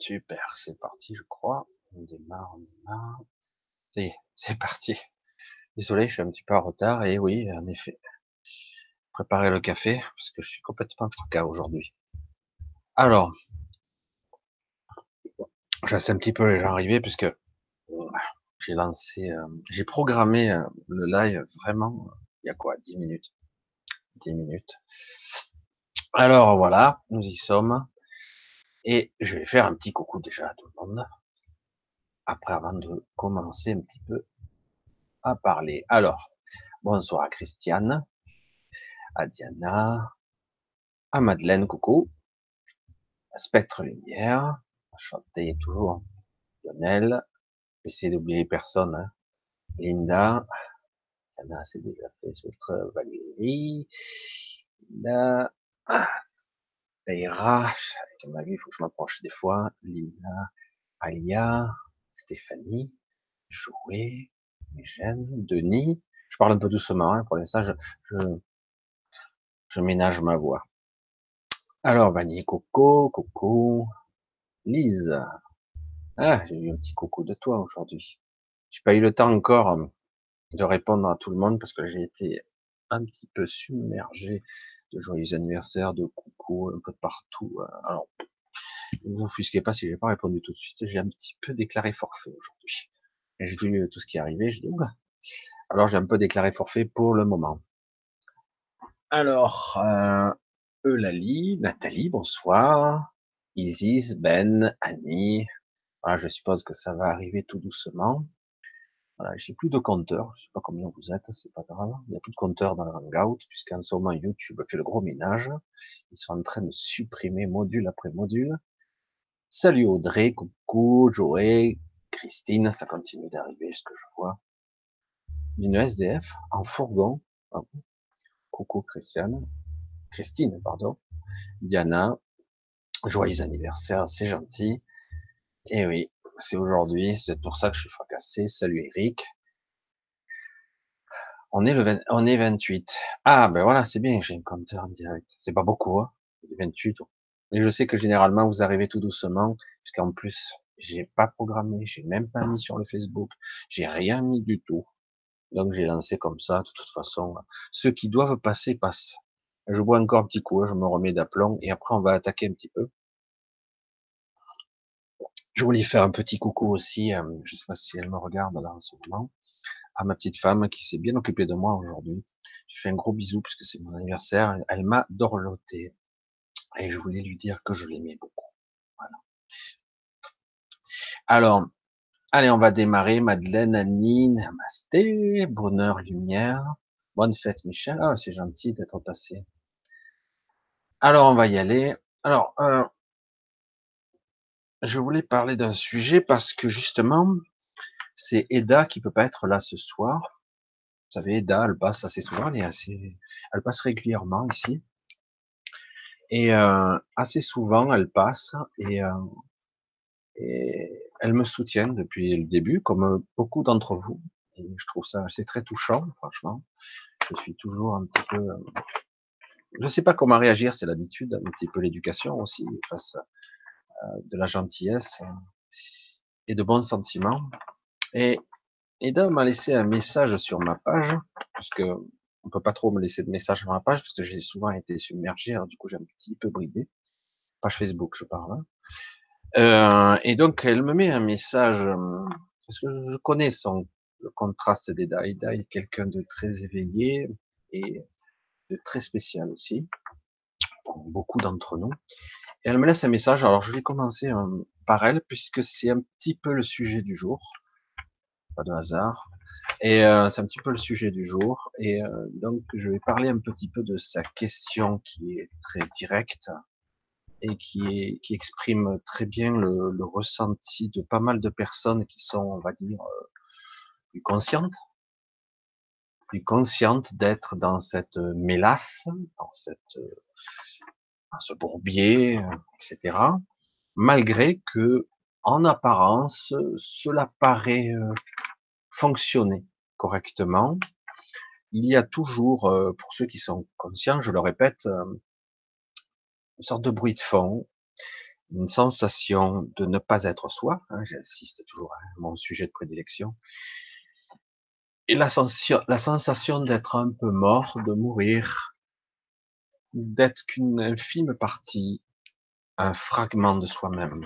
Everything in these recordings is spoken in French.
Super, c'est parti, je crois. On démarre, on démarre. C'est, parti. Désolé, je suis un petit peu en retard. Et oui, en effet, préparer le café parce que je suis complètement fracas aujourd'hui. Alors, je laisse un petit peu les gens arriver puisque j'ai lancé, euh, j'ai programmé euh, le live vraiment. Il y a quoi, 10 minutes? 10 minutes. Alors voilà, nous y sommes. Et je vais faire un petit coucou déjà à tout le monde. Après, avant de commencer un petit peu à parler. Alors, bonsoir à Christiane, à Diana, à Madeleine, coucou, Spectre Lumière, chanter toujours, Lionel, essayer d'oublier personne, hein. Linda, Diana, c'est déjà fait, Valérie, Linda, ah, Il faut que je m'approche des fois, Lina, Alia, Stéphanie, Joué, Mégène, Denis. Je parle un peu doucement, hein, pour l'instant, je, je, je, ménage ma voix. Alors, Vanille Coco, Coco, Lise. Ah, j'ai eu un petit coucou de toi aujourd'hui. J'ai pas eu le temps encore de répondre à tout le monde parce que j'ai été un petit peu submergé de joyeux anniversaires, de coucou un peu de partout. Euh, alors, ne vous offusquez pas si j'ai pas répondu tout de suite. J'ai un petit peu déclaré forfait aujourd'hui. J'ai vu tout ce qui est arrivé. Je dis, Alors, j'ai un peu déclaré forfait pour le moment. Alors, euh, Eulalie, Nathalie, bonsoir. Isis, Ben, Annie. Voilà, je suppose que ça va arriver tout doucement. Voilà, j'ai plus de compteurs, je sais pas combien vous êtes, c'est pas grave. Il n'y a plus de compteurs dans le Hangout, puisqu'en ce moment YouTube fait le gros ménage. Ils sont en train de supprimer module après module. Salut Audrey, coucou, Joël, Christine, ça continue d'arriver, ce que je vois. Une SDF en fourgon. Ah coucou Christiane. Christine, pardon. Diana. Joyeux anniversaire, c'est gentil. Et oui, c'est aujourd'hui, c'est pour ça que je suis fracassé. Salut Eric. On est le on est 28. Ah ben voilà, c'est bien, j'ai un compteur en direct. C'est pas beaucoup, hein, 28. Mais je sais que généralement vous arrivez tout doucement, puisqu'en plus j'ai pas programmé, j'ai même pas mis sur le Facebook, j'ai rien mis du tout. Donc j'ai lancé comme ça. De toute façon, ceux qui doivent passer passent. Je bois encore un petit coup, hein, je me remets d'aplomb et après on va attaquer un petit peu. Je voulais faire un petit coucou aussi, euh, je sais pas si elle me regarde là en ce moment, à ma petite femme qui s'est bien occupée de moi aujourd'hui. J'ai fait un gros bisou puisque c'est mon anniversaire. Elle m'a dorloté et je voulais lui dire que je l'aimais beaucoup. Voilà. Alors, allez, on va démarrer. Madeleine, Annie, Namasté, bonheur, lumière. Bonne fête, Michel. Ah, c'est gentil d'être passé. Alors, on va y aller. Alors, euh, je voulais parler d'un sujet parce que justement, c'est Eda qui peut pas être là ce soir. Vous savez, Eda, elle passe assez souvent, elle est assez, elle passe régulièrement ici. Et euh, assez souvent, elle passe et, euh, et elle me soutient depuis le début, comme beaucoup d'entre vous. Et je trouve ça assez très touchant, franchement. Je suis toujours un petit peu, euh, je sais pas comment réagir, c'est l'habitude, un petit peu l'éducation aussi face de la gentillesse et de bons sentiments. Et Eda m'a laissé un message sur ma page, puisque on peut pas trop me laisser de messages sur ma page, parce que j'ai souvent été submergé, alors du coup j'ai un petit peu bridé. Page Facebook, je parle. Hein. Euh, et donc elle me met un message, parce que je connais son le contraste d'Eda. Eda est quelqu'un de très éveillé et de très spécial aussi, pour beaucoup d'entre nous. Et elle me laisse un message. Alors, je vais commencer euh, par elle, puisque c'est un petit peu le sujet du jour. Pas de hasard. Et euh, c'est un petit peu le sujet du jour. Et euh, donc, je vais parler un petit peu de sa question qui est très directe et qui, est, qui exprime très bien le, le, ressenti de pas mal de personnes qui sont, on va dire, plus conscientes, plus conscientes d'être dans cette mélasse, dans cette ce bourbier, etc. Malgré que, en apparence, cela paraît euh, fonctionner correctement. Il y a toujours, euh, pour ceux qui sont conscients, je le répète, euh, une sorte de bruit de fond. une sensation de ne pas être soi, hein, j'insiste toujours à mon sujet de prédilection, et la, sensation, la sensation d'être un peu mort, de mourir, d'être qu'une infime partie, un fragment de soi-même.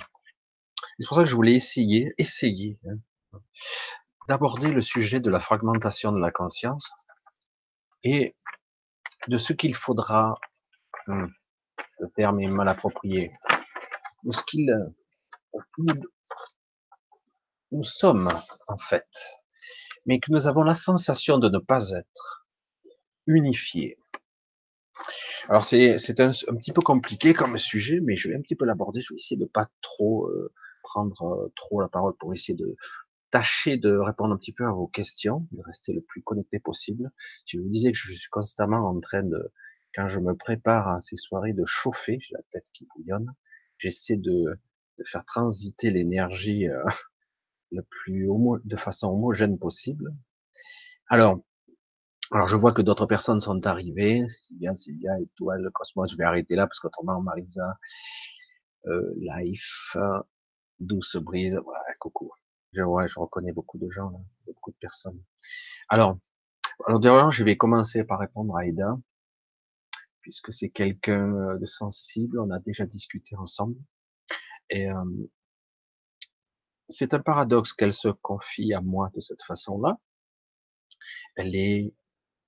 C'est pour ça que je voulais essayer, essayer, hein, d'aborder le sujet de la fragmentation de la conscience et de ce qu'il faudra, hum, le terme est mal approprié, de ce qu'il, nous, nous sommes en fait, mais que nous avons la sensation de ne pas être unifiés. Alors c'est un, un, petit peu compliqué comme sujet, mais je vais un petit peu l'aborder. Je vais essayer de pas trop euh, prendre euh, trop la parole pour essayer de tâcher de répondre un petit peu à vos questions, de rester le plus connecté possible. Je vous disais que je suis constamment en train de, quand je me prépare à ces soirées, de chauffer, j'ai la tête qui bouillonne. J'essaie de, de, faire transiter l'énergie euh, le plus homo, de façon homogène possible. Alors, alors je vois que d'autres personnes sont arrivées, Sylvia, Sylvia, Étoile, Cosmos, je vais arrêter là parce qu'autrement Marisa, euh, Life, Douce Brise, voilà, coucou. Je, ouais, je reconnais beaucoup de gens, là, beaucoup de personnes. Alors, alors d'ailleurs, je vais commencer par répondre à Eda, puisque c'est quelqu'un de sensible, on a déjà discuté ensemble. Et euh, c'est un paradoxe qu'elle se confie à moi de cette façon-là. Elle est,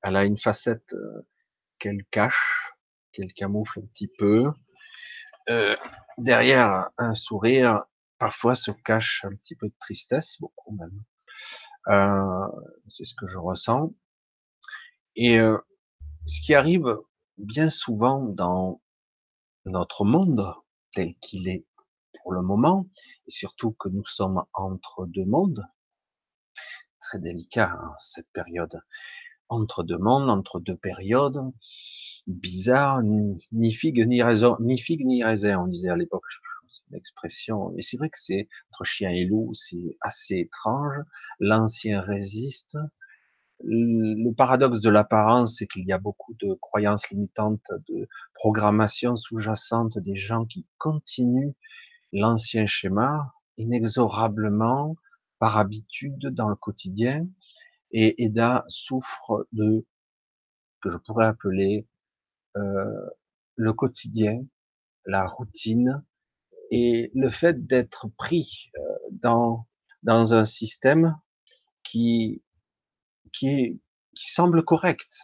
elle a une facette euh, qu'elle cache, qu'elle camoufle un petit peu. Euh, derrière un sourire, parfois se cache un petit peu de tristesse, beaucoup même. Euh, c'est ce que je ressens. Et ce qui arrive bien souvent dans notre monde tel qu'il est pour le moment, et surtout que nous sommes entre deux mondes, très délicat hein, cette période, entre deux mondes, entre deux périodes, bizarre, ni, figue ni raison, ni figue ni raisin, on disait à l'époque, l'expression. Et c'est vrai que c'est entre chien et loup, c'est assez étrange. L'ancien résiste. Le paradoxe de l'apparence, c'est qu'il y a beaucoup de croyances limitantes, de programmation sous-jacente des gens qui continuent l'ancien schéma inexorablement par habitude dans le quotidien. Et Eda souffre de que je pourrais appeler euh, le quotidien, la routine, et le fait d'être pris euh, dans dans un système qui qui qui semble correct,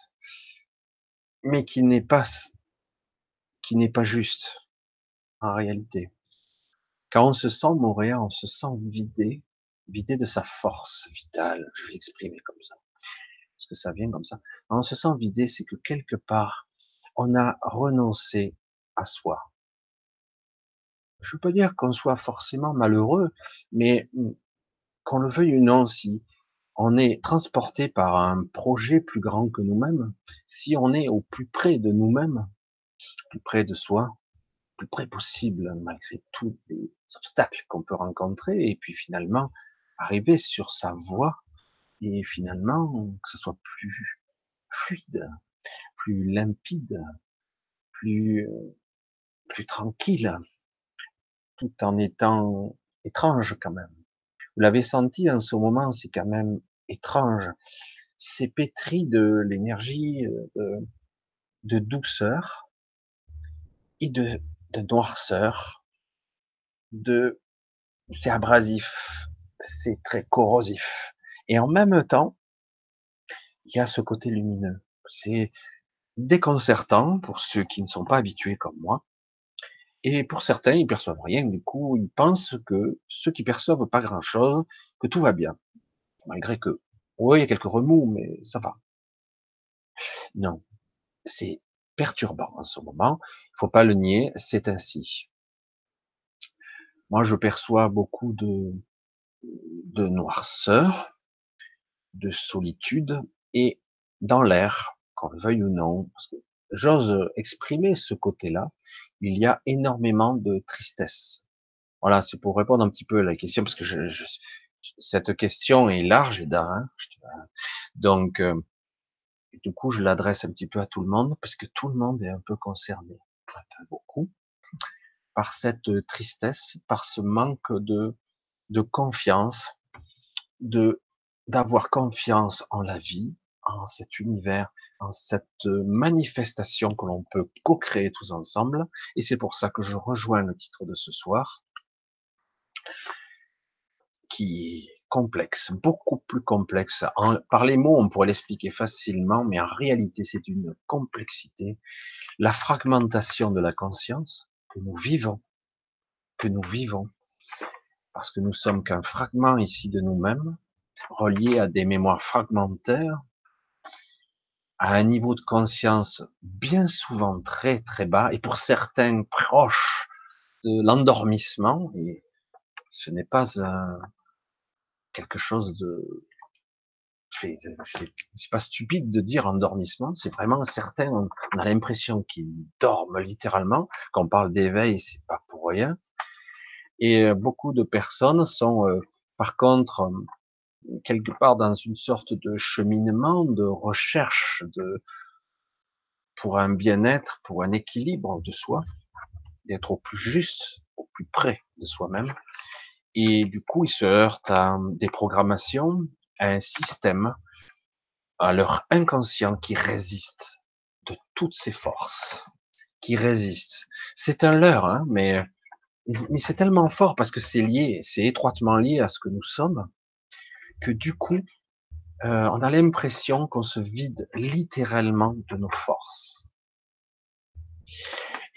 mais qui n'est pas qui n'est pas juste en réalité. Quand on se sent mourir, on se sent vidé, vidé de sa force vitale. Je vais l'exprimer comme ça, parce que ça vient comme ça. Quand on se sent vidé, c'est que quelque part, on a renoncé à soi je pas dire qu'on soit forcément malheureux, mais qu'on le veuille ou non, si on est transporté par un projet plus grand que nous-mêmes, si on est au plus près de nous-mêmes, plus près de soi, plus près possible, malgré tous les obstacles qu'on peut rencontrer, et puis finalement arriver sur sa voie, et finalement que ce soit plus fluide, plus limpide, plus plus tranquille, tout en étant étrange quand même. Vous l'avez senti en ce moment, c'est quand même étrange. C'est pétri de l'énergie euh, de, douceur et de, de noirceur. De, c'est abrasif, c'est très corrosif. Et en même temps, il y a ce côté lumineux. C'est déconcertant pour ceux qui ne sont pas habitués comme moi. Et pour certains, ils perçoivent rien. Du coup, ils pensent que ceux qui perçoivent pas grand-chose, que tout va bien, malgré que, oui, il y a quelques remous, mais ça va. Non, c'est perturbant en ce moment. Il faut pas le nier, c'est ainsi. Moi, je perçois beaucoup de, de noirceur, de solitude, et dans l'air, qu'on le veuille ou non, parce que j'ose exprimer ce côté-là, il y a énormément de tristesse. Voilà, c'est pour répondre un petit peu à la question, parce que je, je, cette question est large et. Donc, euh, du coup, je l'adresse un petit peu à tout le monde, parce que tout le monde est un peu concerné, un beaucoup. par cette tristesse, par ce manque de, de confiance, de d'avoir confiance en la vie, en cet univers, en cette manifestation que l'on peut co-créer tous ensemble. Et c'est pour ça que je rejoins le titre de ce soir, qui est complexe, beaucoup plus complexe. par les mots, on pourrait l'expliquer facilement, mais en réalité, c'est une complexité. La fragmentation de la conscience que nous vivons, que nous vivons, parce que nous sommes qu'un fragment ici de nous-mêmes, relié à des mémoires fragmentaires, à un niveau de conscience bien souvent très très bas, et pour certains proches de l'endormissement, et ce n'est pas quelque chose de c'est pas stupide de dire endormissement, c'est vraiment certain, on, a l'impression qu'ils dorment littéralement. Quand on parle d'éveil, c'est pas pour rien. Et euh, beaucoup de personnes sont, euh, par contre, quelque part dans une sorte de cheminement, de recherche de pour un bien-être, pour un équilibre de soi, d'être au plus juste, au plus près de soi-même. Et du coup, ils se heurtent à des programmations, à un système, à leur inconscient qui résiste de toutes ses forces, qui résiste. C'est un leurre, hein, mais, mais c'est tellement fort parce que c'est lié, c'est étroitement lié à ce que nous sommes, que du coup, euh, on a l'impression qu'on se vide littéralement de nos forces.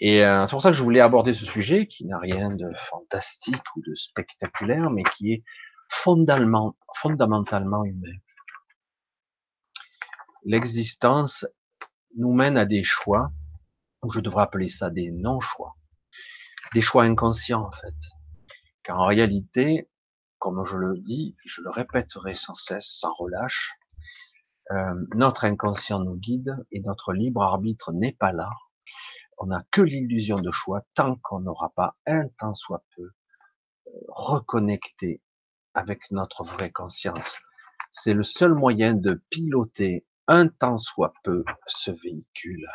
Et euh, c'est pour ça que je voulais aborder ce sujet qui n'a rien de fantastique ou de spectaculaire, mais qui est fondamentalement, humain. L'existence nous mène à des choix, ou je devrais appeler ça des non-choix, des choix inconscients en fait. Car en réalité, comme je le dis, je le répéterai sans cesse, sans relâche, euh, notre inconscient nous guide et notre libre arbitre n'est pas là on n'a que l'illusion de choix tant qu'on n'aura pas un temps soit peu euh, reconnecté avec notre vraie conscience. C'est le seul moyen de piloter un temps soit peu ce véhicule.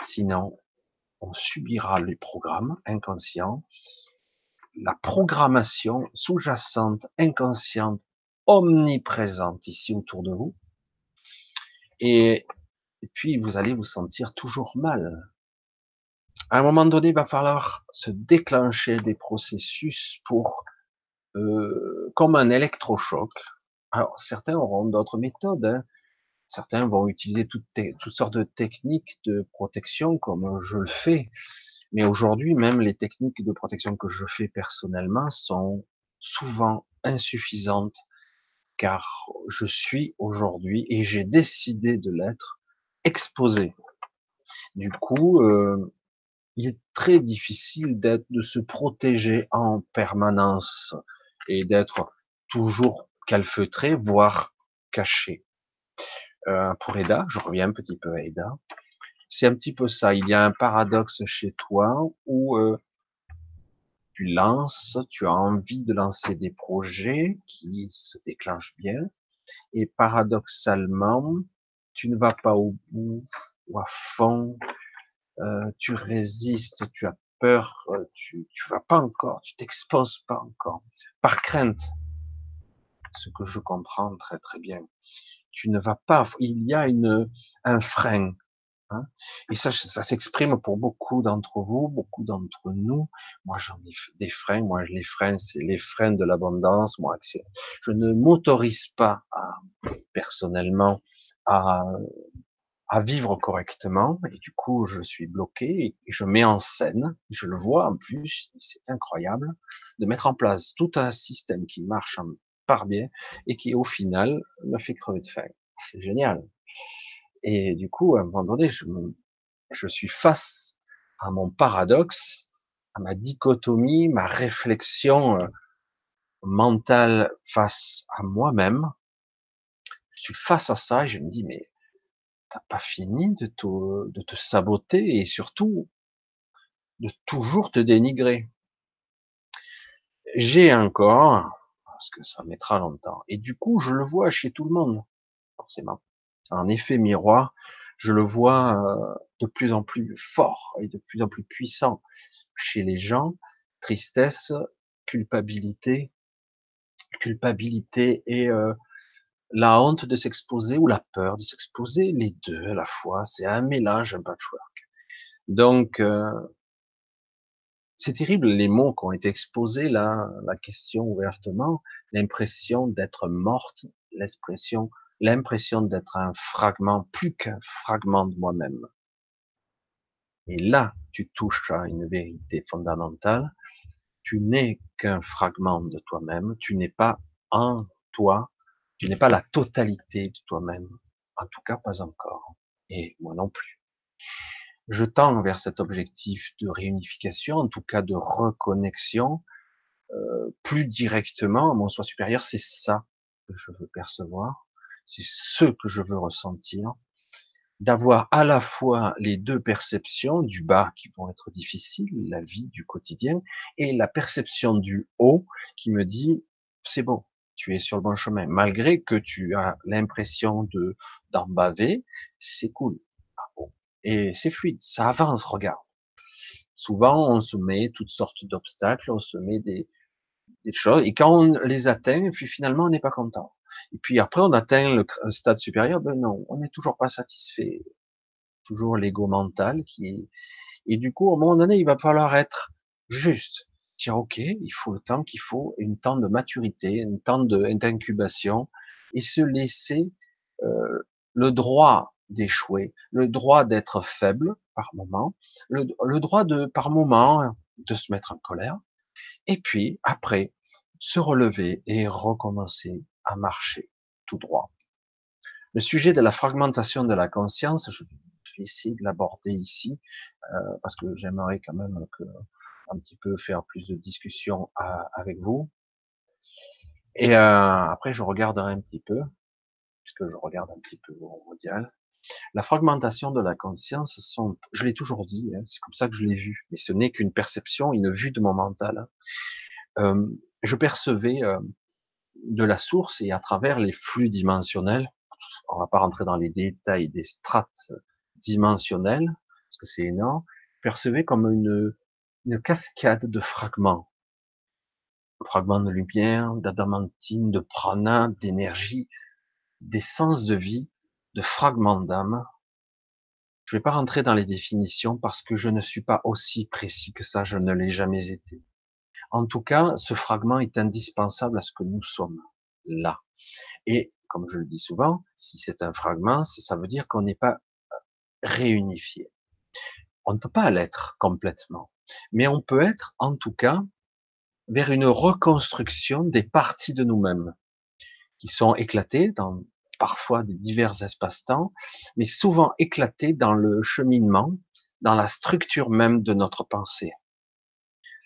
Sinon, on subira les programmes inconscients, la programmation sous-jacente, inconsciente, omniprésente ici autour de vous. Et, et puis, vous allez vous sentir toujours mal à un moment donné, il va falloir se déclencher des processus pour, euh, comme un électrochoc. Alors, certains auront d'autres méthodes. Hein. Certains vont utiliser toutes, sortes de techniques de protection, comme je le fais. Mais aujourd'hui, même les techniques de protection que je fais personnellement sont souvent insuffisantes, car je suis aujourd'hui, et j'ai décidé de l'être, exposé. Du coup, euh, il est très difficile d'être, de se protéger en permanence et d'être toujours calfeutré, voire caché. Euh, pour Eda, je reviens un petit peu à Eda, c'est un petit peu ça. Il y a un paradoxe chez toi où euh, tu lances, tu as envie de lancer des projets qui se déclenchent bien, et paradoxalement, tu ne vas pas au bout ou à fond, euh, tu résistes, tu as peur, euh, tu, tu vas pas encore, tu t'exposes pas encore, par crainte. Ce que je comprends très très bien. Tu ne vas pas, il y a une, un frein. Hein et ça, ça s'exprime pour beaucoup d'entre vous, beaucoup d'entre nous. Moi, j'en ai des freins. Moi, les freins, c'est les freins de l'abondance. Moi, je ne m'autorise pas à, personnellement à à vivre correctement et du coup je suis bloqué et je mets en scène, je le vois en plus, c'est incroyable de mettre en place tout un système qui marche par bien et qui au final me fait crever de faim. C'est génial. Et du coup, à un moment donné, je, je suis face à mon paradoxe, à ma dichotomie, ma réflexion euh, mentale face à moi-même. Je suis face à ça et je me dis, mais t'as pas fini de te, de te saboter et surtout de toujours te dénigrer. J'ai encore, parce que ça mettra longtemps, et du coup je le vois chez tout le monde, forcément. En effet miroir, je le vois euh, de plus en plus fort et de plus en plus puissant chez les gens, tristesse, culpabilité, culpabilité et euh, la honte de s'exposer ou la peur de s'exposer, les deux à la fois, c'est un mélange, un patchwork. Donc, euh, c'est terrible les mots qui ont été exposés là, la question ouvertement, l'impression d'être morte, l'expression, l'impression d'être un fragment, plus qu'un fragment de moi-même. Et là, tu touches à une vérité fondamentale. Tu n'es qu'un fragment de toi-même. Tu n'es pas en toi. Tu n'es pas la totalité de toi-même. En tout cas, pas encore. Et moi non plus je tends vers cet objectif de réunification, en tout cas de reconnexion, euh, plus directement à mon soi supérieur. C'est ça que je veux percevoir, c'est ce que je veux ressentir, d'avoir à la fois les deux perceptions du bas qui vont être difficiles, la vie du quotidien, et la perception du haut qui me dit c'est bon, tu es sur le bon chemin, malgré que tu as l'impression de d'en baver, c'est cool et c'est fluide, ça avance, regarde. Souvent, on se met toutes sortes d'obstacles, on se met des, des choses, et quand on les atteint, puis finalement, on n'est pas content. Et puis après, on atteint le stade supérieur, ben non, on n'est toujours pas satisfait. Toujours l'ego mental qui. Et du coup, au moment donné, il va falloir être juste. Dire, OK, il faut le temps qu'il faut, une temps de maturité, un temps d'incubation, et se laisser euh, le droit d'échouer, le droit d'être faible par moment, le, droit de, par moment, de se mettre en colère, et puis après, se relever et recommencer à marcher tout droit. Le sujet de la fragmentation de la conscience, je vais essayer de l'aborder ici, euh, parce que j'aimerais quand même que, un petit peu faire plus de discussions avec vous. Et euh, après, je regarderai un petit peu, puisque je regarde un petit peu au mondial. La fragmentation de la conscience, je l'ai toujours dit, hein, c'est comme ça que je l'ai vu, mais ce n'est qu'une perception, une vue de mon mental. Hein. Je percevais de la source et à travers les flux dimensionnels, on va pas rentrer dans les détails des strates dimensionnelles, parce que c'est énorme, percevais comme une, une cascade de fragments. Fragments de lumière, d'adamantine, de prana, d'énergie, d'essence de vie, de fragments d'âme. Je ne vais pas rentrer dans les définitions parce que je ne suis pas aussi précis que ça, je ne l'ai jamais été. En tout cas, ce fragment est indispensable à ce que nous sommes là. Et comme je le dis souvent, si c'est un fragment, ça veut dire qu'on n'est pas euh, réunifié. On ne peut pas l'être complètement, mais on peut être en tout cas vers une reconstruction des parties de nous-mêmes qui sont éclatées dans parfois des divers espaces-temps, mais souvent éclatés dans le cheminement, dans la structure même de notre pensée.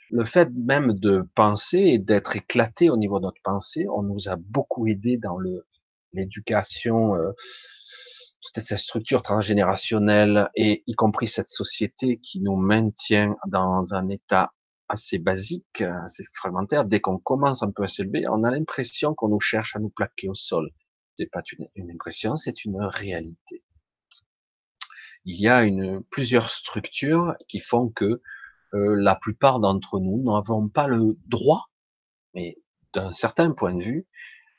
Le fait même de penser et d'être éclaté au niveau de notre pensée, on nous a beaucoup aidé dans l'éducation, euh, toute cette structure transgénérationnelle et y compris cette société qui nous maintient dans un état assez basique, assez fragmentaire. Dès qu'on commence un peu à s'élever, on a l'impression qu'on nous cherche à nous plaquer au sol c'est pas une, impression, c'est une réalité. Il y a une, plusieurs structures qui font que euh, la plupart d'entre nous n'avons pas le droit, mais d'un certain point de vue,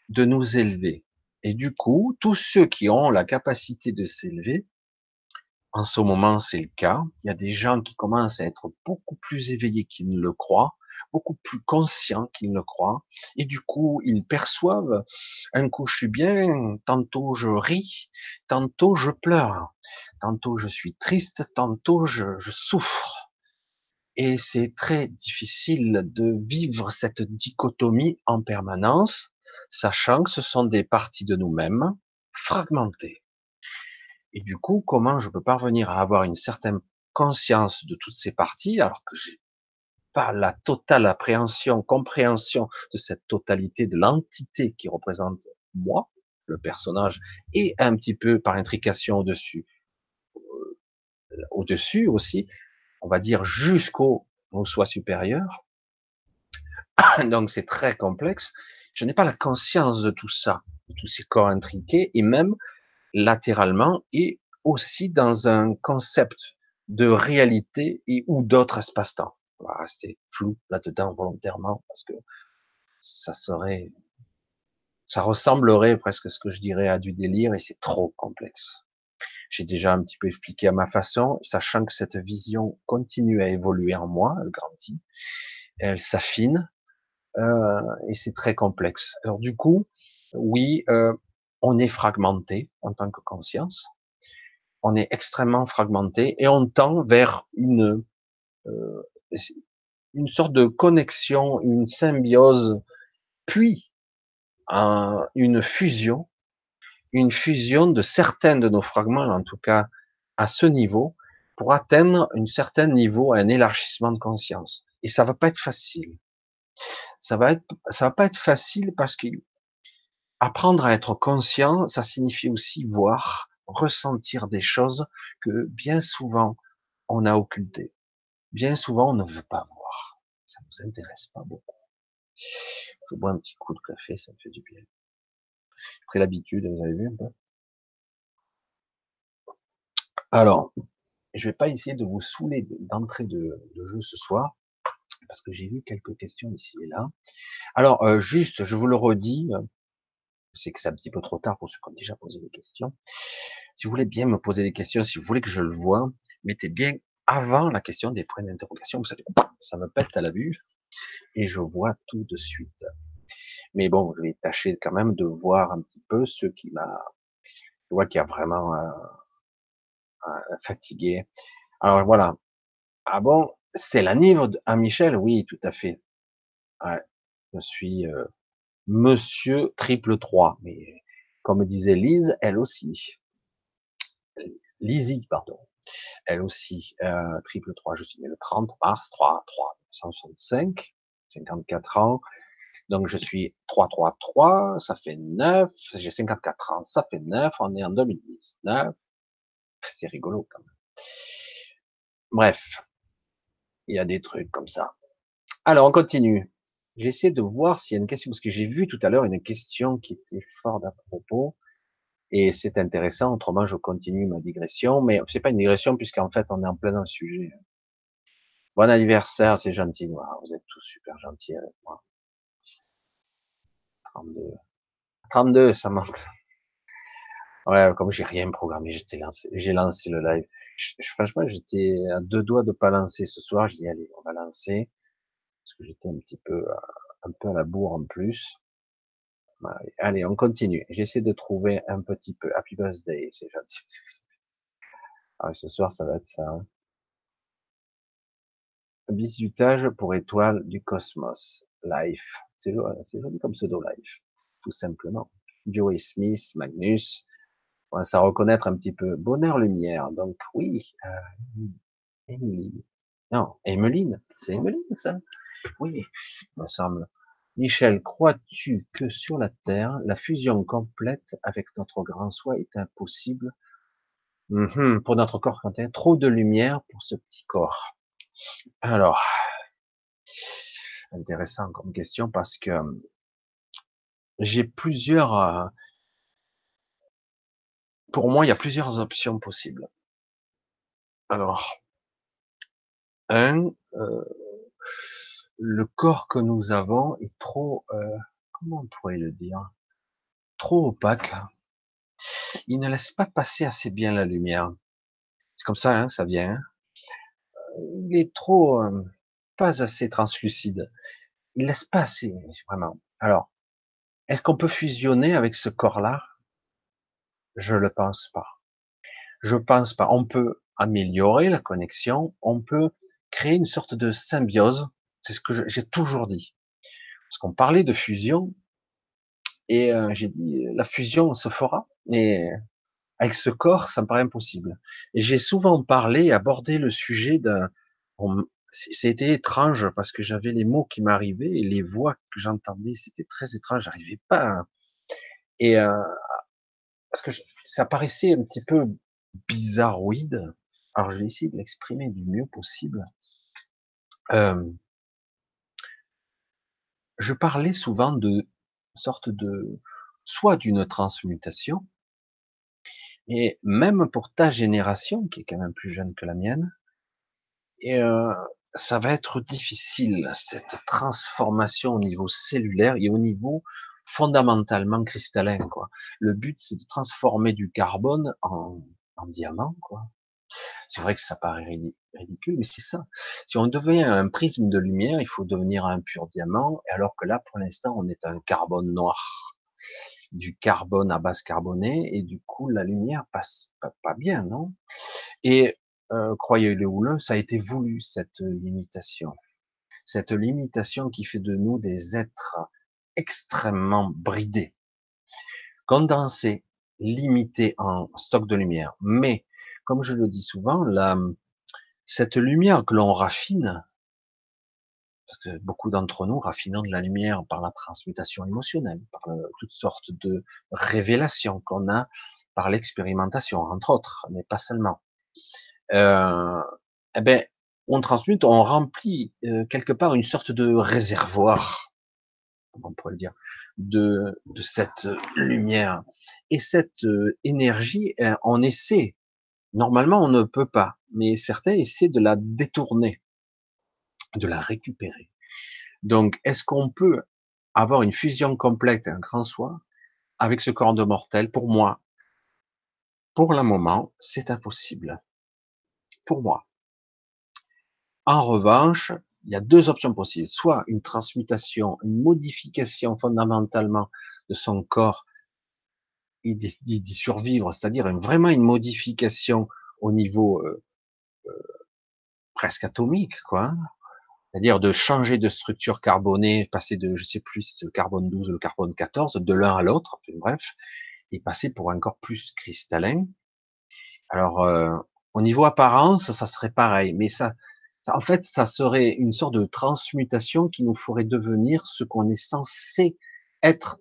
de nous élever. Et du coup, tous ceux qui ont la capacité de s'élever, en ce moment c'est le cas, il y a des gens qui commencent à être beaucoup plus éveillés qu'ils ne le croient, beaucoup plus conscients qu'ils ne croient. Et du coup, ils perçoivent, un coup je suis bien, tantôt je ris, tantôt je pleure, tantôt je suis triste, tantôt je, je souffre. Et c'est très difficile de vivre cette dichotomie en permanence, sachant que ce sont des parties de nous-mêmes fragmentées. Et du coup, comment je peux parvenir à avoir une certaine conscience de toutes ces parties alors que j'ai la totale appréhension, compréhension de cette totalité de l'entité qui représente moi, le personnage, et un petit peu par intrication au-dessus, euh, au-dessus aussi, on va dire jusqu'au soi supérieur. Donc c'est très complexe. Je n'ai pas la conscience de tout ça, de tous ces corps intriqués, et même latéralement, et aussi dans un concept de réalité et ou d'autres espace-temps. On va rester flou là-dedans volontairement parce que ça serait, ça ressemblerait presque à ce que je dirais à du délire et c'est trop complexe. J'ai déjà un petit peu expliqué à ma façon, sachant que cette vision continue à évoluer en moi, elle grandit, elle s'affine, euh, et c'est très complexe. Alors du coup, oui, euh, on est fragmenté en tant que conscience, on est extrêmement fragmenté et on tend vers une euh, une sorte de connexion, une symbiose, puis une fusion, une fusion de certains de nos fragments, en tout cas à ce niveau, pour atteindre un certain niveau, un élargissement de conscience. Et ça va pas être facile. Ça va être, ça va pas être facile parce que apprendre à être conscient, ça signifie aussi voir, ressentir des choses que bien souvent on a occultées. Bien souvent on ne veut pas voir. Ça nous intéresse pas beaucoup. Je bois un petit coup de café, ça me fait du bien. J'ai l'habitude, vous avez vu un peu? Alors, je vais pas essayer de vous saouler d'entrée de, jeu ce soir, parce que j'ai vu quelques questions ici et là. Alors, euh, juste, je vous le redis, je sais que c'est un petit peu trop tard pour ceux qui ont déjà posé des questions. Si vous voulez bien me poser des questions, si vous voulez que je le vois, mettez bien avant la question des points d'interrogation. Vous savez, ça me pète à la vue et je vois tout de suite. Mais bon, je vais tâcher quand même de voir un petit peu ce qui m'a, je vois qu'il y a vraiment euh, euh, fatigué. Alors voilà. Ah bon, c'est la niveau à Michel, oui, tout à fait. Ouais, je suis euh, Monsieur triple 3, mais comme disait Lise, elle aussi. Lizzie, pardon. Elle aussi, euh, triple 3. Je suis né le 30 mars 3, 3, 165, 54 ans. Donc je suis 3, 3, 3, ça fait 9. J'ai 54 ans, ça fait 9. On est en 2019. C'est rigolo quand même. Bref, il y a des trucs comme ça. Alors on continue. J'essaie de voir s'il y a une question, parce que j'ai vu tout à l'heure une question qui était fort à propos, et c'est intéressant. Autrement, je continue ma digression, mais c'est pas une digression puisqu'en fait, on est en plein dans le sujet. Bon anniversaire, c'est gentil. vous êtes tous super gentils avec moi. 32. 32, ça monte. Ouais, comme j'ai rien programmé, lancé, j'ai lancé le live. franchement, j'étais à deux doigts de pas lancer ce soir. Je dis, allez, on va lancer parce que j'étais un petit peu, euh, un peu à la bourre en plus. Allez, on continue. J'essaie de trouver un petit peu. Happy birthday, c'est gentil. Ah, ce soir, ça va être ça. Hein. Bisutage pour étoile du cosmos. Life. C'est joli comme pseudo Life. Tout simplement. Joey Smith, Magnus. On va ça reconnaître un petit peu. Bonheur Lumière. Donc oui, euh, Emily. Non, Emeline. C'est Emeline, ça? Oui, il me semble. Michel, crois-tu que sur la Terre, la fusion complète avec notre grand soi est impossible? Mhm, pour notre corps quantique Trop de lumière pour ce petit corps. Alors, intéressant comme question parce que euh, j'ai plusieurs. Euh, pour moi, il y a plusieurs options possibles. Alors, un, euh, le corps que nous avons est trop, euh, comment on pourrait le dire, trop opaque. Il ne laisse pas passer assez bien la lumière. C'est comme ça, hein, ça vient. Hein. Il est trop, euh, pas assez translucide. Il laisse pas assez, vraiment. Alors, est-ce qu'on peut fusionner avec ce corps-là? Je le pense pas. Je pense pas. On peut améliorer la connexion. On peut créer une sorte de symbiose c'est ce que j'ai toujours dit. Parce qu'on parlait de fusion, et euh, j'ai dit, la fusion se fera, mais avec ce corps, ça me paraît impossible. Et j'ai souvent parlé, abordé le sujet d'un... C'était étrange parce que j'avais les mots qui m'arrivaient et les voix que j'entendais, c'était très étrange, j'arrivais pas. Et euh, parce que ça paraissait un petit peu bizarroïde. Alors je vais essayer de l'exprimer du mieux possible. Euh, je parlais souvent de sorte de soit d'une transmutation, et même pour ta génération, qui est quand même plus jeune que la mienne, et euh, ça va être difficile, cette transformation au niveau cellulaire et au niveau fondamentalement cristallin, quoi. Le but, c'est de transformer du carbone en, en diamant, quoi. C'est vrai que ça paraît ridicule, mais c'est ça. Si on devient un prisme de lumière, il faut devenir un pur diamant, alors que là, pour l'instant, on est un carbone noir, du carbone à base carbonée, et du coup, la lumière passe pas, bien, non? Et euh, croyez-le ou le, ça a été voulu cette limitation, cette limitation qui fait de nous des êtres extrêmement bridés, condensés, limités en stock de lumière. Mais comme je le dis souvent, cette lumière que l'on raffine, parce que beaucoup d'entre nous raffinons de la lumière par la transmutation émotionnelle, par toutes sortes de révélations qu'on a par l'expérimentation, entre autres, mais pas seulement. Euh, eh ben, on transmute, on remplit euh, quelque part une sorte de réservoir, on pourrait le dire, de, cette lumière. Et cette euh, énergie, on essaie Normalement, on ne peut pas, mais certains essaient de la détourner, de la récupérer. Donc, est-ce qu'on peut avoir une fusion complète, un grand soi, avec ce corps de mortel? Pour moi, pour le moment, c'est impossible. Pour moi. En revanche, il y a deux options possibles. Soit une transmutation, une modification fondamentalement de son corps d'y survivre, c'est-à-dire vraiment une modification au niveau euh, euh, presque atomique, quoi. C'est-à-dire de changer de structure carbonée, passer de, je sais plus, le carbone 12 le carbone 14, de l'un à l'autre, bref, et passer pour encore plus cristallin. Alors, euh, au niveau apparence, ça serait pareil, mais ça, ça, en fait, ça serait une sorte de transmutation qui nous ferait devenir ce qu'on est censé être,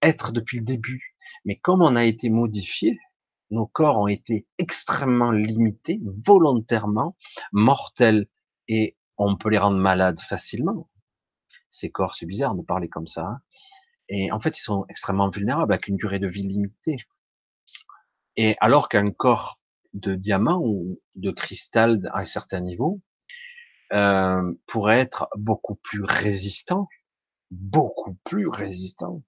être depuis le début. Mais comme on a été modifié, nos corps ont été extrêmement limités, volontairement, mortels, et on peut les rendre malades facilement. Ces corps, c'est bizarre de parler comme ça. Hein. Et en fait, ils sont extrêmement vulnérables avec une durée de vie limitée. Et alors qu'un corps de diamant ou de cristal à un certain niveau euh, pourrait être beaucoup plus résistant, beaucoup plus résistant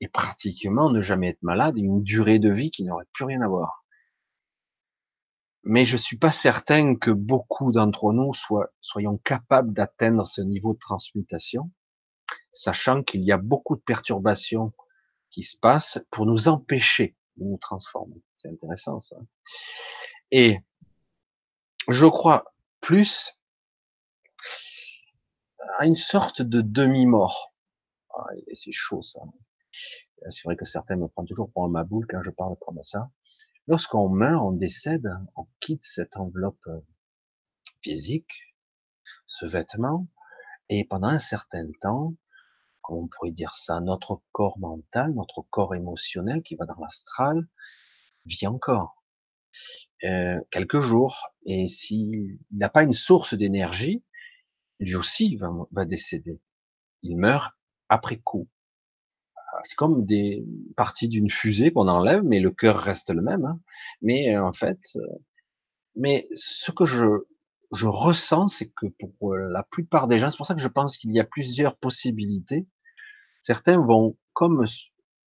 et pratiquement ne jamais être malade, une durée de vie qui n'aurait plus rien à voir. Mais je suis pas certain que beaucoup d'entre nous soient, soyons capables d'atteindre ce niveau de transmutation, sachant qu'il y a beaucoup de perturbations qui se passent pour nous empêcher de nous transformer. C'est intéressant ça. Et je crois plus à une sorte de demi-mort. Ah, c'est chaud ça. C'est vrai que certains me prennent toujours pour un maboule quand je parle comme ça. Lorsqu'on meurt, on décède, on quitte cette enveloppe euh, physique, ce vêtement, et pendant un certain temps, comme on pourrait dire ça, notre corps mental, notre corps émotionnel qui va dans l'astral, vit encore. Euh, quelques jours, et s'il n'a pas une source d'énergie, lui aussi va décéder. Il meurt après coup c'est comme des parties d'une fusée qu'on enlève, mais le cœur reste le même. Hein. Mais euh, en fait, euh, mais ce que je je ressens, c'est que pour euh, la plupart des gens, c'est pour ça que je pense qu'il y a plusieurs possibilités. Certains vont comme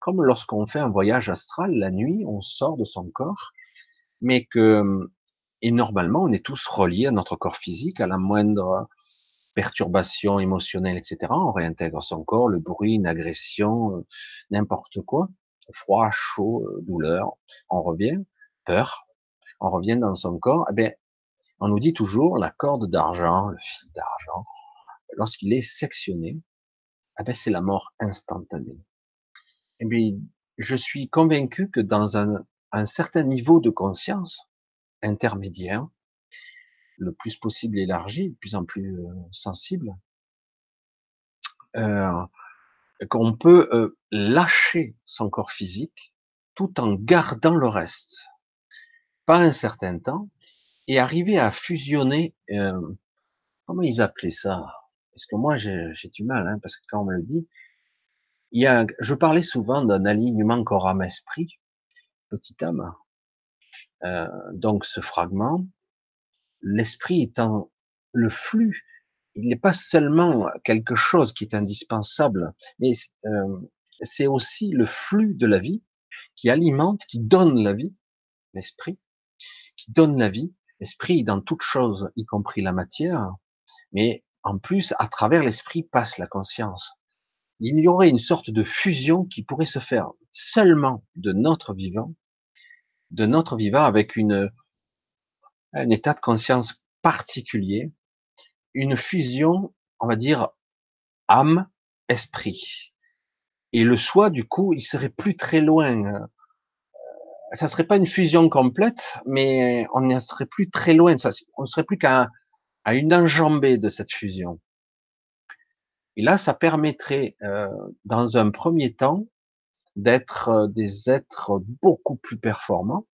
comme lorsqu'on fait un voyage astral la nuit, on sort de son corps, mais que et normalement on est tous reliés à notre corps physique à la moindre perturbation émotionnelle, etc. On réintègre son corps, le bruit, une agression, euh, n'importe quoi, froid, chaud, euh, douleur, on revient, peur, on revient dans son corps. Eh bien, on nous dit toujours la corde d'argent, le fil d'argent, lorsqu'il est sectionné, eh bien, c'est la mort instantanée. Eh bien, je suis convaincu que dans un, un certain niveau de conscience intermédiaire, le plus possible élargi, de plus en plus sensible, qu'on peut lâcher son corps physique tout en gardant le reste, pas un certain temps, et arriver à fusionner. comment ils appelaient ça? Parce que moi j'ai du mal, hein, parce que quand on me le dit, il y je parlais souvent d'un alignement corps âme esprit, petit âme. donc ce fragment, l'esprit étant le flux, il n'est pas seulement quelque chose qui est indispensable, mais euh, c'est aussi le flux de la vie qui alimente, qui donne la vie, l'esprit, qui donne la vie, l'esprit dans toute chose, y compris la matière, mais en plus, à travers l'esprit passe la conscience. Il y aurait une sorte de fusion qui pourrait se faire seulement de notre vivant, de notre vivant avec une, un état de conscience particulier, une fusion, on va dire, âme-esprit. Et le soi, du coup, il serait plus très loin. Euh, ça serait pas une fusion complète, mais on ne serait plus très loin. Ça, on serait plus qu'à à une enjambée de cette fusion. Et là, ça permettrait, euh, dans un premier temps, d'être euh, des êtres beaucoup plus performants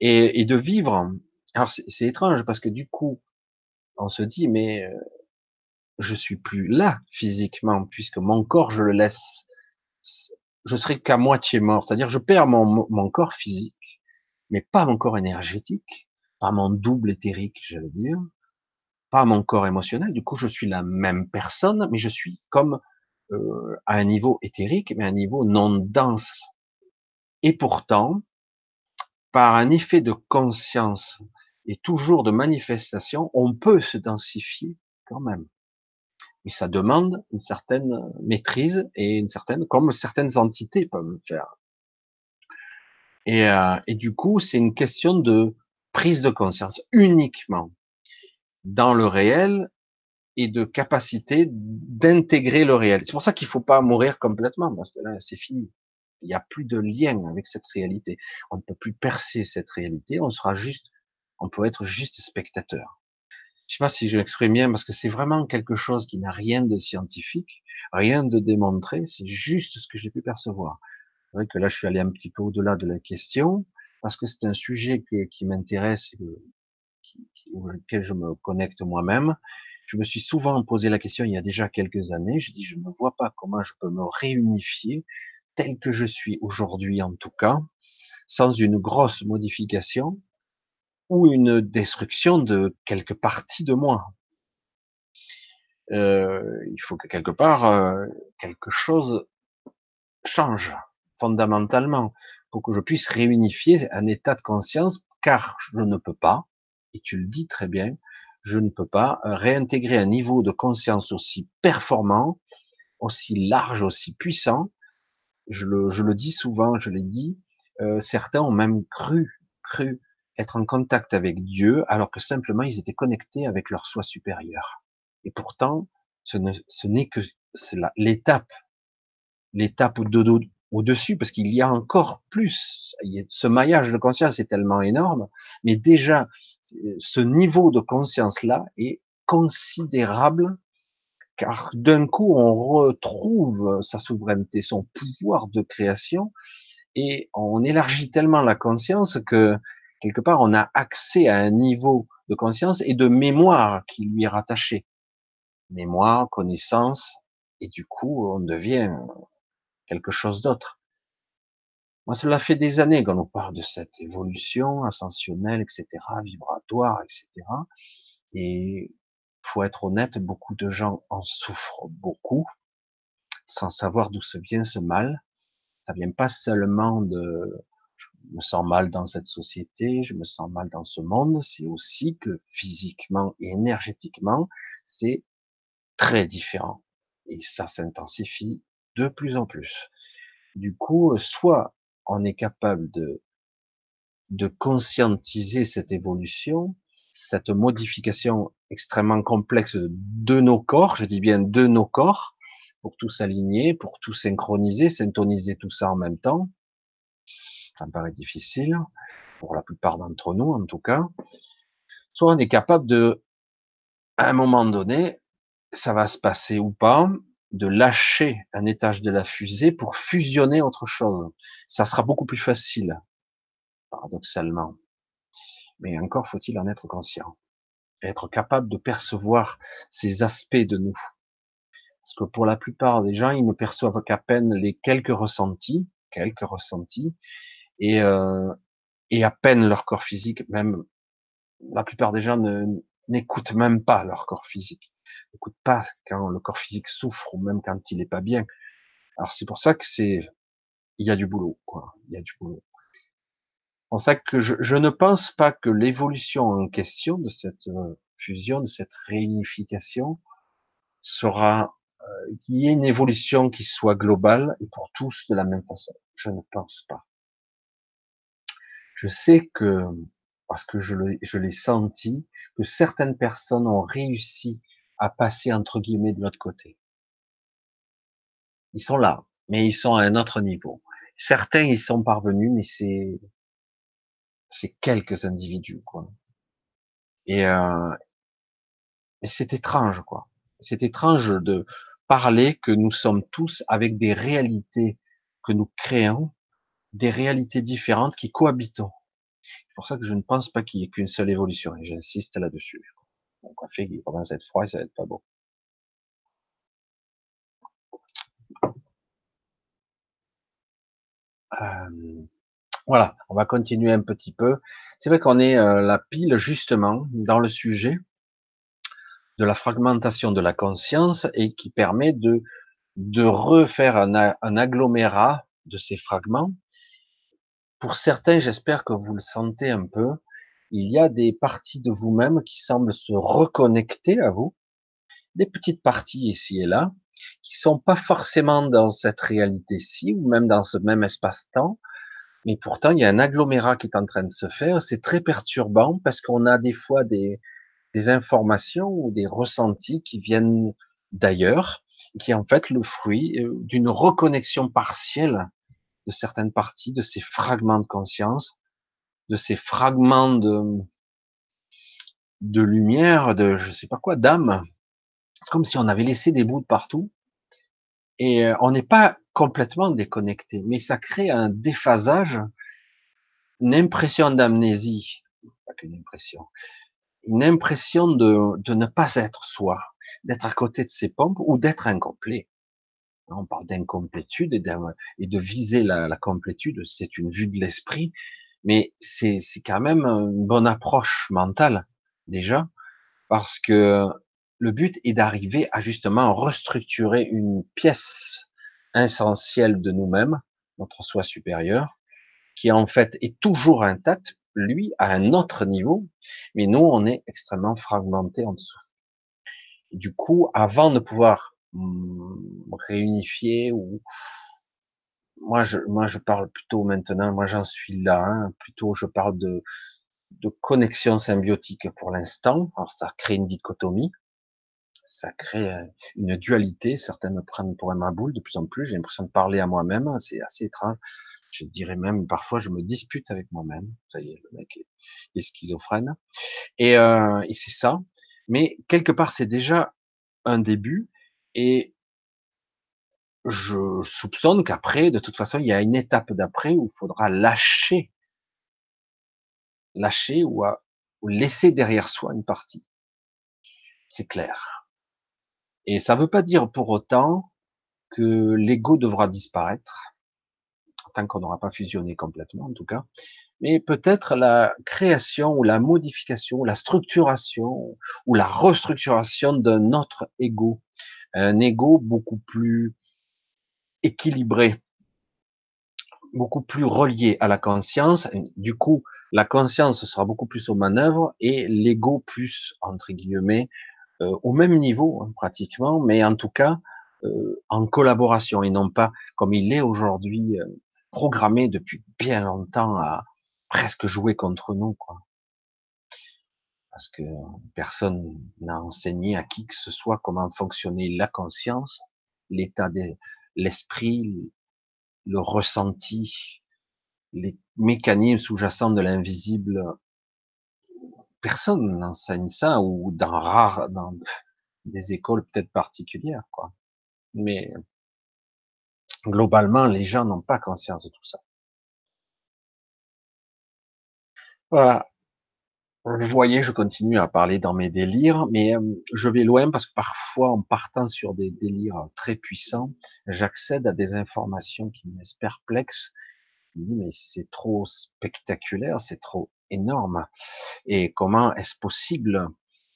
et, et de vivre. Alors c'est étrange parce que du coup, on se dit mais euh, je suis plus là physiquement puisque mon corps je le laisse, je serai qu'à moitié mort, c'est-à-dire je perds mon, mon corps physique, mais pas mon corps énergétique, pas mon double éthérique, j'allais dire, pas mon corps émotionnel. Du coup, je suis la même personne, mais je suis comme euh, à un niveau éthérique, mais à un niveau non dense. Et pourtant, par un effet de conscience et toujours de manifestation, on peut se densifier quand même. Mais ça demande une certaine maîtrise et une certaine, comme certaines entités peuvent le faire. Et, euh, et du coup, c'est une question de prise de conscience uniquement dans le réel et de capacité d'intégrer le réel. C'est pour ça qu'il faut pas mourir complètement, parce que là, c'est fini. Il n'y a plus de lien avec cette réalité. On ne peut plus percer cette réalité. On sera juste, on peut être juste spectateur. Je sais pas si je l'exprime bien, parce que c'est vraiment quelque chose qui n'a rien de scientifique, rien de démontré. C'est juste ce que j'ai pu percevoir. C'est vrai que là, je suis allé un petit peu au-delà de la question, parce que c'est un sujet qui m'intéresse auquel je me connecte moi-même, je me suis souvent posé la question il y a déjà quelques années. Je dis, je ne vois pas comment je peux me réunifier tel que je suis aujourd'hui, en tout cas, sans une grosse modification ou une destruction de quelques parties de moi. Euh, il faut que quelque part euh, quelque chose change fondamentalement pour que je puisse réunifier un état de conscience, car je ne peux pas, et tu le dis très bien, je ne peux pas euh, réintégrer un niveau de conscience aussi performant, aussi large, aussi puissant. Je le, dis souvent, je l'ai dit, certains ont même cru, cru être en contact avec Dieu, alors que simplement ils étaient connectés avec leur soi supérieur. Et pourtant, ce n'est que l'étape, l'étape au-dessus, parce qu'il y a encore plus. Ce maillage de conscience est tellement énorme, mais déjà ce niveau de conscience-là est considérable car d'un coup on retrouve sa souveraineté, son pouvoir de création et on élargit tellement la conscience que quelque part on a accès à un niveau de conscience et de mémoire qui lui est rattaché. Mémoire, connaissance et du coup on devient quelque chose d'autre. Moi, cela fait des années qu'on nous parle de cette évolution ascensionnelle, etc., vibratoire, etc. Et faut être honnête, beaucoup de gens en souffrent beaucoup, sans savoir d'où se vient ce mal. Ça vient pas seulement de me sens mal dans cette société, je me sens mal dans ce monde, c'est aussi que physiquement et énergétiquement, c'est très différent. Et ça s'intensifie de plus en plus. Du coup, soit on est capable de, de conscientiser cette évolution, cette modification extrêmement complexe de nos corps, je dis bien de nos corps, pour tout s'aligner, pour tout synchroniser, syntoniser tout ça en même temps. Ça me paraît difficile, pour la plupart d'entre nous en tout cas. Soit on est capable de, à un moment donné, ça va se passer ou pas, de lâcher un étage de la fusée pour fusionner autre chose. Ça sera beaucoup plus facile, paradoxalement. Mais encore faut-il en être conscient. Être capable de percevoir ces aspects de nous. Parce que pour la plupart des gens, ils ne perçoivent qu'à peine les quelques ressentis, quelques ressentis, et, euh, et à peine leur corps physique, même la plupart des gens n'écoutent même pas leur corps physique, n'écoutent pas quand le corps physique souffre ou même quand il est pas bien. Alors c'est pour ça que c'est, il y a du boulot, quoi. Il y a du boulot. C'est pour ça que je, je ne pense pas que l'évolution en question de cette euh, fusion, de cette réunification, sera euh, qu'il y ait une évolution qui soit globale et pour tous de la même façon. Je ne pense pas. Je sais que, parce que je l'ai senti, que certaines personnes ont réussi à passer entre guillemets de l'autre côté. Ils sont là, mais ils sont à un autre niveau. Certains y sont parvenus, mais c'est c'est quelques individus quoi. Et, euh, c'est étrange quoi. C'est étrange de parler que nous sommes tous avec des réalités que nous créons, des réalités différentes qui cohabitent. C'est pour ça que je ne pense pas qu'il y ait qu'une seule évolution, et j'insiste là-dessus. Mon café qui commence à être froid, ça va pas bon. Euh, voilà, on va continuer un petit peu. C'est vrai qu'on est euh, la pile justement dans le sujet de la fragmentation de la conscience et qui permet de, de refaire un, un agglomérat de ces fragments. Pour certains, j'espère que vous le sentez un peu, il y a des parties de vous-même qui semblent se reconnecter à vous, des petites parties ici et là, qui sont pas forcément dans cette réalité-ci ou même dans ce même espace-temps, mais pourtant il y a un agglomérat qui est en train de se faire. C'est très perturbant parce qu'on a des fois des, des informations ou des ressentis qui viennent d'ailleurs, qui est en fait le fruit euh, d'une reconnexion partielle de certaines parties, de ces fragments de conscience, de ces fragments de, de lumière, de je sais pas quoi, d'âme. C'est comme si on avait laissé des bouts de partout et euh, on n'est pas complètement déconnecté, mais ça crée un déphasage, une impression d'amnésie, pas qu'une impression, une impression de, de ne pas être soi, d'être à côté de ses pompes ou d'être incomplet. On parle d'incomplétude et, de viser la, complétude, c'est une vue de l'esprit, mais c'est quand même une bonne approche mentale déjà, parce que le but est d'arriver à justement restructurer une pièce essentielle de nous-mêmes, notre soi supérieur, qui en fait est toujours intacte, lui à un autre niveau, mais nous on est extrêmement fragmenté en dessous. du coup, avant de pouvoir réunifier ou moi je moi je parle plutôt maintenant, moi j'en suis là, hein, plutôt je parle de de connexion symbiotique pour l'instant. Alors ça crée une dichotomie, ça crée euh, une dualité. Certains me prennent pour un maboule de plus en plus. J'ai l'impression de parler à moi-même. C'est assez étrange. Je dirais même parfois je me dispute avec moi-même. Ça y est, le mec est, schizophrène. Et, euh, et c'est ça. Mais quelque part c'est déjà un début. Et je soupçonne qu'après, de toute façon, il y a une étape d'après où il faudra lâcher, lâcher ou, laisser derrière soi une partie. C'est clair. Et ça ne veut pas dire pour autant que l'ego devra disparaître, tant qu'on n'aura pas fusionné complètement en tout cas, mais peut-être la création ou la modification, la structuration ou la restructuration d'un autre ego, un ego beaucoup plus équilibré, beaucoup plus relié à la conscience. Du coup, la conscience sera beaucoup plus aux manœuvres et l'ego plus, entre guillemets, euh, au même niveau hein, pratiquement, mais en tout cas euh, en collaboration et non pas comme il est aujourd'hui euh, programmé depuis bien longtemps à presque jouer contre nous. Parce que personne n'a enseigné à qui que ce soit comment fonctionnait la conscience, l'état des, l'esprit, le ressenti, les mécanismes sous-jacents de l'invisible. Personne n'enseigne ça ou dans rare, dans des écoles peut-être particulières, quoi. Mais globalement, les gens n'ont pas conscience de tout ça. Voilà. Vous voyez, je continue à parler dans mes délires, mais euh, je vais loin parce que parfois, en partant sur des délires très puissants, j'accède à des informations qui me laissent perplexe. Je me dis, mais c'est trop spectaculaire, c'est trop énorme. Et comment est-ce possible?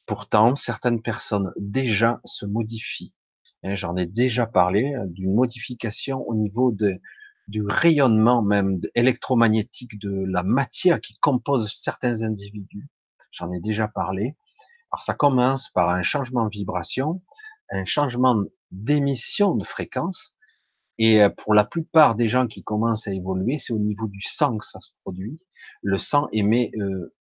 Pourtant, certaines personnes déjà se modifient. Hein, j'en ai déjà parlé euh, d'une modification au niveau de, du rayonnement même électromagnétique de la matière qui compose certains individus. J'en ai déjà parlé. Alors ça commence par un changement de vibration, un changement d'émission de fréquence. Et euh, pour la plupart des gens qui commencent à évoluer, c'est au niveau du sang que ça se produit. Le sang émet euh,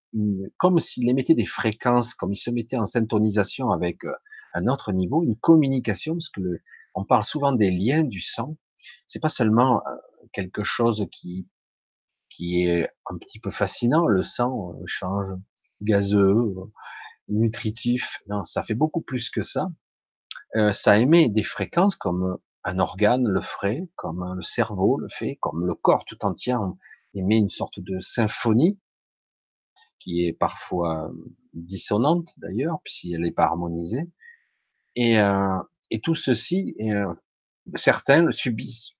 comme s'il émettait des fréquences, comme il se mettait en syntonisation avec euh, un autre niveau, une communication, parce que on parle souvent des liens du sang. C'est pas seulement quelque chose qui qui est un petit peu fascinant. Le sang change gazeux, nutritif. Non, ça fait beaucoup plus que ça. Euh, ça émet des fréquences comme un organe le ferait, comme le cerveau le fait, comme le corps tout entier émet une sorte de symphonie qui est parfois dissonante d'ailleurs, si elle n'est pas harmonisée. Et, euh, tout ceci, euh, certains le subissent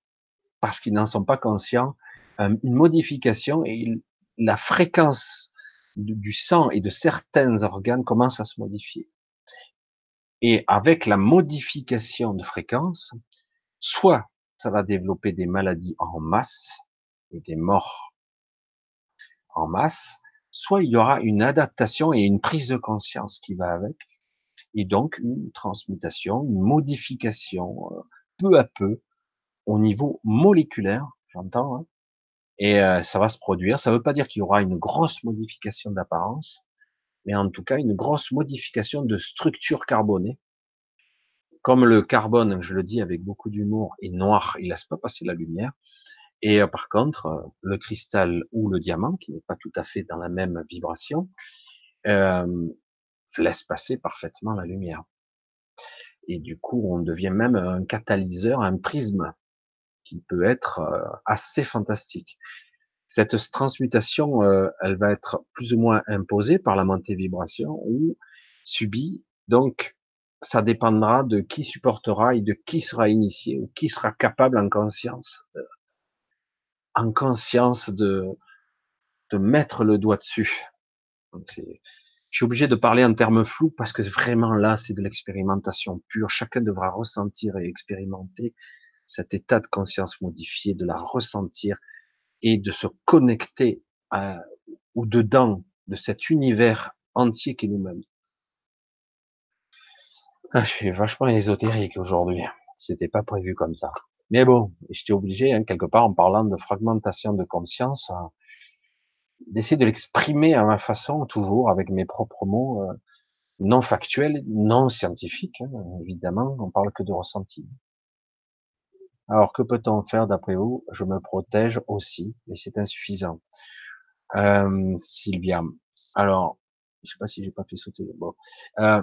parce qu'ils n'en sont pas conscients, euh, une modification et la fréquence du, sang et de certains organes commence à se modifier. Et avec la modification de fréquence, soit ça va développer des maladies en masse et des morts en masse, soit il y aura une adaptation et une prise de conscience qui va avec, et donc une transmutation, une modification euh, peu à peu au niveau moléculaire, j'entends, hein, et euh, ça va se produire. Ça ne veut pas dire qu'il y aura une grosse modification d'apparence, mais en tout cas une grosse modification de structure carbonée. Comme le carbone, je le dis avec beaucoup d'humour, est noir, il laisse pas passer la lumière. Et euh, par contre, euh, le cristal ou le diamant, qui n'est pas tout à fait dans la même vibration, laisse passer parfaitement la lumière. Et du coup, on devient même un catalyseur, un prisme, qui peut être euh, assez fantastique. Cette transmutation, elle va être plus ou moins imposée par la montée vibration ou subie. Donc, ça dépendra de qui supportera et de qui sera initié ou qui sera capable en conscience en conscience de, de mettre le doigt dessus. je suis obligé de parler en termes flous parce que vraiment là, c'est de l'expérimentation pure. Chacun devra ressentir et expérimenter cet état de conscience modifié, de la ressentir et de se connecter ou dedans de cet univers entier qui nous-mêmes. Ah, je suis vachement ésotérique aujourd'hui. C'était pas prévu comme ça. Mais bon, j'étais obligé, hein, quelque part, en parlant de fragmentation de conscience, euh, d'essayer de l'exprimer à ma façon, toujours avec mes propres mots, euh, non factuels, non scientifiques, hein, évidemment, on parle que de ressenti. Alors, que peut-on faire d'après vous? Je me protège aussi, mais c'est insuffisant. Euh, Sylvia, alors, je sais pas si j'ai pas fait sauter. Bon, euh,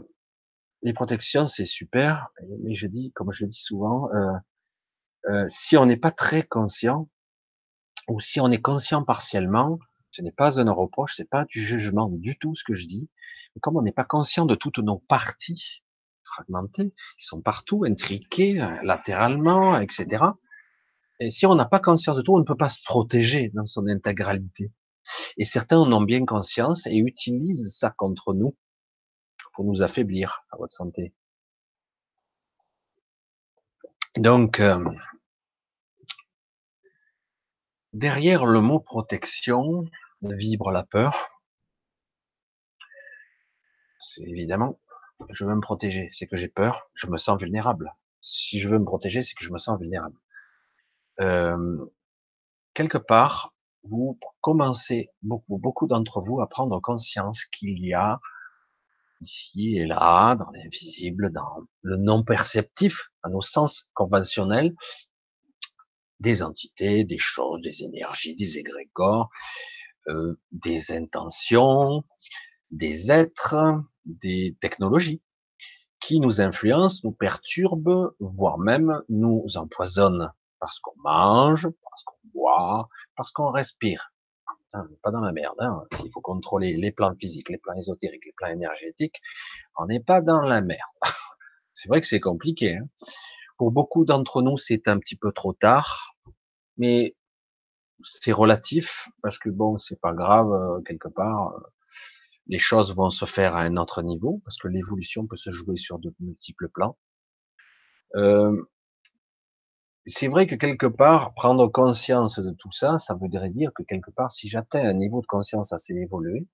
les protections, c'est super, mais je dis, comme je le dis souvent, euh, euh, si on n'est pas très conscient, ou si on est conscient partiellement, ce n'est pas un reproche, c'est pas du jugement du tout ce que je dis. Mais comme on n'est pas conscient de toutes nos parties fragmentées, qui sont partout, intriquées, euh, latéralement, etc. Et si on n'a pas conscience de tout, on ne peut pas se protéger dans son intégralité. Et certains en ont bien conscience et utilisent ça contre nous pour nous affaiblir à votre santé. Donc, euh, Derrière le mot protection vibre la peur. C'est évidemment, je veux me protéger, c'est que j'ai peur, je me sens vulnérable. Si je veux me protéger, c'est que je me sens vulnérable. Euh, quelque part, vous commencez, beaucoup, beaucoup d'entre vous, à prendre conscience qu'il y a ici et là, dans l'invisible, dans le non perceptif, à nos sens conventionnels, des entités, des choses, des énergies, des égrégores, euh, des intentions, des êtres, des technologies qui nous influencent, nous perturbent, voire même nous empoisonnent parce qu'on mange, parce qu'on boit, parce qu'on respire. Putain, pas dans la merde. Hein. Il faut contrôler les plans physiques, les plans ésotériques, les plans énergétiques. On n'est pas dans la merde. c'est vrai que c'est compliqué. Hein. Pour beaucoup d'entre nous, c'est un petit peu trop tard, mais c'est relatif parce que bon, c'est pas grave euh, quelque part. Les choses vont se faire à un autre niveau, parce que l'évolution peut se jouer sur de multiples plans. Euh, c'est vrai que quelque part, prendre conscience de tout ça, ça voudrait dire que quelque part, si j'atteins un niveau de conscience assez évolué,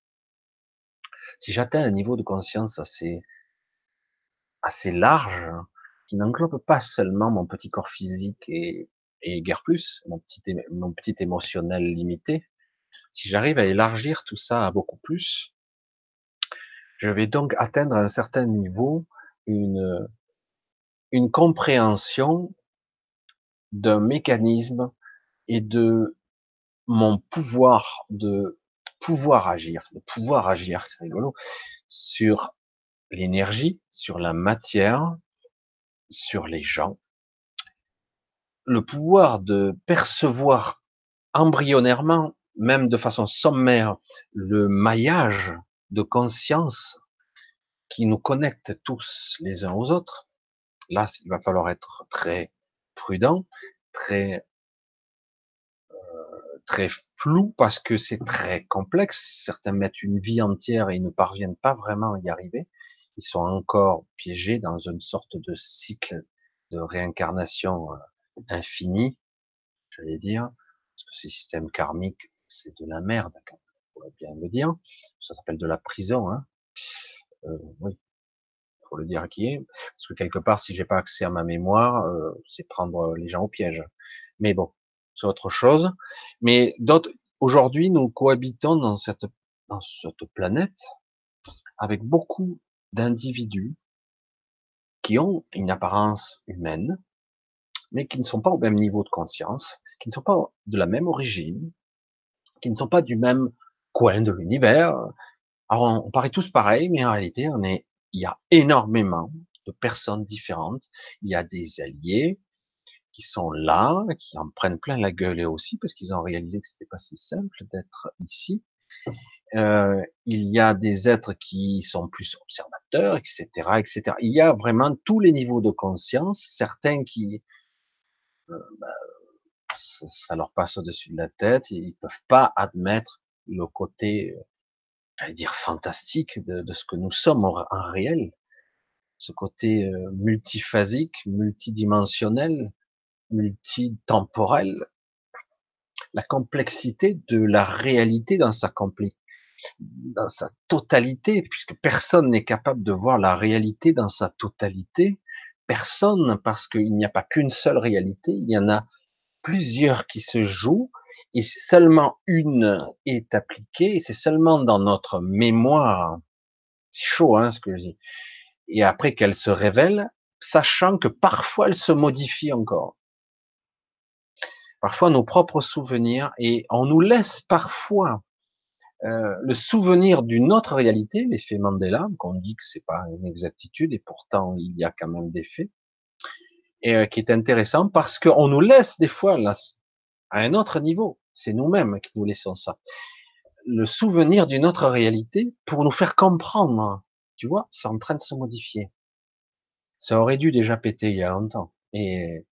si j'atteins un niveau de conscience assez, assez large, qui n'englobe pas seulement mon petit corps physique et, et guère plus, mon petit, mon petit émotionnel limité, si j'arrive à élargir tout ça à beaucoup plus, je vais donc atteindre à un certain niveau une, une compréhension d'un mécanisme et de mon pouvoir de pouvoir agir, de pouvoir agir, c'est rigolo, sur l'énergie, sur la matière, sur les gens, le pouvoir de percevoir embryonnairement, même de façon sommaire, le maillage de conscience qui nous connecte tous les uns aux autres. Là, il va falloir être très prudent, très euh, très flou parce que c'est très complexe. Certains mettent une vie entière et ne parviennent pas vraiment à y arriver. Ils sont encore piégés dans une sorte de cycle de réincarnation euh, infini, j'allais dire, parce que ce système karmique, c'est de la merde, on bien le dire. Ça s'appelle de la prison, hein. Euh, oui, faut le dire qui est, parce que quelque part, si j'ai pas accès à ma mémoire, euh, c'est prendre les gens au piège. Mais bon, c'est autre chose. Mais d'autres, aujourd'hui, nous cohabitons dans cette dans cette planète avec beaucoup d'individus qui ont une apparence humaine, mais qui ne sont pas au même niveau de conscience, qui ne sont pas de la même origine, qui ne sont pas du même coin de l'univers. Alors, on paraît tous pareils, mais en réalité, on est il y a énormément de personnes différentes. Il y a des alliés qui sont là, qui en prennent plein la gueule et aussi parce qu'ils ont réalisé que c'était pas si simple d'être ici. Euh, il y a des êtres qui sont plus observateurs, etc., etc. Il y a vraiment tous les niveaux de conscience. Certains qui, euh, bah, ça, leur passe au-dessus de la tête, ils peuvent pas admettre le côté euh, j'allais dire fantastique de, ce que nous sommes en, réel, ce côté euh, multiphasique, multidimensionnel, multitemporel, la complexité de la réalité dans sa complexité dans sa totalité, puisque personne n'est capable de voir la réalité dans sa totalité. Personne, parce qu'il n'y a pas qu'une seule réalité, il y en a plusieurs qui se jouent, et seulement une est appliquée, c'est seulement dans notre mémoire, c'est chaud hein, ce que je dis, et après qu'elle se révèle, sachant que parfois elle se modifie encore. Parfois nos propres souvenirs, et on nous laisse parfois euh, le souvenir d'une autre réalité, l'effet Mandela, qu'on dit que c'est pas une exactitude, et pourtant il y a quand même des faits, et euh, qui est intéressant parce qu'on nous laisse des fois là, à un autre niveau. C'est nous-mêmes qui nous laissons ça. Le souvenir d'une autre réalité pour nous faire comprendre. Tu vois, c'est en train de se modifier. Ça aurait dû déjà péter il y a longtemps. Et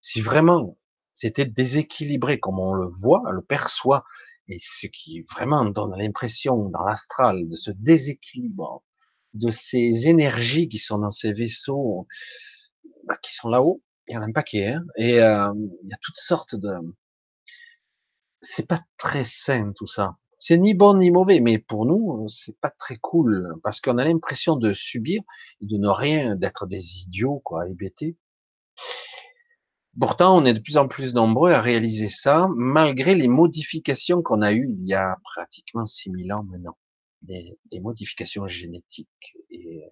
si vraiment c'était déséquilibré comme on le voit, on le perçoit, et ce qui vraiment donne l'impression dans l'astral de ce déséquilibre, de ces énergies qui sont dans ces vaisseaux, bah, qui sont là-haut, il y en a un paquet, hein, et euh, il y a toutes sortes de, c'est pas très sain tout ça. C'est ni bon ni mauvais, mais pour nous, c'est pas très cool parce qu'on a l'impression de subir de ne rien, d'être des idiots, quoi, hébétés. Pourtant, on est de plus en plus nombreux à réaliser ça, malgré les modifications qu'on a eues il y a pratiquement 6000 ans maintenant. Des, des modifications génétiques et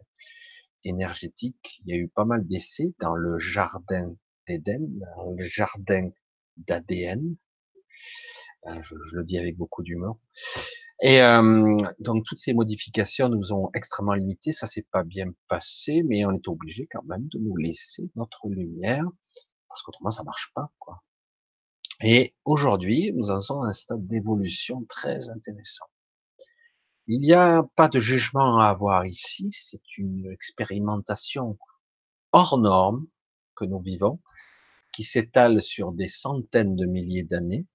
énergétiques. Il y a eu pas mal d'essais dans le jardin d'Éden, le jardin d'ADN, euh, je, le dis avec beaucoup d'humour. Et euh, donc toutes ces modifications nous ont extrêmement limités. Ça s'est pas bien passé, mais on est obligé quand même de nous laisser notre lumière parce qu'autrement ça marche pas, quoi. Et aujourd'hui, nous en sommes à un stade d'évolution très intéressant. Il n'y a pas de jugement à avoir ici. C'est une expérimentation hors norme que nous vivons, qui s'étale sur des centaines de milliers d'années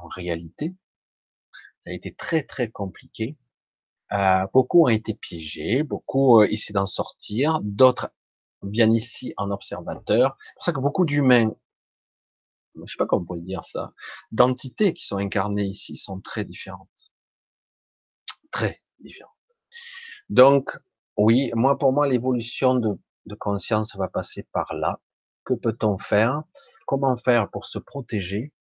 en réalité. Ça a été très très compliqué Euh, beaucoup ont été piégés, beaucoup euh, essaient d'en sortir, d'autres viennent ici en observateur. C'est pour ça que beaucoup d'humains, je sais pas comment on pourrait dire ça, d'entités qui sont incarnées ici sont très différentes. Très différentes. Donc, oui, moi, pour moi, l'évolution de, de conscience va passer par là. Que peut-on faire? Comment faire pour se protéger?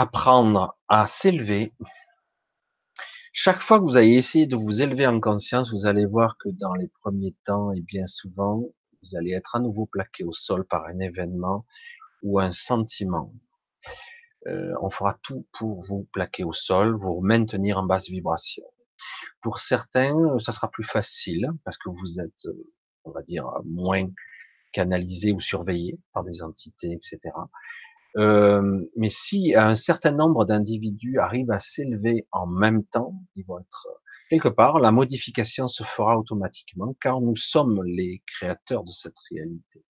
Apprendre à s'élever, chaque fois que vous allez essayer de vous élever en conscience, vous allez voir que dans les premiers temps, et bien souvent, vous allez être à nouveau plaqué au sol par un événement ou un sentiment. Euh, on fera tout pour vous plaquer au sol, vous maintenir en basse vibration. Pour certains, ça sera plus facile parce que vous êtes, on va dire, moins canalisé ou surveillé par des entités, etc. Euh, mais si un certain nombre d'individus arrivent à s'élever en même temps, ils vont être quelque part, la modification se fera automatiquement, car nous sommes les créateurs de cette réalité.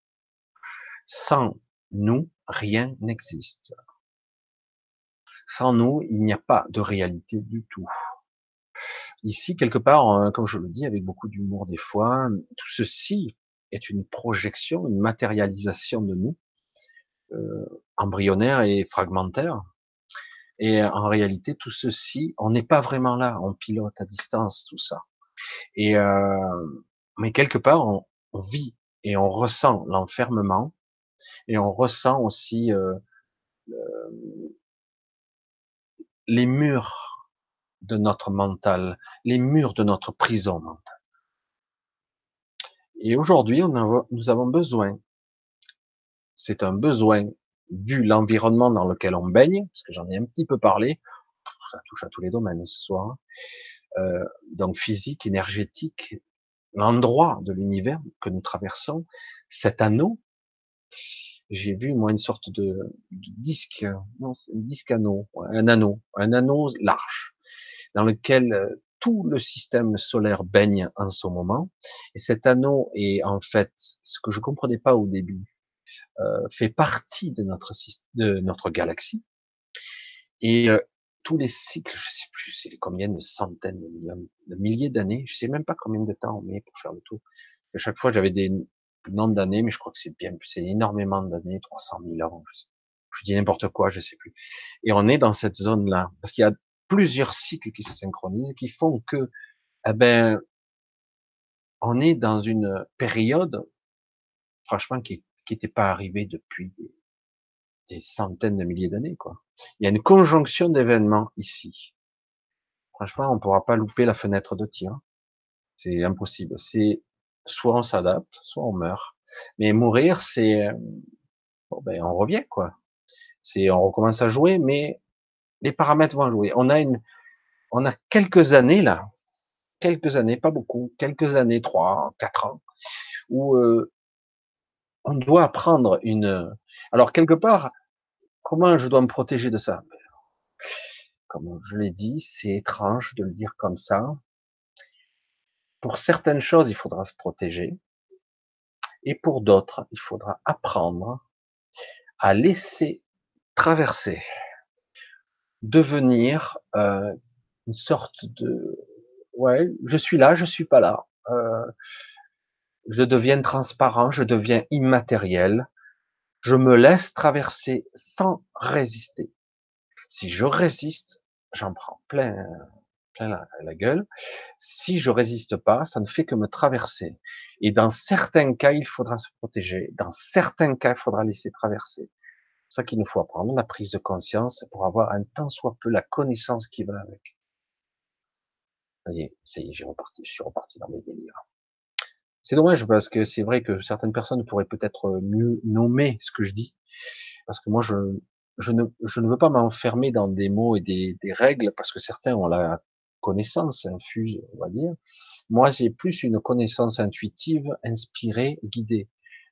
Sans nous, rien n'existe. Sans nous, il n'y a pas de réalité du tout. Ici, quelque part, hein, comme je le dis avec beaucoup d'humour des fois, tout ceci est une projection, une matérialisation de nous, euh, embryonnaire et fragmentaire. Et en réalité, tout ceci, on n'est pas vraiment là, on pilote à distance tout ça. Et euh, mais quelque part, on, vit et on ressent l'enfermement et on ressent aussi euh, les murs de notre mental, les murs de notre prison mentale. Et aujourd'hui, nous avons besoin c'est un besoin vu l'environnement dans lequel on baigne, parce que j'en ai un petit peu parlé, ça touche à tous les domaines ce soir, hein. euh, donc physique, énergétique, l'endroit de l'univers que nous traversons, cet anneau, j'ai vu moi une sorte de, disque, non, un disque anneau, un anneau, un anneau large, dans lequel euh, tout le système solaire baigne en ce moment, et cet anneau est en fait ce que je comprenais pas au début, fait partie de notre de notre galaxie et euh, tous les cycles, je sais plus, c'est combien de centaines de milliers, d'années, je sais même pas combien de temps on met pour faire le tour. À chaque fois, j'avais des nombres d'années, mais je crois que c'est bien, c'est énormément d'années, 300 000 ans. Je, je dis n'importe quoi, je sais plus. Et on est dans cette zone-là parce qu'il y a plusieurs cycles qui se synchronisent, qui font que, eh ben, on est dans une période, franchement, qui est qui n'était pas arrivé depuis des, centaines de milliers d'années. quoi. Il y a une conjonction d'événements ici. Franchement, on ne pourra pas louper la fenêtre de tir. C'est impossible. C'est soit on s'adapte, soit on meurt. Mais mourir, c'est bon, ben on revient quoi. C'est on recommence à jouer, mais les paramètres vont jouer. On a une, on a quelques années là, quelques années, pas beaucoup, quelques années, trois, quatre ans, où euh, on doit apprendre une. Alors quelque part, comment je dois me protéger de ça? Comme je l'ai dit, c'est étrange de le dire comme ça. Pour certaines choses, il faudra se protéger, et pour d'autres, il faudra apprendre à laisser traverser, devenir euh, une sorte de ouais, je suis là, je suis pas là. Euh, je deviens transparent, je deviens immatériel, je me laisse traverser sans résister. Si je résiste, j'en prends plein, plein la, gueule. Si je résiste pas, ça ne fait que me traverser. Et dans certains cas, il faudra se protéger. Dans certains cas, il faudra laisser traverser. C'est ça qu'il nous faut apprendre, la prise de conscience pour avoir un tant soit peu la connaissance qui va avec. Ça y est, ça y est, je suis reparti dans mes délires. C'est dommage parce que c'est vrai que certaines personnes pourraient peut-être euh, mieux nommer ce que je dis, parce que moi je je ne je ne veux pas m'enfermer dans des mots et des, des règles parce que certains ont la connaissance infuse, on va dire. Moi, j'ai plus une connaissance intuitive, inspirée, guidée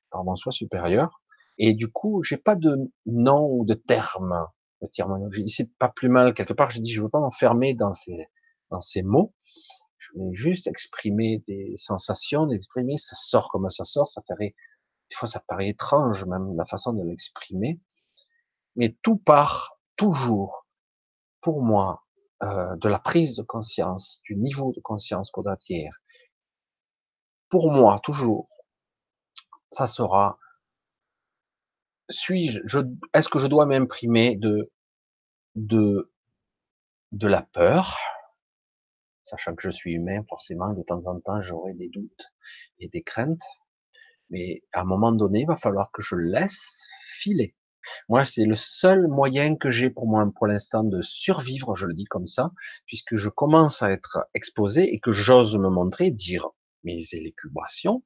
par mon soi supérieur. Et du coup, j'ai pas de nom ou de terme. C'est pas plus mal quelque part. J'ai dit, je veux pas m'enfermer dans ces dans ces mots je voulais juste exprimer des sensations, d'exprimer, ça sort comme ça sort, ça paraît, des fois ça paraît étrange même la façon de l'exprimer, mais tout part toujours, pour moi, euh, de la prise de conscience, du niveau de conscience qu'on acquiert, pour moi, toujours, ça sera, suis-je, je, est-ce que je dois m'imprimer de, de, de la peur, sachant que je suis humain, forcément, de temps en temps, j'aurai des doutes et des craintes, mais à un moment donné, il va falloir que je laisse filer. Moi, c'est le seul moyen que j'ai pour moi, pour l'instant, de survivre, je le dis comme ça, puisque je commence à être exposé et que j'ose me montrer, dire mes élucubrations.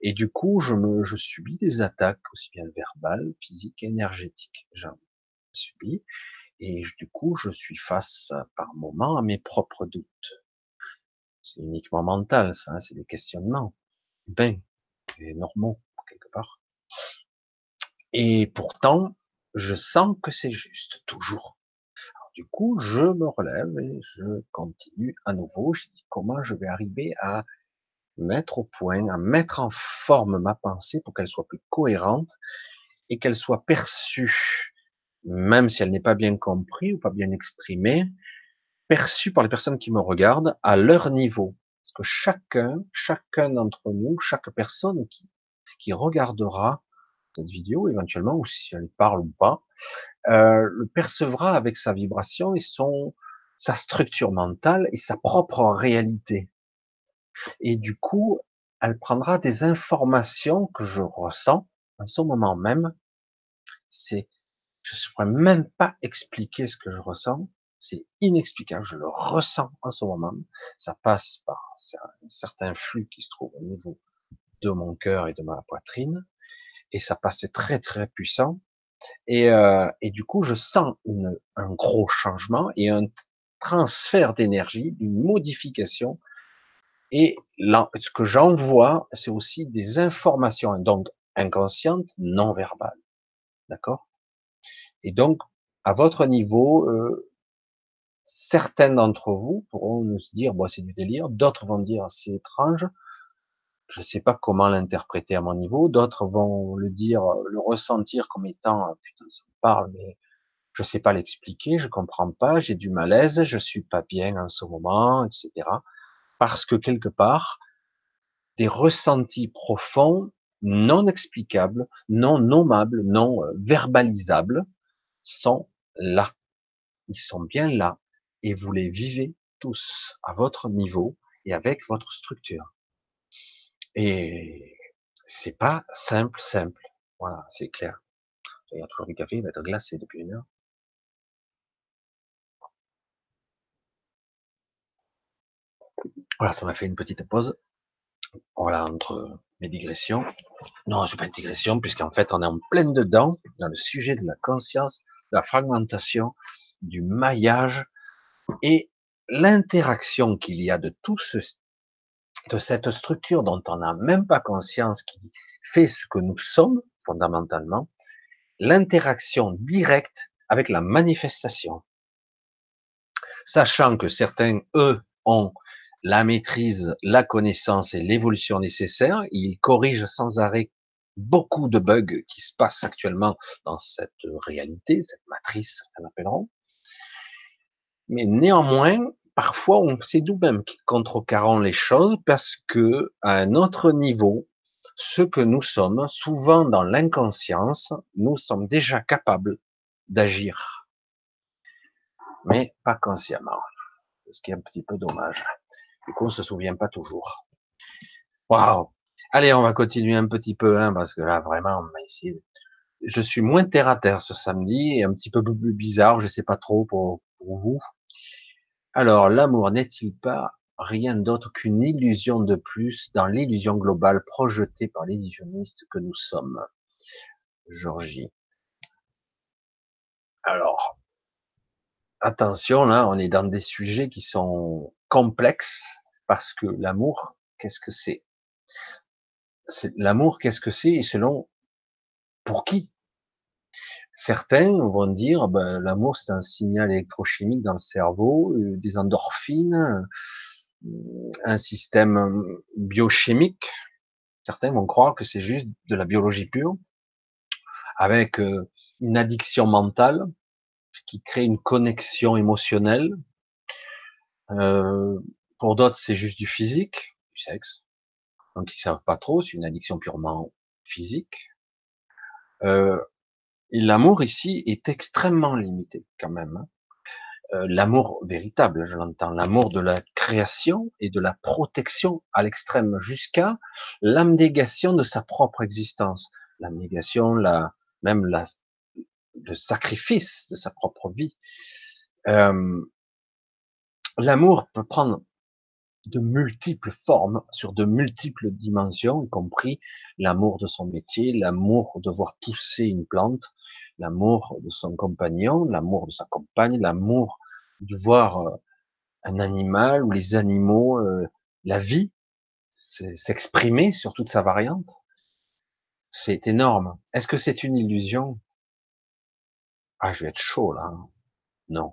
Et du coup, je me, je subis des attaques, aussi bien verbales, physiques, énergétiques. J'en subis. Et du coup, je suis face, par moment, à mes propres doutes. C'est uniquement mental, ça, hein, c'est des questionnements. Ben, et normaux, quelque part. Et pourtant, je sens que c'est juste, toujours. du coup, je me relève et je continue à nouveau. Je dis comment je vais arriver à mettre au point, à mettre en forme ma pensée pour qu'elle soit plus cohérente et qu'elle soit perçue, même si elle n'est pas bien comprise ou pas bien exprimée, perçue par les personnes qui me regardent à leur niveau. Parce que chacun, chacun d'entre nous, chaque personne qui, qui regardera cette vidéo éventuellement, ou si elle parle ou pas, euh, le percevra avec sa vibration et son, sa structure mentale et sa propre réalité. Et du coup, elle prendra des informations que je ressens en ce moment même. C'est, je ne pourrais même pas expliquer ce que je ressens. C'est inexplicable. Je le ressens en ce moment. Ça passe par un certain flux qui se trouve au niveau de mon cœur et de ma poitrine et ça passait très très puissant. Et, euh, et du coup, je sens une, un gros changement et un transfert d'énergie, une modification. Et là, ce que j'envoie, c'est aussi des informations, donc inconscientes, non verbales. D'accord? Et donc, à votre niveau, euh, certains d'entre vous pourront se dire, bon, c'est du délire, d'autres vont dire, c'est étrange, je ne sais pas comment l'interpréter à mon niveau. D'autres vont le dire, le ressentir comme étant ah, putain ça me parle, mais je ne sais pas l'expliquer, je comprends pas, j'ai du malaise, je suis pas bien en ce moment, etc. Parce que quelque part, des ressentis profonds, non explicables, non nommables, non euh, verbalisables, sont là. Ils sont bien là. Et vous les vivez tous à votre niveau et avec votre structure. Et c'est pas simple, simple. Voilà, c'est clair. Il y a toujours du café, il va être glacé depuis une heure. Voilà, ça m'a fait une petite pause. Voilà, entre mes digressions. Non, c'est pas une digression, puisqu'en fait, on est en pleine dedans, dans le sujet de la conscience, la fragmentation, du maillage et l'interaction qu'il y a de tout ce, de cette structure dont on n'a même pas conscience, qui fait ce que nous sommes fondamentalement, l'interaction directe avec la manifestation. Sachant que certains, eux, ont la maîtrise, la connaissance et l'évolution nécessaire, ils corrigent sans arrêt beaucoup de bugs qui se passent actuellement dans cette réalité, cette matrice, certains l'appelleront. Mais néanmoins, parfois on sait nous-mêmes qui contrecarrons les choses parce que à un autre niveau, ce que nous sommes, souvent dans l'inconscience, nous sommes déjà capables d'agir, mais pas consciemment, ce qui est un petit peu dommage. Du coup, on se souvient pas toujours. Waouh Allez, on va continuer un petit peu, hein, parce que là, vraiment, essayer. Je suis moins terre à terre ce samedi, un petit peu plus bizarre, je sais pas trop pour, pour vous. Alors, l'amour n'est-il pas rien d'autre qu'une illusion de plus dans l'illusion globale projetée par l'illusionniste que nous sommes? Georgie. Alors, attention, là, on est dans des sujets qui sont complexes parce que l'amour, qu'est-ce que c'est? L'amour, qu'est-ce que c'est et selon pour qui? Certains vont dire, ben, l'amour c'est un signal électrochimique dans le cerveau, euh, des endorphines, euh, un système biochimique. Certains vont croire que c'est juste de la biologie pure, avec euh, une addiction mentale, qui crée une connexion émotionnelle. Euh, pour d'autres, c'est juste du physique, du sexe. Donc ils savent pas trop, c'est une addiction purement physique. Euh, l'amour ici est extrêmement limité quand même. Hein. Euh, l'amour véritable, je l'entends, l'amour de la création et de la protection à l'extrême jusqu'à l'abnégation de sa propre existence, l'abnégation, la, même la, le sacrifice de sa propre vie. Euh, l'amour peut prendre de multiples formes, sur de multiples dimensions, y compris l'amour de son métier, l'amour de voir pousser une plante, l'amour de son compagnon, l'amour de sa compagne, l'amour de voir euh, un animal ou les animaux, euh, la vie s'exprimer sur toute sa variante. C'est énorme. Est-ce que c'est une illusion? Ah, je vais être chaud là. Hein. Non.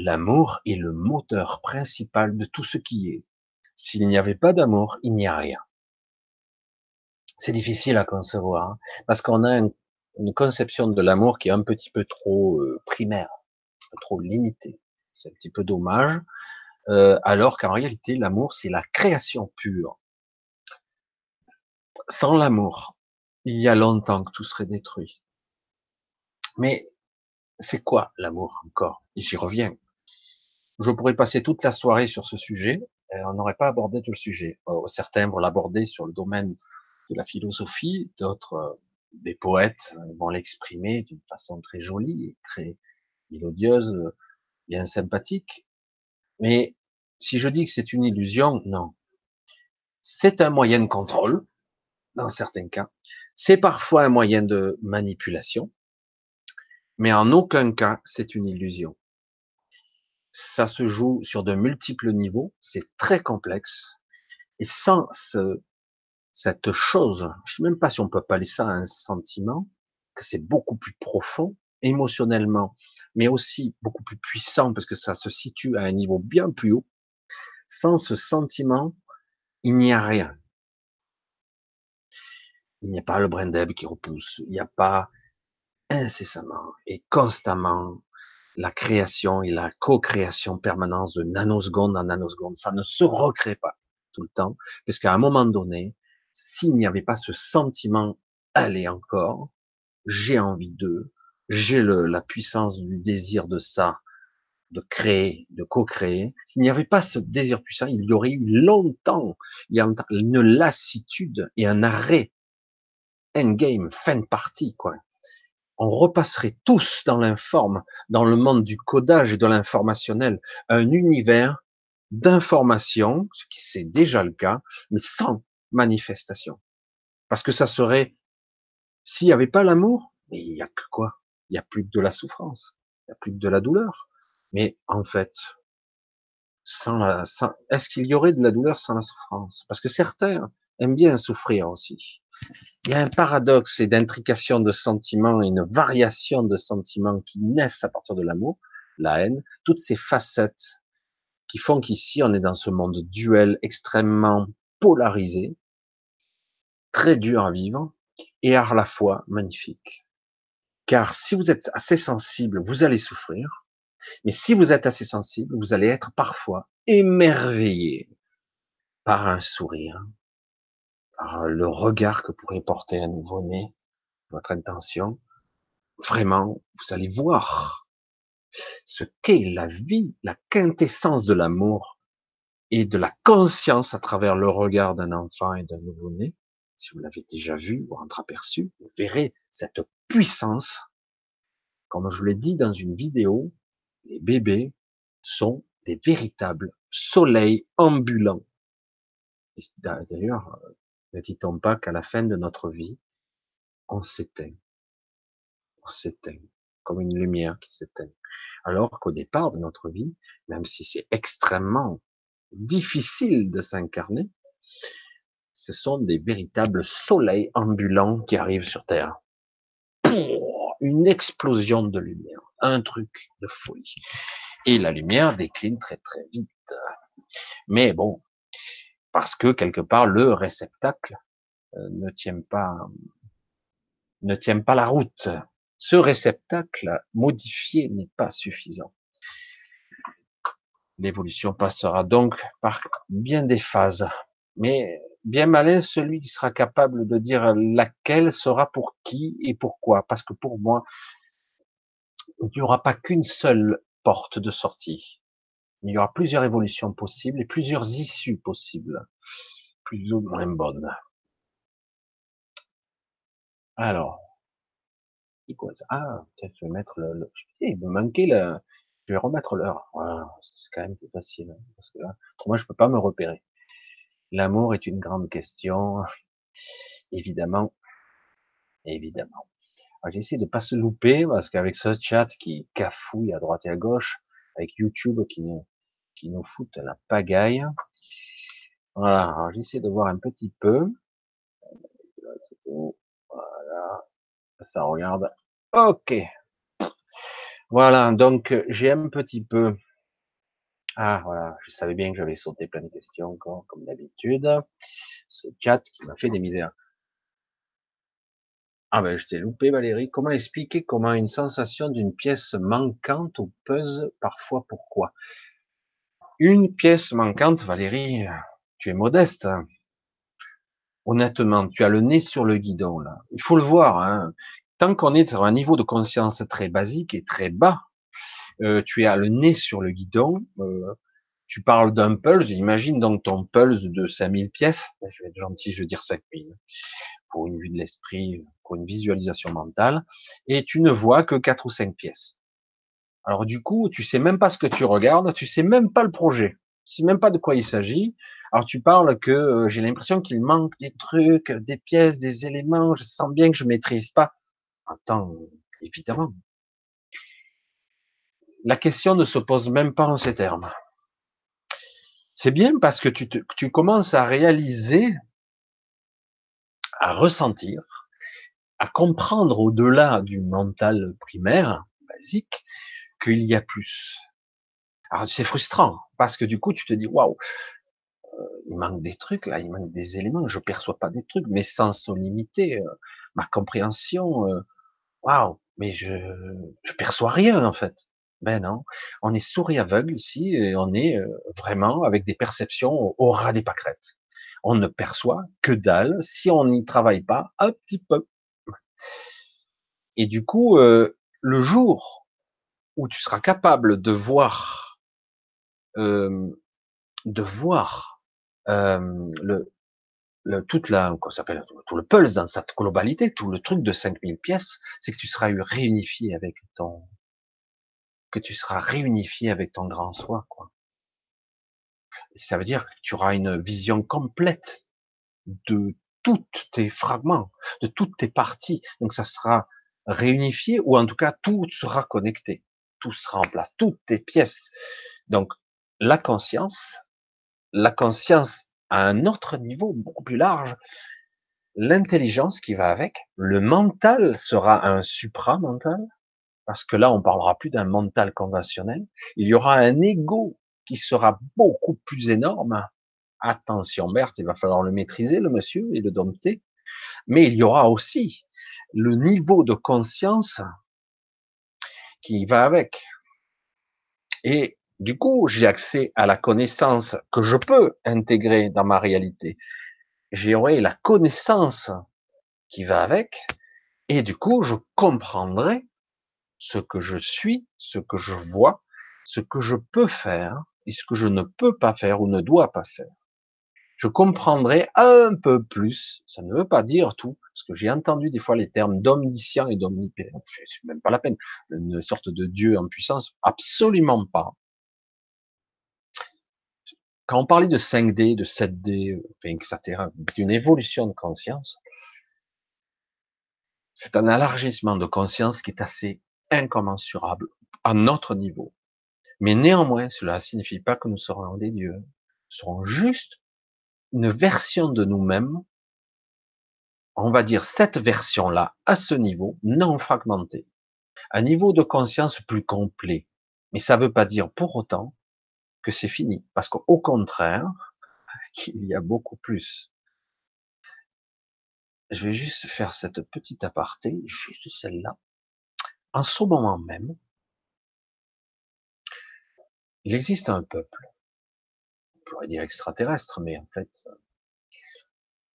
L'amour est le moteur principal de tout ce qui est. S'il n'y avait pas d'amour, il n'y a rien. C'est difficile à concevoir, hein, parce qu'on a une conception de l'amour qui est un petit peu trop euh, primaire, trop limitée. C'est un petit peu dommage, euh, alors qu'en réalité, l'amour, c'est la création pure. Sans l'amour, il y a longtemps que tout serait détruit. Mais c'est quoi l'amour encore? J'y reviens. Je pourrais passer toute la soirée sur ce sujet, et on n'aurait pas abordé tout le sujet. Euh, certains vont l'aborder sur le domaine de la philosophie, d'autres, euh, des poètes, euh, vont l'exprimer d'une façon très jolie et très mélodieuse, bien sympathique. Mais si je dis que c'est une illusion, non. C'est un moyen de contrôle, dans certains cas. C'est parfois un moyen de manipulation, mais en aucun cas c'est une illusion ça se joue sur de multiples niveaux, c'est très complexe, et sans ce, cette chose, je sais même pas si on peut appeler ça un sentiment, que c'est beaucoup plus profond, émotionnellement, mais aussi beaucoup plus puissant, parce que ça se situe à un niveau bien plus haut, sans ce sentiment, il n'y a rien. Il n'y a pas le brin qui repousse, il n'y a pas incessamment et constamment la création et la co-création permanente de nanoseconde en nanoseconde. Ça ne se recrée pas tout le temps, puisqu'à un moment donné, s'il n'y avait pas ce sentiment, allez encore, j'ai envie d'eux, j'ai la puissance du désir de ça, de créer, de co-créer. S'il n'y avait pas ce désir puissant, il y aurait eu longtemps, il y a une lassitude et un arrêt. Endgame, fin de partie, quoi on repasserait tous dans l'informe, dans le monde du codage et de l'informationnel, un univers d'information, ce qui c'est déjà le cas, mais sans manifestation. Parce que ça serait, s'il n'y avait pas l'amour, mais il n'y a que quoi? Il n'y a plus que de la souffrance, il n'y a plus que de la douleur. Mais en fait, sans la, est-ce qu'il y aurait de la douleur sans la souffrance? Parce que certains aiment bien souffrir aussi il y a un paradoxe et d'intrication de sentiments, une variation de sentiments qui naissent à partir de l'amour, la haine, toutes ces facettes qui font qu'ici on est dans ce monde duel extrêmement polarisé, très dur à vivre et à la fois magnifique. Car si vous êtes assez sensible, vous allez souffrir, mais si vous êtes assez sensible, vous allez être parfois émerveillé par un sourire, le regard que pourrait porter un nouveau-né, votre intention, vraiment, vous allez voir ce qu'est la vie, la quintessence de l'amour et de la conscience à travers le regard d'un enfant et d'un nouveau-né. Si vous l'avez déjà vu ou entreaperçu, vous verrez cette puissance. Comme je l'ai dit dans une vidéo, les bébés sont des véritables soleils ambulants. D'ailleurs, ne dit-on pas qu'à la fin de notre vie, on s'éteint On s'éteint, comme une lumière qui s'éteint. Alors qu'au départ de notre vie, même si c'est extrêmement difficile de s'incarner, ce sont des véritables soleils ambulants qui arrivent sur Terre. une explosion de lumière, un truc de folie. Et la lumière décline très très vite. Mais bon, parce que quelque part le réceptacle euh, ne tient pas ne tient pas la route. Ce réceptacle modifié n'est pas suffisant. L'évolution passera donc par bien des phases. Mais bien malin celui qui sera capable de dire laquelle sera pour qui et pourquoi. Parce que pour moi, il n'y aura pas qu'une seule porte de sortie. Il y aura plusieurs évolutions possibles et plusieurs issues possibles, plus ou moins bonnes. Alors, ah, peut-être je vais mettre le, il me manquait le, je vais remettre l'heure. c'est quand même plus facile, hein, parce que là, je peux pas me repérer. L'amour est une grande question, évidemment, évidemment. J'essaie de pas se louper parce qu'avec ce chat qui cafouille à droite et à gauche, avec YouTube qui nous, qui nous fout la pagaille. Voilà, j'essaie de voir un petit peu. Voilà, ça regarde. Ok. Voilà, donc j'ai un petit peu. Ah voilà, je savais bien que j'avais sauté plein de questions encore, comme d'habitude. Ce chat qui m'a fait des misères. Ah ben je t'ai loupé Valérie. Comment expliquer comment une sensation d'une pièce manquante ou puzzle parfois pourquoi? Une pièce manquante, Valérie, tu es modeste. Hein. Honnêtement, tu as le nez sur le guidon là. Il faut le voir. Hein. Tant qu'on est sur un niveau de conscience très basique et très bas, euh, tu as le nez sur le guidon. Euh, tu parles d'un pulse, imagine donc ton pulse de 5000 pièces, je vais être gentil, je veux dire 5000, pour une vue de l'esprit, pour une visualisation mentale, et tu ne vois que quatre ou cinq pièces. Alors du coup, tu sais même pas ce que tu regardes, tu sais même pas le projet, tu sais même pas de quoi il s'agit. Alors tu parles que euh, j'ai l'impression qu'il manque des trucs, des pièces, des éléments, je sens bien que je maîtrise pas. Attends, évidemment. La question ne se pose même pas en ces termes. C'est bien parce que tu, tu commences à réaliser à ressentir, à comprendre au-delà du mental primaire, basique, qu'il y a plus. Alors c'est frustrant, parce que du coup tu te dis, waouh, euh, il manque des trucs là, il manque des éléments, je perçois pas des trucs, mes sens sont limités, euh, ma compréhension, euh, waouh, mais je, je perçois rien en fait. Ben non, on est souris aveugle ici et on est vraiment avec des perceptions au ras des pâquerettes on ne perçoit que dalle si on n'y travaille pas un petit peu. Et du coup, euh, le jour où tu seras capable de voir, euh, de voir euh, le, toute la, s'appelle, tout le pulse dans sa globalité, tout le truc de 5000 pièces, c'est que tu seras réunifié avec ton, que tu seras réunifié avec ton grand soi, quoi ça veut dire que tu auras une vision complète de tous tes fragments, de toutes tes parties. Donc ça sera réunifié ou en tout cas tout sera connecté, tout sera en place, toutes tes pièces. Donc la conscience, la conscience à un autre niveau beaucoup plus large, l'intelligence qui va avec, le mental sera un supramental, parce que là on parlera plus d'un mental conventionnel, il y aura un ego qui sera beaucoup plus énorme. Attention, Berthe, il va falloir le maîtriser, le monsieur, et le dompter. Mais il y aura aussi le niveau de conscience qui va avec. Et du coup, j'ai accès à la connaissance que je peux intégrer dans ma réalité. J'aurai la connaissance qui va avec, et du coup, je comprendrai ce que je suis, ce que je vois, ce que je peux faire, et ce que je ne peux pas faire ou ne dois pas faire. Je comprendrai un peu plus, ça ne veut pas dire tout, parce que j'ai entendu des fois les termes d'omniscient et d'omnipotent, c'est même pas la peine, une sorte de Dieu en puissance, absolument pas. Quand on parlait de 5D, de 7D, etc., d'une évolution de conscience, c'est un élargissement de conscience qui est assez incommensurable à notre niveau. Mais néanmoins, cela ne signifie pas que nous serons des dieux. Nous serons juste une version de nous-mêmes, on va dire cette version-là, à ce niveau, non fragmenté, un niveau de conscience plus complet. Mais ça ne veut pas dire pour autant que c'est fini, parce qu'au contraire, il y a beaucoup plus. Je vais juste faire cette petite aparté, juste celle-là. en ce moment même, il existe un peuple, on pourrait dire extraterrestre, mais en fait,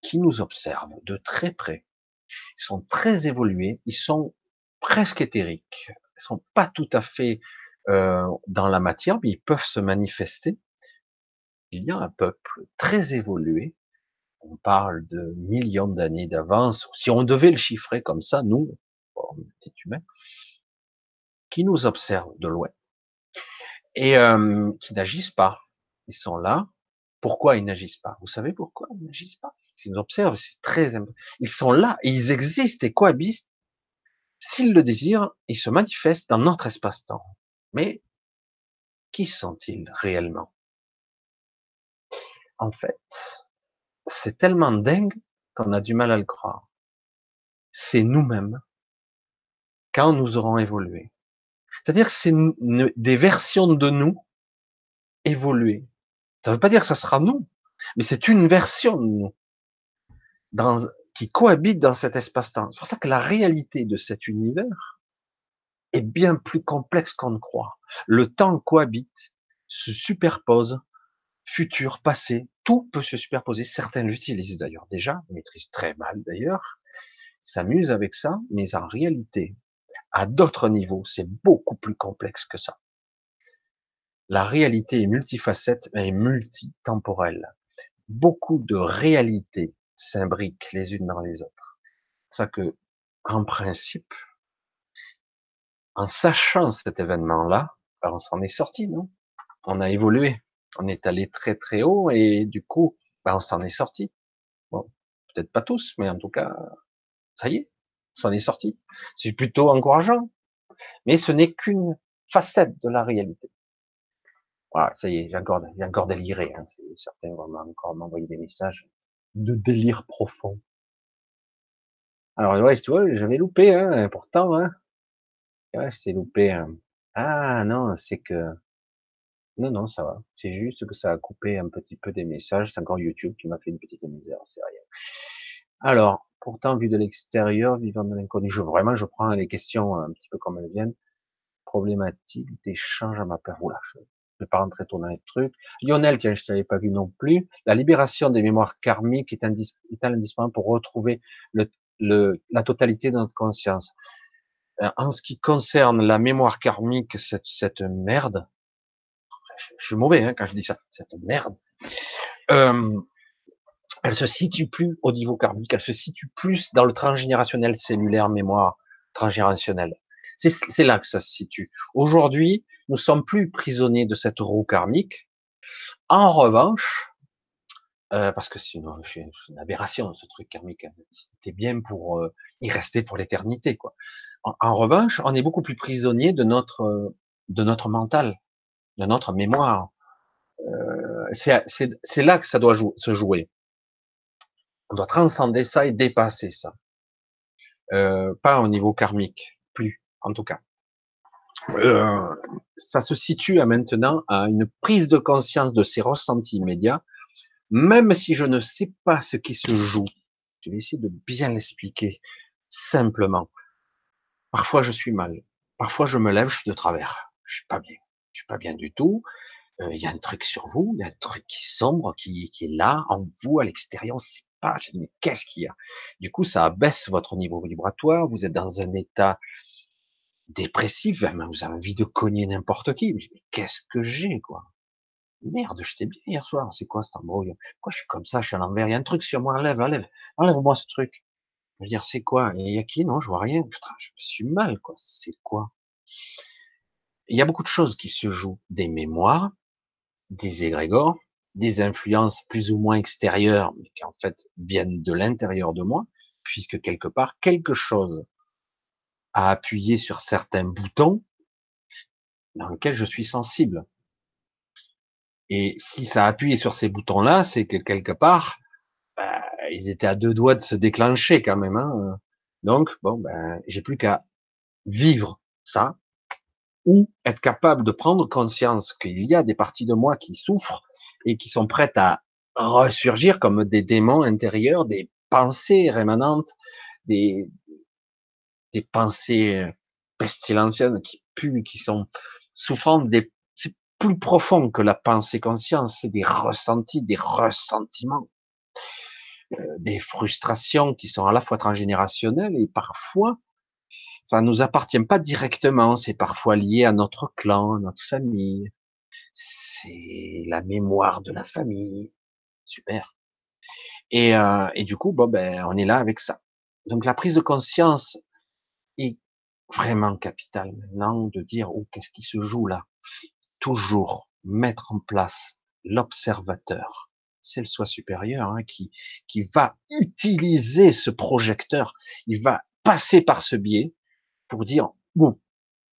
qui nous observe de très près. Ils sont très évolués, ils sont presque éthériques, ils sont pas tout à fait euh, dans la matière, mais ils peuvent se manifester. Il y a un peuple très évolué, on parle de millions d'années d'avance, si on devait le chiffrer comme ça, nous, petit humain, qui nous observent de loin et euh, qui n'agissent pas. Ils sont là. Pourquoi ils n'agissent pas? Vous savez pourquoi ils n'agissent pas? S'ils nous observent, c'est très important. Ils sont là, ils existent et cohabitent. S'ils le désirent, ils se manifestent dans notre espace-temps. Mais qui sont-ils réellement? En fait, c'est tellement dingue qu'on a du mal à le croire. C'est nous-mêmes quand nous aurons évolué. C'est-à-dire que c'est des versions de nous évoluées. Ça ne veut pas dire que ce sera nous, mais c'est une version de nous qui cohabite dans cet espace-temps. C'est pour ça que la réalité de cet univers est bien plus complexe qu'on ne croit. Le temps cohabite, se superpose, futur, passé, tout peut se superposer. Certains l'utilisent d'ailleurs déjà, maîtrisent très mal d'ailleurs, s'amusent avec ça, mais en réalité, à d'autres niveaux, c'est beaucoup plus complexe que ça. La réalité est multifacette et multitemporelle. Beaucoup de réalités s'imbriquent les unes dans les autres. C'est ça que, en principe, en sachant cet événement-là, on s'en est sorti, non? On a évolué, on est allé très très haut et du coup, ben on s'en est sorti. Bon, peut-être pas tous, mais en tout cas, ça y est, s'en est sorti. C'est plutôt encourageant. Mais ce n'est qu'une facette de la réalité. Voilà, ça y est, j'ai encore, j'ai encore déliré. Hein. Certains vont encore m'envoyer des messages de délire profond. Alors, ouais, tu vois, j'avais loupé, hein, pourtant, hein. Ouais, je loupé. Hein. Ah, non, c'est que, non, non, ça va. C'est juste que ça a coupé un petit peu des messages. C'est encore YouTube qui m'a fait une petite misère, c'est rien. Alors, pourtant, vu de l'extérieur, vivant de l'inconnu, je, vraiment, je prends les questions un petit peu comme elles viennent. Problématique d'échange à ma peur. Oula, je ne vais pas rentrer trop dans les trucs. Lionel, tiens, je t'avais pas vu non plus. La libération des mémoires karmiques est, indispensable pour retrouver le, le, la totalité de notre conscience. Euh, en ce qui concerne la mémoire karmique, cette, cette merde, je, suis mauvais hein, quand je dis ça, cette merde, euh, elle se situe plus au niveau karmique, elle se situe plus dans le transgénérationnel cellulaire mémoire transgénérationnelle. C'est là que ça se situe. Aujourd'hui, nous sommes plus prisonniers de cette roue karmique. En revanche, euh, parce que c'est une, une, aberration ce truc karmique, hein. c'était bien pour euh, y rester pour l'éternité, quoi. En, revanche, on est beaucoup plus prisonnier de notre de notre mental, de notre mémoire. Euh, c'est là que ça doit se jouer. On doit transcender ça et dépasser ça. Euh, pas au niveau karmique, plus, en tout cas. Euh, ça se situe à maintenant à une prise de conscience de ces ressentis immédiats, même si je ne sais pas ce qui se joue. Je vais essayer de bien l'expliquer simplement. Parfois je suis mal, parfois je me lève, je suis de travers, je suis pas bien, je suis pas bien du tout. Euh, il y a un truc sur vous, il y a un truc qui sombre, qui, est là en vous, à l'extérieur, Je dis, mais qu'est-ce qu'il y a? Du coup, ça abaisse votre niveau vibratoire. Vous êtes dans un état dépressif. Vous avez envie de cogner n'importe qui. Mais qu'est-ce que j'ai, quoi? Merde, j'étais bien hier soir. C'est quoi cet embrouille? Pourquoi je suis comme ça? Je suis à l'envers. Il y a un truc sur moi. Enlève, enlève, enlève-moi ce truc. Je veux dire, c'est quoi? Il y a qui? Non, je vois rien. Putain, je suis mal, quoi. C'est quoi? Il y a beaucoup de choses qui se jouent. Des mémoires, des égrégores, des influences plus ou moins extérieures, mais qui en fait viennent de l'intérieur de moi, puisque quelque part, quelque chose a appuyé sur certains boutons dans lesquels je suis sensible. Et si ça a appuyé sur ces boutons-là, c'est que quelque part, bah, ils étaient à deux doigts de se déclencher quand même. Hein. Donc, bon, ben, j'ai plus qu'à vivre ça, ou être capable de prendre conscience qu'il y a des parties de moi qui souffrent et qui sont prêtes à ressurgir comme des démons intérieurs, des pensées rémanentes, des, pensées pestilentielles, qui puent, qui sont souffrant des, c'est plus profond que la pensée conscience, c'est des ressentis, des ressentiments, euh, des frustrations qui sont à la fois transgénérationnelles et parfois ça nous appartient pas directement, c'est parfois lié à notre clan, à notre famille. C'est la mémoire de la famille. Super. Et, euh, et du coup, bon, ben, on est là avec ça. Donc la prise de conscience est vraiment capitale maintenant de dire oh, qu'est-ce qui se joue là? Toujours mettre en place l'observateur. C'est le soi supérieur hein, qui, qui va utiliser ce projecteur. Il va passer par ce biais pour dire bon,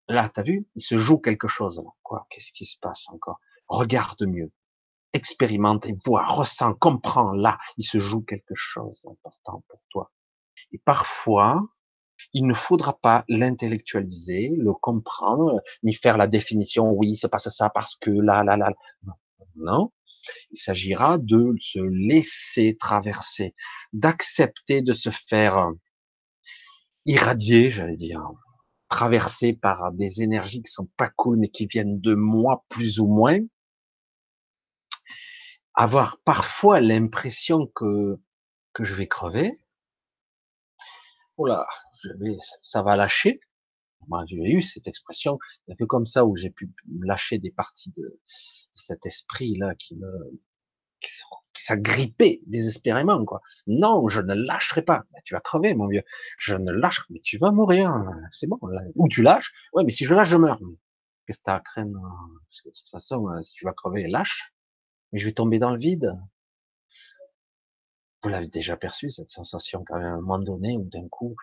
là, t'as vu, il se joue quelque chose. Là. Quoi Qu'est-ce qui se passe encore? Regarde mieux, expérimente et vois, ressens, comprends. Là, il se joue quelque chose d'important pour toi. Et parfois, il ne faudra pas l'intellectualiser, le comprendre, ni faire la définition. Oui, c'est pas ça parce que là, là, là. Non. Il s'agira de se laisser traverser, d'accepter de se faire irradier, j'allais dire, traversé par des énergies qui sont pas cool, mais qui viennent de moi plus ou moins, avoir parfois l'impression que que je vais crever. Oula, je vais, ça va lâcher. Moi, j'ai eu cette expression, un peu comme ça où j'ai pu lâcher des parties de, cet esprit là qui me qui s'agrippait désespérément, quoi. Non, je ne lâcherai pas. tu vas crever, mon vieux. Je ne lâcherai, mais tu vas mourir. C'est bon. Ou tu lâches. Ouais, mais si je lâche, je meurs. Qu'est-ce que t'as à craindre? Parce que de toute façon, euh, si tu vas crever, lâche. Mais je vais tomber dans le vide. Vous l'avez déjà perçu, cette sensation, quand même, à un moment donné, où d'un coup,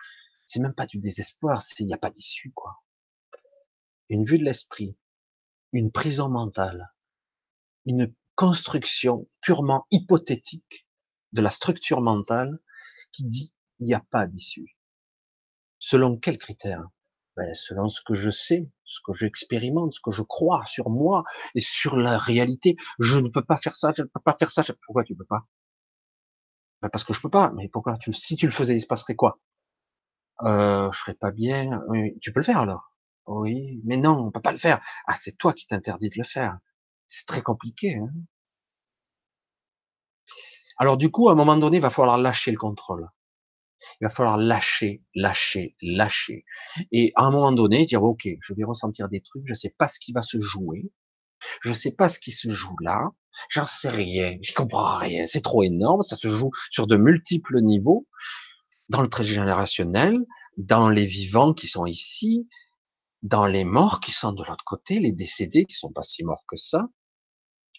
c'est même pas du désespoir, il n'y a pas d'issue, quoi. Une vue de l'esprit, une prison mentale, une construction purement hypothétique de la structure mentale qui dit il n'y a pas d'issue. Selon quels critères? Ben, Selon ce que je sais, ce que j'expérimente, ce que je crois sur moi et sur la réalité. Je ne peux pas faire ça, je ne peux pas faire ça. Pourquoi tu peux pas? Ben Parce que je peux pas. Mais pourquoi tu, Si tu le faisais, il se passerait quoi? Euh, Je serais pas bien. tu peux le faire alors? Oui, mais non, on peut pas le faire. Ah, c'est toi qui t'interdis de le faire. C'est très compliqué. Hein Alors du coup, à un moment donné, il va falloir lâcher le contrôle. Il va falloir lâcher, lâcher, lâcher. Et à un moment donné, dire, OK, je vais ressentir des trucs, je ne sais pas ce qui va se jouer. Je ne sais pas ce qui se joue là. J'en sais rien. Je comprends rien. C'est trop énorme. Ça se joue sur de multiples niveaux. Dans le trait générationnel, dans les vivants qui sont ici, dans les morts qui sont de l'autre côté, les décédés qui sont pas si morts que ça.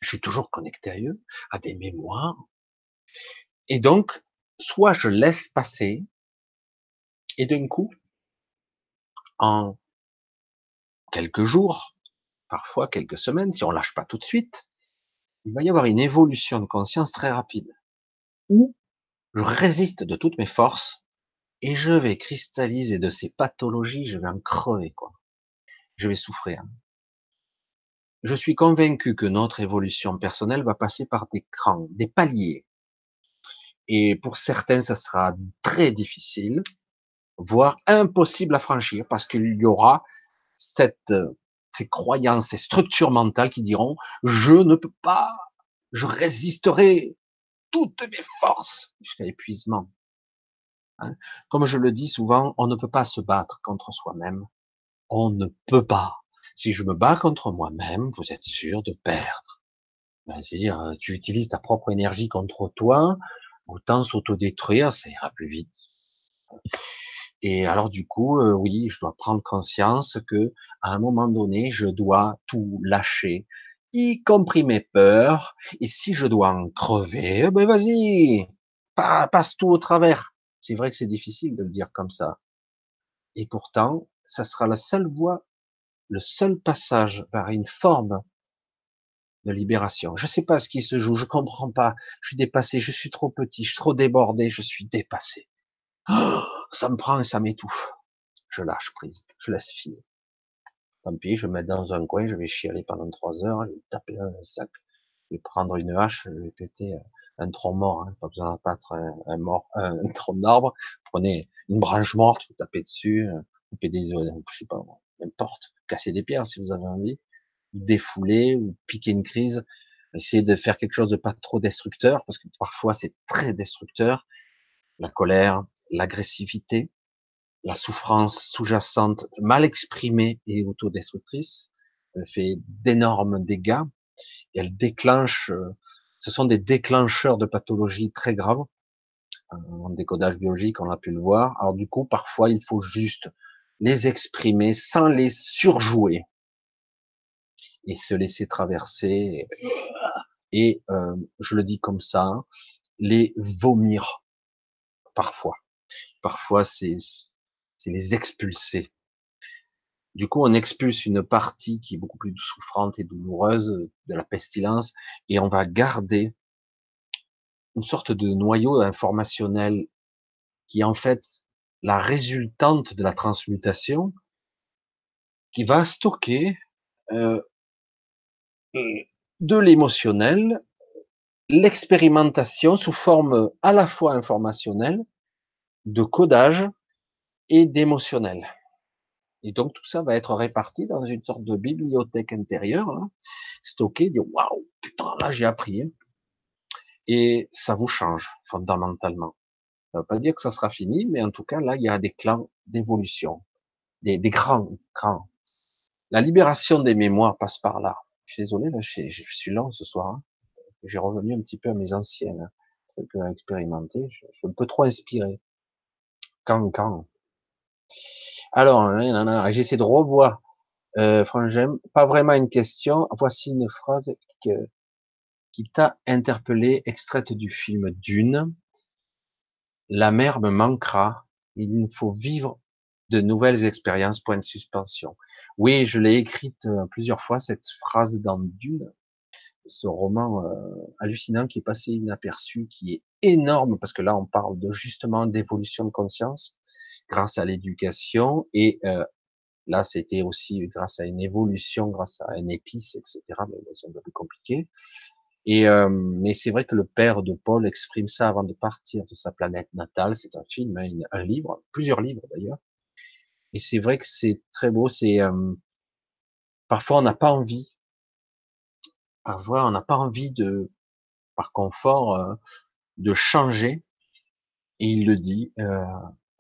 Je suis toujours connecté à eux, à des mémoires. Et donc, soit je laisse passer, et d'un coup, en quelques jours, parfois quelques semaines, si on lâche pas tout de suite, il va y avoir une évolution de conscience très rapide, où je résiste de toutes mes forces, et je vais cristalliser de ces pathologies, je vais en crever, quoi. Je vais souffrir. Je suis convaincu que notre évolution personnelle va passer par des crans, des paliers. Et pour certains, ça sera très difficile, voire impossible à franchir, parce qu'il y aura cette, ces croyances, ces structures mentales qui diront, je ne peux pas, je résisterai toutes mes forces jusqu'à l'épuisement. Hein? Comme je le dis souvent, on ne peut pas se battre contre soi-même. On ne peut pas. Si je me bats contre moi-même, vous êtes sûr de perdre. Ben, dire euh, tu utilises ta propre énergie contre toi, autant s'autodétruire, ça ira plus vite. Et alors du coup, euh, oui, je dois prendre conscience que à un moment donné, je dois tout lâcher, y compris mes peurs. Et si je dois en crever, eh ben vas-y, passe tout au travers. C'est vrai que c'est difficile de le dire comme ça. Et pourtant, ça sera la seule voie le seul passage vers une forme de libération. Je sais pas ce qui se joue, je comprends pas. Je suis dépassé, je suis trop petit, je suis trop débordé, je suis dépassé. Oh, ça me prend et ça m'étouffe. Je lâche prise, je laisse filer. Tant pis, je vais mettre dans un coin, je vais chialer pendant trois heures, je vais taper dans un sac, je vais prendre une hache, je vais péter un tronc mort, hein. pas besoin d'abattre un, un, mort, un tronc d'arbre. Prenez une branche morte, vous tapez dessus, couper des, je sais pas, n'importe, casser des pierres si vous avez envie, défouler ou piquer une crise, essayer de faire quelque chose de pas trop destructeur, parce que parfois c'est très destructeur, la colère, l'agressivité, la souffrance sous-jacente mal exprimée et autodestructrice, elle fait d'énormes dégâts et elle déclenche, euh, ce sont des déclencheurs de pathologies très graves. En décodage biologique, on a pu le voir. Alors du coup, parfois, il faut juste les exprimer sans les surjouer et se laisser traverser et, euh, je le dis comme ça, les vomir parfois. Parfois, c'est les expulser. Du coup, on expulse une partie qui est beaucoup plus souffrante et douloureuse de la pestilence et on va garder une sorte de noyau informationnel qui en fait la résultante de la transmutation qui va stocker euh, de l'émotionnel, l'expérimentation sous forme à la fois informationnelle, de codage et d'émotionnel. Et donc tout ça va être réparti dans une sorte de bibliothèque intérieure, là, stocké, dire waouh, putain, là j'ai appris. Hein. Et ça vous change fondamentalement. Ça veut pas dire que ça sera fini, mais en tout cas là il y a des clans d'évolution, des, des grands, grands. La libération des mémoires passe par là. Je suis désolé, là, je, suis lent ce soir. Hein. J'ai revenu un petit peu à mes anciennes hein, trucs à expérimenter. Je, je suis un peu trop inspiré. Quand, quand? Alors, j'essaie de revoir. Euh, Frangem, pas vraiment une question. Voici une phrase qui t'a interpellé, extraite du film Dune. La mer me manquera. Il faut vivre de nouvelles expériences. Point de suspension. Oui, je l'ai écrite euh, plusieurs fois cette phrase dans ce roman euh, hallucinant qui est passé inaperçu, qui est énorme parce que là on parle de justement d'évolution de conscience grâce à l'éducation et euh, là c'était aussi grâce à une évolution, grâce à une épice, etc. Mais c'est un peu plus compliqué. Et euh, mais c'est vrai que le père de Paul exprime ça avant de partir de sa planète natale. C'est un film, hein, un livre, plusieurs livres d'ailleurs. Et c'est vrai que c'est très beau. C'est euh, parfois on n'a pas envie, parfois on n'a pas envie de, par confort, euh, de changer. Et il le dit. Euh,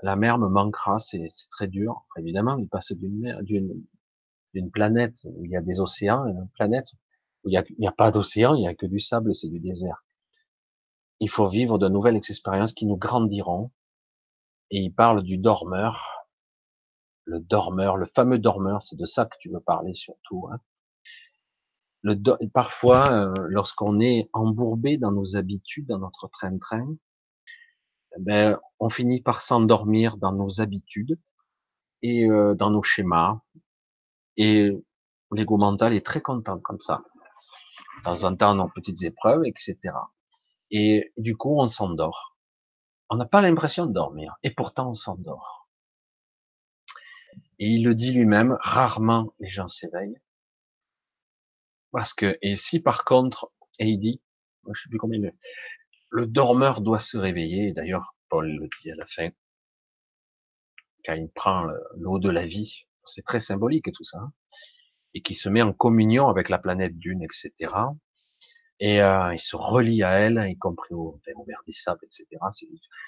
la mer me manquera, c'est très dur. Évidemment, il passe d'une planète où il y a des océans, une planète il n'y a, pas d'océan, il n'y a que du sable, c'est du désert. Il faut vivre de nouvelles expériences qui nous grandiront. Et il parle du dormeur, le dormeur, le fameux dormeur, c'est de ça que tu veux parler surtout. Hein. Parfois, euh, lorsqu'on est embourbé dans nos habitudes, dans notre train-train, ben, on finit par s'endormir dans nos habitudes et euh, dans nos schémas. Et l'ego mental est très content comme ça. Temps en temps, nos petites épreuves, etc. Et du coup, on s'endort. On n'a pas l'impression de dormir, et pourtant on s'endort. Et il le dit lui-même, rarement les gens s'éveillent. Parce que, et si par contre, et il dit, je sais plus combien, le dormeur doit se réveiller. D'ailleurs, Paul le dit à la fin, quand il prend l'eau de la vie, c'est très symbolique tout ça, hein, et qui se met en communion avec la planète Dune, etc. Et euh, il se relie à elle, y compris au, au des sables, etc.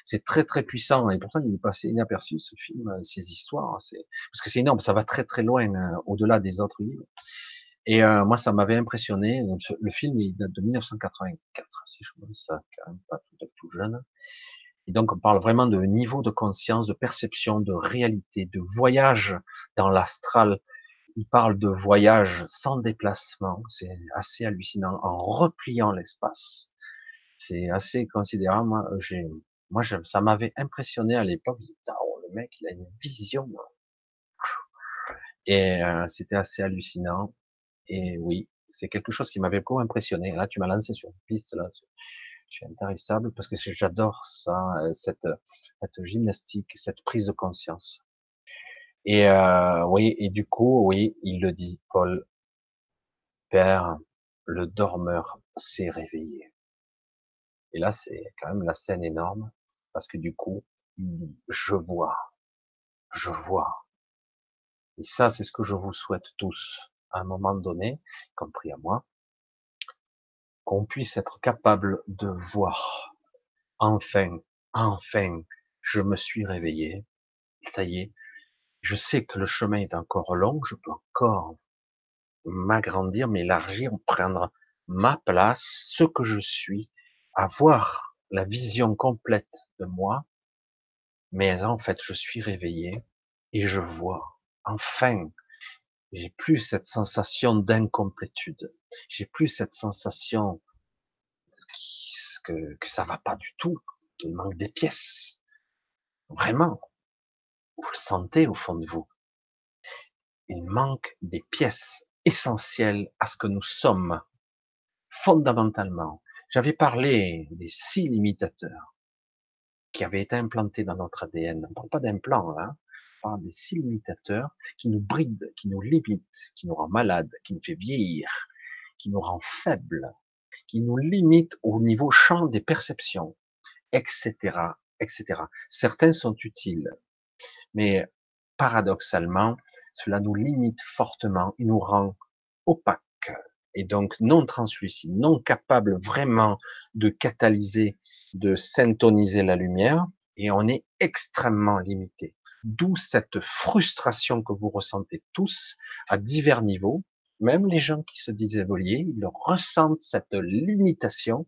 C'est très très puissant, et pourtant il est passé inaperçu ce film, ces histoires, parce que c'est énorme, ça va très très loin, hein, au-delà des autres livres. Et euh, moi, ça m'avait impressionné. Le film, il date de 1984, si je me ça, quand même pas tout, tout jeune. Et donc, on parle vraiment de niveau de conscience, de perception, de réalité, de voyage dans l'astral. Il parle de voyage sans déplacement. C'est assez hallucinant en repliant l'espace. C'est assez considérable. Moi, j'ai, moi, ça m'avait impressionné à l'époque. Oh, le mec, il a une vision. Et euh, c'était assez hallucinant. Et oui, c'est quelque chose qui m'avait beaucoup impressionné. Là, tu m'as lancé sur une piste, là. Je suis intéressable parce que j'adore ça, euh, cette gymnastique, cette prise de conscience. Et euh, oui, et du coup, oui, il le dit, Paul, Père, le dormeur s'est réveillé. Et là, c'est quand même la scène énorme parce que du coup, il dit, je vois, je vois, Et ça, c'est ce que je vous souhaite tous, à un moment donné, y compris à moi, qu'on puisse être capable de voir, enfin, enfin, je me suis réveillé, ça y est, je sais que le chemin est encore long, je peux encore m'agrandir, m'élargir, prendre ma place, ce que je suis, avoir la vision complète de moi, mais en fait, je suis réveillé et je vois. Enfin, j'ai plus cette sensation d'incomplétude. J'ai plus cette sensation que, ça va pas du tout, qu'il manque des pièces. Vraiment. Vous le sentez au fond de vous. Il manque des pièces essentielles à ce que nous sommes. Fondamentalement. J'avais parlé des six limitateurs qui avaient été implantés dans notre ADN. On parle pas d'implant, hein. On parle des six limitateurs qui nous brident, qui nous limitent, qui nous rend malades, qui nous fait vieillir, qui nous rend faibles, qui nous limitent au niveau champ des perceptions, etc., etc. Certains sont utiles, mais paradoxalement, cela nous limite fortement, il nous rend opaques et donc non translucide, non capable vraiment de catalyser, de syntoniser la lumière, et on est extrêmement limité. D'où cette frustration que vous ressentez tous à divers niveaux. Même les gens qui se disent évoluer, ils ressentent cette limitation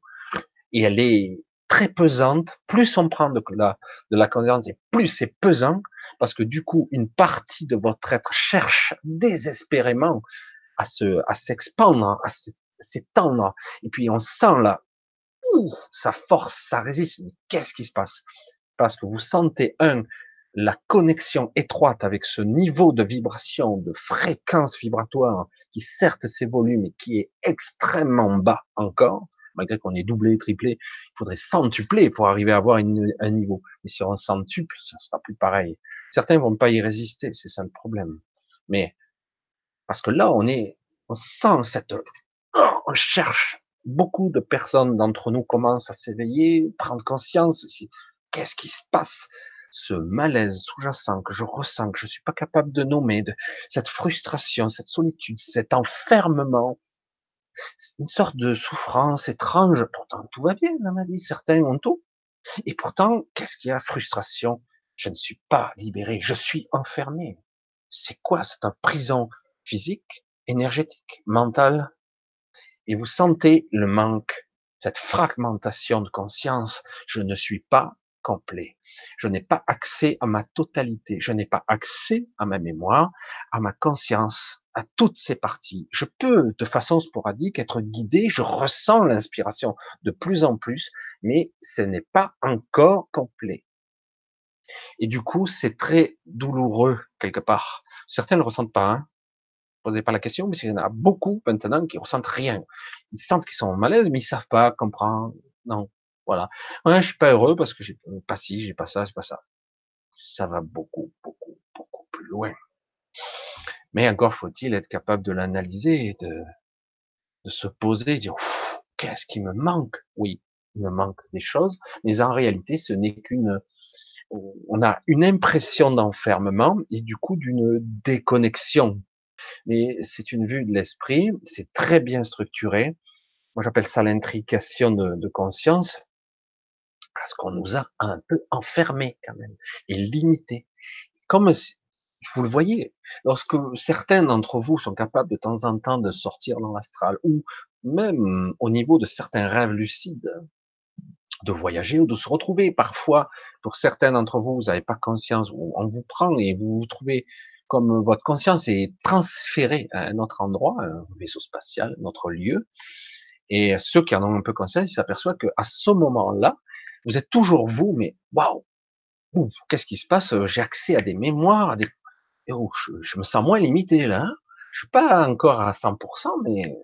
et elle est très pesante. Plus on prend de la, de la conscience et plus c'est pesant parce que du coup, une partie de votre être cherche désespérément à se, à s'expandre, à s'étendre. Et puis on sent là, ça force, ça résiste. Mais qu'est-ce qui se passe? Parce que vous sentez un la connexion étroite avec ce niveau de vibration, de fréquence vibratoire, qui certes s'évolue, mais qui est extrêmement bas encore, malgré qu'on ait doublé, triplé, il faudrait centupler pour arriver à avoir un niveau. Mais si on centuple, ça sera plus pareil. Certains vont pas y résister, c'est ça le problème. Mais parce que là, on est, on sent cette, oh, on cherche. Beaucoup de personnes d'entre nous commencent à s'éveiller, prendre conscience. Qu'est-ce qui se passe? Ce malaise sous-jacent que je ressens, que je suis pas capable de nommer, de cette frustration, cette solitude, cet enfermement, une sorte de souffrance étrange. Pourtant, tout va bien dans ma vie. Certains ont tout. Et pourtant, qu'est-ce qu'il y a? Frustration? Je ne suis pas libéré. Je suis enfermé. C'est quoi cette prison physique, énergétique, mentale, et vous sentez le manque, cette fragmentation de conscience. Je ne suis pas Je n'ai pas accès à ma totalité. Je n'ai pas accès à ma mémoire, à ma conscience, à toutes ces parties. Je peux, de façon sporadique, être guidé. Je ressens l'inspiration de plus en plus, mais ce n'est pas encore complet. Et du coup, c'est très douloureux quelque part. Certains ne le ressentent pas. Hein posez pas la question, mais il y en a beaucoup maintenant qui ressentent rien. Ils sentent qu'ils sont en malaise, mais ils savent pas comprendre. Non, voilà. Ouais, je suis pas heureux parce que j'ai pas ci, j'ai pas ça, c'est pas ça. Ça va beaucoup, beaucoup, beaucoup plus loin. Mais encore faut-il être capable de l'analyser et de, de se poser, de dire qu'est-ce qui me manque? Oui, il me manque des choses, mais en réalité, ce n'est qu'une on a une impression d'enfermement et du coup d'une déconnexion mais c'est une vue de l'esprit, c'est très bien structuré. Moi, j'appelle ça l'intrication de, de, conscience, parce qu'on nous a un peu enfermés quand même, et limités. Comme vous le voyez, lorsque certains d'entre vous sont capables de temps en temps de sortir dans l'astral, ou même au niveau de certains rêves lucides, de voyager ou de se retrouver. Parfois, pour certains d'entre vous, vous n'avez pas conscience, on vous prend et vous vous trouvez comme votre conscience est transférée à un autre endroit, un vaisseau spatial, notre lieu, et ceux qui en ont un peu conscience, ils s'aperçoivent qu'à ce moment-là, vous êtes toujours vous, mais waouh, qu'est-ce qui se passe? J'ai accès à des mémoires. Oh, je, me sens moins limité là. Hein je suis pas encore à 100%, mais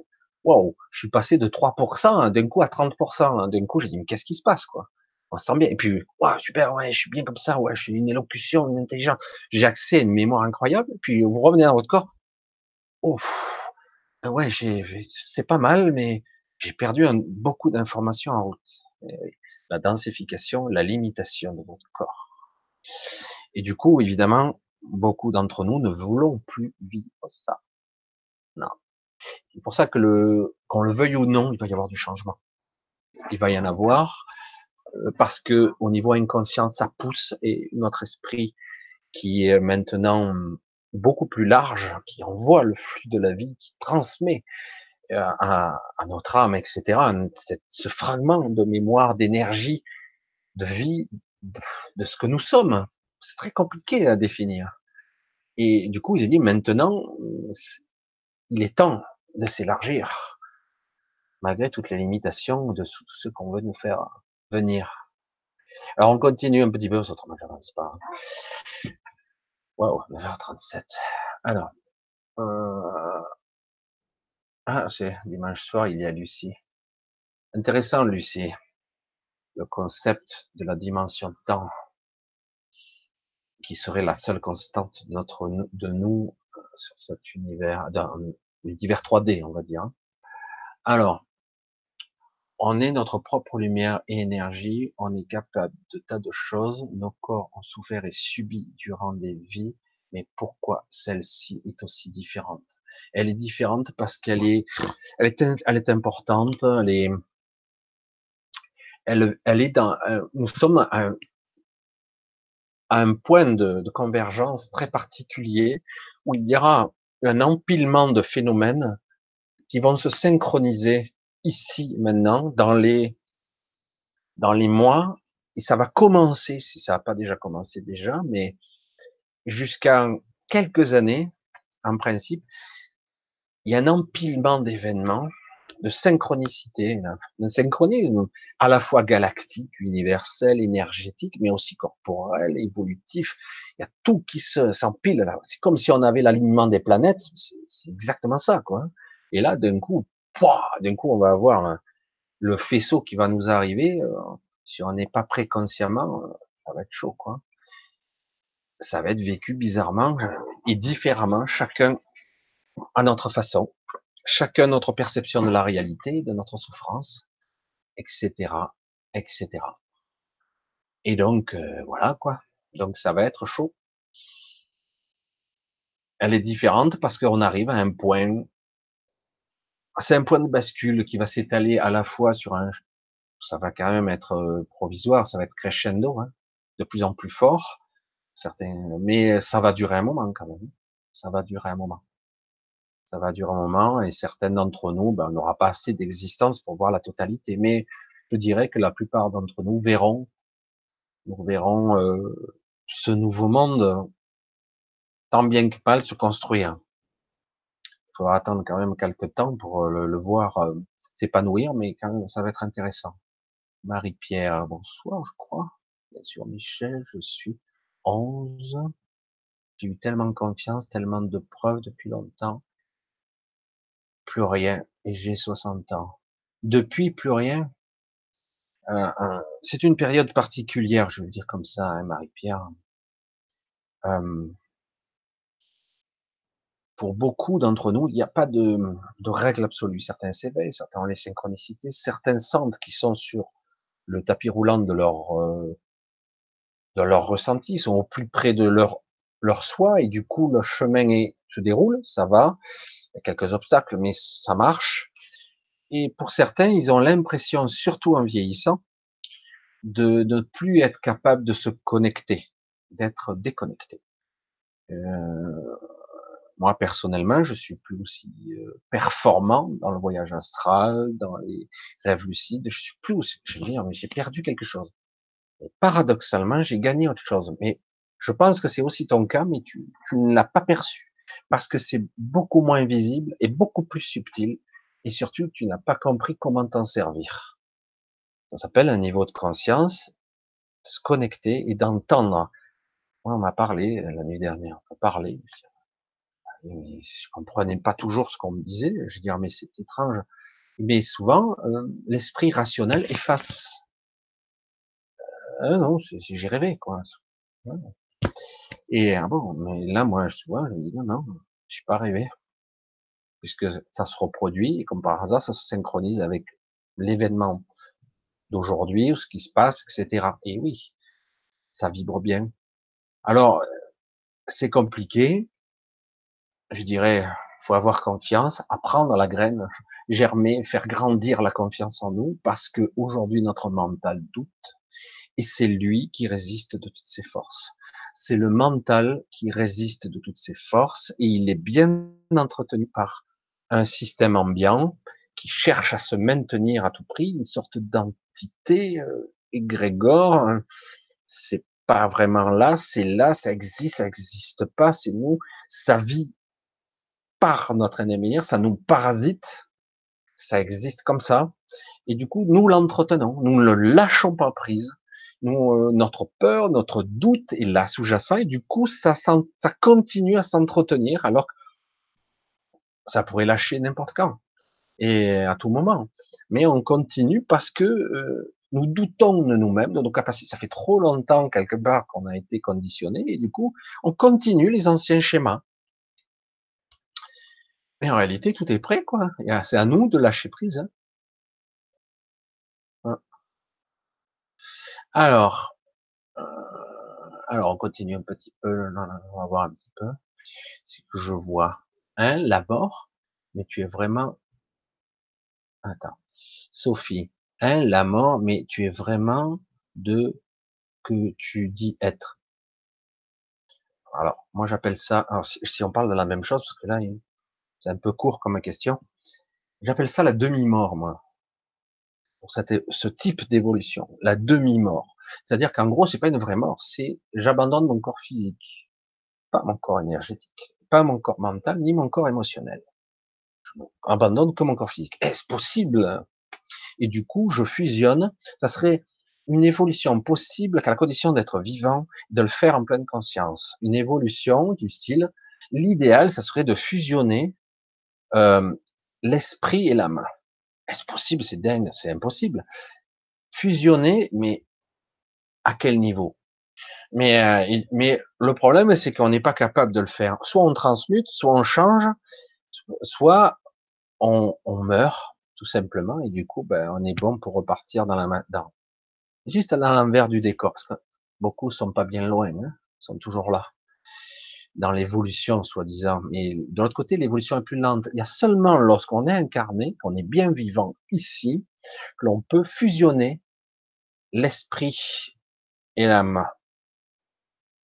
waouh, je suis passé de 3% d'un coup à 30%. D'un coup, j'ai dit mais qu'est-ce qui se passe quoi? On se sent bien. Et puis, waouh, super, ouais, je suis bien comme ça, ouais, je suis une élocution, une intelligence, j'ai accès à une mémoire incroyable. Puis vous revenez dans votre corps, oh, ouais, c'est pas mal, mais j'ai perdu beaucoup d'informations en route. La densification, la limitation de votre corps. Et du coup, évidemment, beaucoup d'entre nous ne voulons plus vivre ça. Non. C'est pour ça que le, qu'on le veuille ou non, il va y avoir du changement. Il va y en avoir euh, parce que au niveau inconscient, ça pousse et notre esprit qui est maintenant beaucoup plus large, qui envoie le flux de la vie, qui transmet à, à notre âme, etc. ce fragment de mémoire, d'énergie, de vie, de, ce que nous sommes. C'est très compliqué à définir. Et du coup, il dit maintenant, il est temps de s'élargir, malgré toutes les limitations de ce qu'on veut nous faire venir. Alors on continue un petit peu, autrement j'avance pas. Waouh, 9h37. Alors, euh... ah c'est dimanche soir, il y a Lucie. Intéressant Lucie, le concept de la dimension temps, qui serait la seule constante de notre de nous euh, sur cet univers, dans l'univers 3D, on va dire. Alors, on est notre propre lumière et énergie, on est capable de tas de choses, nos corps ont souffert et subi durant des vies, mais pourquoi celle-ci est aussi différente? Elle est différente parce qu'elle est, elle est, elle est importante, elle est, elle, elle est dans, euh, nous sommes à, à un point de, de convergence très particulier où il y aura un empilement de phénomènes qui vont se synchroniser ici maintenant dans les dans les mois. Et ça va commencer si ça n'a pas déjà commencé déjà mais jusqu'à quelques années en principe il y a un empilement d'événements de synchronicité un synchronisme à la fois galactique universel énergétique mais aussi corporel évolutif il y a tout qui se s'empile là c'est comme si on avait l'alignement des planètes c'est exactement ça quoi et là d'un coup d'un coup, on va avoir le faisceau qui va nous arriver. Euh, si on n'est pas prêt consciemment, euh, ça va être chaud, quoi. Ça va être vécu bizarrement euh, et différemment, chacun à notre façon, chacun notre perception de la réalité, de notre souffrance, etc., etc. Et donc, voilà, quoi. Donc, ça va être chaud. Elle est différente parce qu'on arrive à un point c'est un point de bascule qui va s'étaler à la fois sur un, ça va quand même être euh, provisoire, ça va être crescendo, hein, de plus en plus fort, certains, mais ça va durer un moment quand même. Ça va durer un moment. Ça va durer un moment et certains d'entre nous, ben, on n'aura pas assez d'existence pour voir la totalité. Mais je dirais que la plupart d'entre nous verront, nous verrons euh, ce nouveau monde tant bien que mal se construire. Il faudra attendre quand même quelques temps pour euh, le, voir euh, s'épanouir, mais quand même, ça va être intéressant. Marie-Pierre, bonsoir, je crois. Bien sûr, Michel, je suis 11. J'ai eu tellement confiance, tellement de preuves depuis longtemps. Plus rien. Et j'ai 60 ans. Depuis plus rien. C'est une période particulière, je veux dire comme ça, hein, Marie-Pierre. Pour beaucoup d'entre nous, il n'y a pas de, règle absolue. Certains s'éveillent, certains ont les synchronicités, certains sentent qu'ils sont sur le tapis roulant de leur euh, de leur ressenti, sont au plus près de leur leur soi et du coup le chemin se déroule, ça va. Il y a quelques obstacles, mais ça marche. Et pour certains, ils ont l'impression, surtout en vieillissant, de, ne plus être capable de se connecter, d'être déconnecté. Euh, moi personnellement, je suis plus aussi euh, performant dans le voyage astral, dans les rêves lucides. Je suis plus, aussi, je veux dire, mais j'ai perdu quelque chose. Paradoxalement, j'ai gagné autre chose. Mais je pense que c'est aussi ton cas, mais tu, tu ne l'as pas perçu parce que c'est beaucoup moins visible et beaucoup plus subtil. Et surtout, tu n'as pas compris comment t'en servir. Ça s'appelle un niveau de conscience, de se connecter et d'entendre. Moi, on m'a parlé la nuit dernière, on m'a parlé mais je comprenais pas toujours ce qu'on me disait. Je dis, mais c'est étrange. Mais souvent, euh, l'esprit rationnel efface. Euh, non, j'ai rêvé, quoi. Et ah bon, mais là, moi, je vois, je dis, non, non, je suis pas rêvé. Puisque ça se reproduit, et comme par hasard, ça se synchronise avec l'événement d'aujourd'hui, ou ce qui se passe, etc. Et oui, ça vibre bien. Alors, c'est compliqué. Je dirais, faut avoir confiance, apprendre la graine, germer, faire grandir la confiance en nous, parce que aujourd'hui notre mental doute, et c'est lui qui résiste de toutes ses forces. C'est le mental qui résiste de toutes ses forces, et il est bien entretenu par un système ambiant qui cherche à se maintenir à tout prix, une sorte d'entité euh, égrégore. C'est pas vraiment là, c'est là, ça existe, ça existe pas, c'est nous, ça vit par notre ennemi, ça nous parasite, ça existe comme ça, et du coup, nous l'entretenons, nous ne le lâchons pas prise, euh, notre peur, notre doute est là sous-jacent, et du coup, ça, continue à s'entretenir, alors que ça pourrait lâcher n'importe quand, et à tout moment. Mais on continue parce que euh, nous doutons de nous-mêmes, de nos capacités. Ça fait trop longtemps, quelque part, qu'on a été conditionné, et du coup, on continue les anciens schémas. Mais en réalité, tout est prêt, quoi. C'est à nous de lâcher prise. Hein. Alors, euh, alors on continue un petit peu. on va voir un petit peu. que je vois, hein, la mort. Mais tu es vraiment. Attends, Sophie. Hein, la mort, mais tu es vraiment de que tu dis être. Alors, moi j'appelle ça. Si, on parle de la même chose, parce que là, c'est un peu court comme question. J'appelle ça la demi-mort, moi. Pour ce type d'évolution, la demi-mort. C'est-à-dire qu'en gros, c'est pas une vraie mort, c'est j'abandonne mon corps physique, pas mon corps énergétique, pas mon corps mental, ni mon corps émotionnel. Je abandonne que mon corps physique. Est-ce possible? Et du coup, je fusionne. Ça serait une évolution possible qu'à la condition d'être vivant, de le faire en pleine conscience. Une évolution du style, l'idéal, ça serait de fusionner euh, l'esprit et l'âme. Est-ce possible? C'est dingue, c'est impossible. Fusionner, mais à quel niveau? Mais, euh, mais le problème, c'est qu'on n'est pas capable de le faire. Soit on transmute, soit on change, soit on, meurt, tout simplement, et du coup, ben, on est bon pour repartir dans la dans, juste dans l'envers du décor, parce que beaucoup sont pas bien loin, hein, sont toujours là dans l'évolution, soi-disant. Mais de l'autre côté, l'évolution est plus lente. Il y a seulement lorsqu'on est incarné, qu'on est bien vivant ici, que l'on peut fusionner l'esprit et l'âme.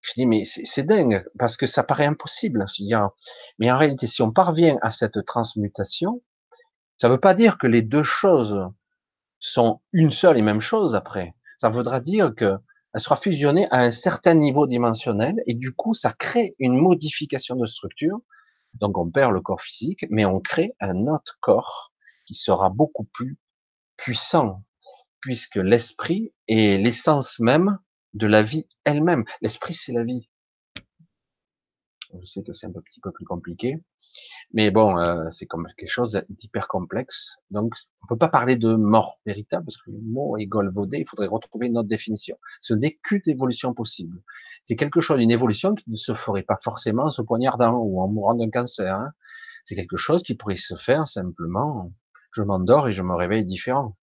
Je dis, mais c'est dingue, parce que ça paraît impossible. mais en réalité, si on parvient à cette transmutation, ça ne veut pas dire que les deux choses sont une seule et même chose après. Ça voudra dire que elle sera fusionnée à un certain niveau dimensionnel et du coup, ça crée une modification de structure. Donc, on perd le corps physique, mais on crée un autre corps qui sera beaucoup plus puissant puisque l'esprit est l'essence même de la vie elle-même. L'esprit, c'est la vie. Je sais que c'est un petit peu plus compliqué. Mais bon, euh, c'est comme quelque chose d'hyper complexe. Donc, on peut pas parler de mort véritable parce que le mot est golvaudé. Il faudrait retrouver une autre définition. Ce n'est qu'une évolution possible. C'est quelque chose, une évolution qui ne se ferait pas forcément en se poignardant ou en mourant d'un cancer. Hein. C'est quelque chose qui pourrait se faire simplement. Je m'endors et je me réveille différent.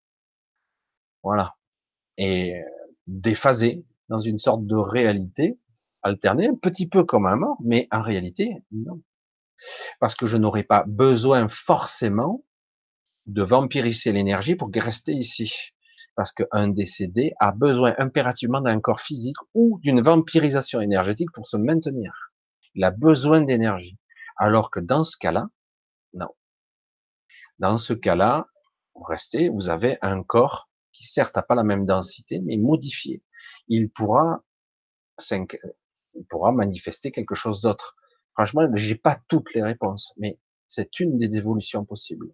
Voilà. Et euh, déphasé dans une sorte de réalité alternée, un petit peu comme un mort, mais en réalité, non parce que je n'aurais pas besoin forcément de vampiriser l'énergie pour rester ici. Parce qu'un décédé a besoin impérativement d'un corps physique ou d'une vampirisation énergétique pour se maintenir. Il a besoin d'énergie. Alors que dans ce cas-là, non. Dans ce cas-là, vous restez, vous avez un corps qui certes n'a pas la même densité, mais modifié. Il pourra, il pourra manifester quelque chose d'autre. Franchement, j'ai pas toutes les réponses, mais c'est une des évolutions possibles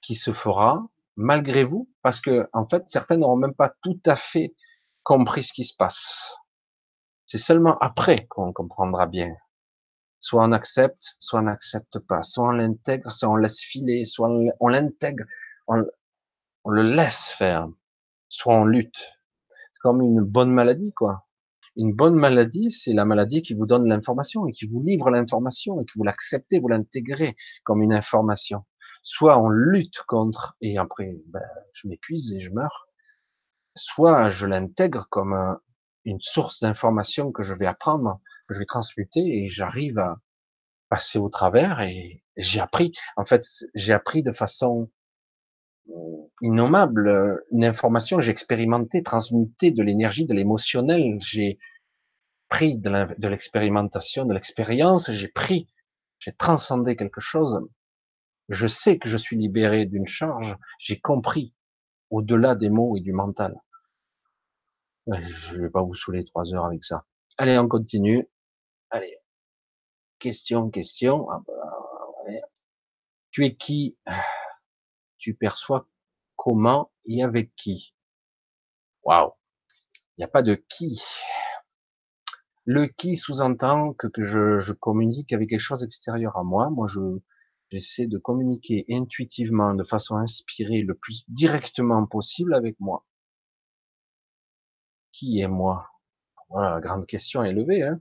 qui se fera malgré vous, parce que en fait, certains n'auront même pas tout à fait compris ce qui se passe. C'est seulement après qu'on comprendra bien. Soit on accepte, soit on n'accepte pas. Soit on l'intègre, soit on laisse filer, soit on l'intègre, on, on le laisse faire. Soit on lutte. C'est comme une bonne maladie, quoi. Une bonne maladie, c'est la maladie qui vous donne l'information et qui vous livre l'information et que vous l'acceptez, vous l'intégrez comme une information. Soit on lutte contre et après ben, je m'épuise et je meurs. Soit je l'intègre comme une source d'information que je vais apprendre, que je vais transmuter et j'arrive à passer au travers et j'ai appris. En fait, j'ai appris de façon innommable euh, une information, j'ai expérimenté, transmuté de l'énergie, de l'émotionnel, j'ai pris de l'expérimentation, de l'expérience, j'ai pris, j'ai transcendé quelque chose. Je sais que je suis libéré d'une charge, j'ai compris au-delà des mots et du mental. Je vais pas vous saouler trois heures avec ça. Allez, on continue. Allez. Question, question. Ah bah, tu es qui? Tu perçois comment et avec qui Waouh. Il n'y a pas de qui. Le qui sous-entend que, je, communique avec quelque chose d'extérieur à moi. Moi, je j'essaie de communiquer intuitivement, de façon inspirée, le plus directement possible avec moi. Qui est moi? Grande question est levée. Hein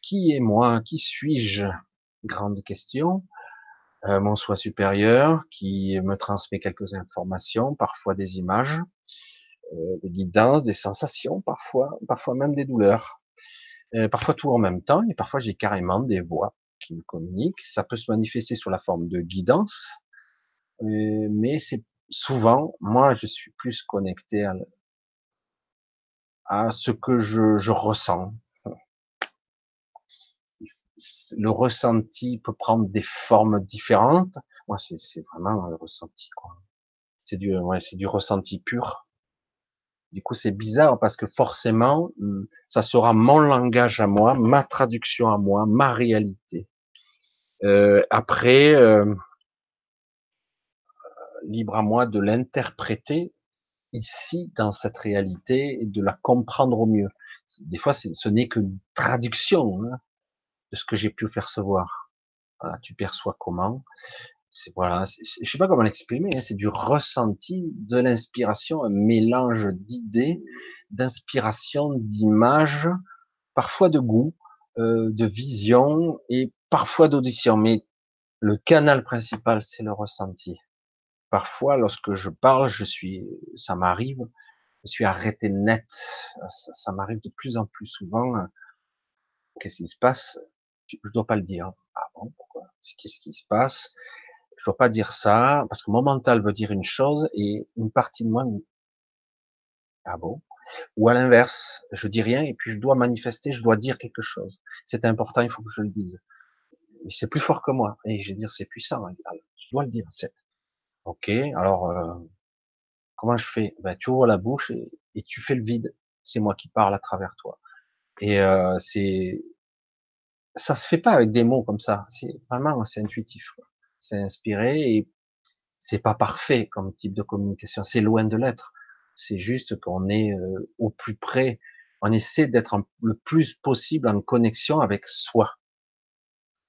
qui est moi? Qui suis-je? Grande question. Euh, mon soi supérieur qui me transmet quelques informations, parfois des images, euh, des guidances, des sensations, parfois, parfois même des douleurs, euh, parfois tout en même temps, et parfois j'ai carrément des voix qui me communiquent. Ça peut se manifester sous la forme de guidance, euh, mais c'est souvent, moi, je suis plus connecté à, à ce que je, je ressens, le ressenti peut prendre des formes différentes. Moi, c'est vraiment le ressenti, quoi. C'est du, ouais, c'est du ressenti pur. Du coup, c'est bizarre parce que forcément, hum, ça sera mon langage à moi, ma traduction à moi, ma réalité. Euh, après, euh, libre à moi de l'interpréter ici dans cette réalité et de la comprendre au mieux. Des fois, ce n'est qu'une traduction. Hein de ce que j'ai pu percevoir. Voilà, tu perçois comment C'est voilà, je sais pas comment l'exprimer. Hein, c'est du ressenti, de l'inspiration, un mélange d'idées, d'inspiration, d'images, parfois de goût, euh, de vision et parfois d'audition. Mais le canal principal, c'est le ressenti. Parfois, lorsque je parle, je suis, ça m'arrive, je suis arrêté net. Ça, ça m'arrive de plus en plus souvent. Qu'est-ce qui se passe? Je dois pas le dire. Ah bon, pourquoi? Qu'est-ce qui se passe? Je dois pas dire ça parce que mon mental veut dire une chose et une partie de moi. Ah bon? Ou à l'inverse, je dis rien et puis je dois manifester, je dois dire quelque chose. C'est important, il faut que je le dise. C'est plus fort que moi. Et je vais dire, c'est puissant. Je dois le dire. Ok. Alors, euh, comment je fais? Ben, tu ouvres la bouche et, et tu fais le vide. C'est moi qui parle à travers toi. Et euh, c'est ça se fait pas avec des mots comme ça. C'est vraiment, c'est intuitif. C'est inspiré et c'est pas parfait comme type de communication. C'est loin de l'être. C'est juste qu'on est euh, au plus près. On essaie d'être le plus possible en connexion avec soi.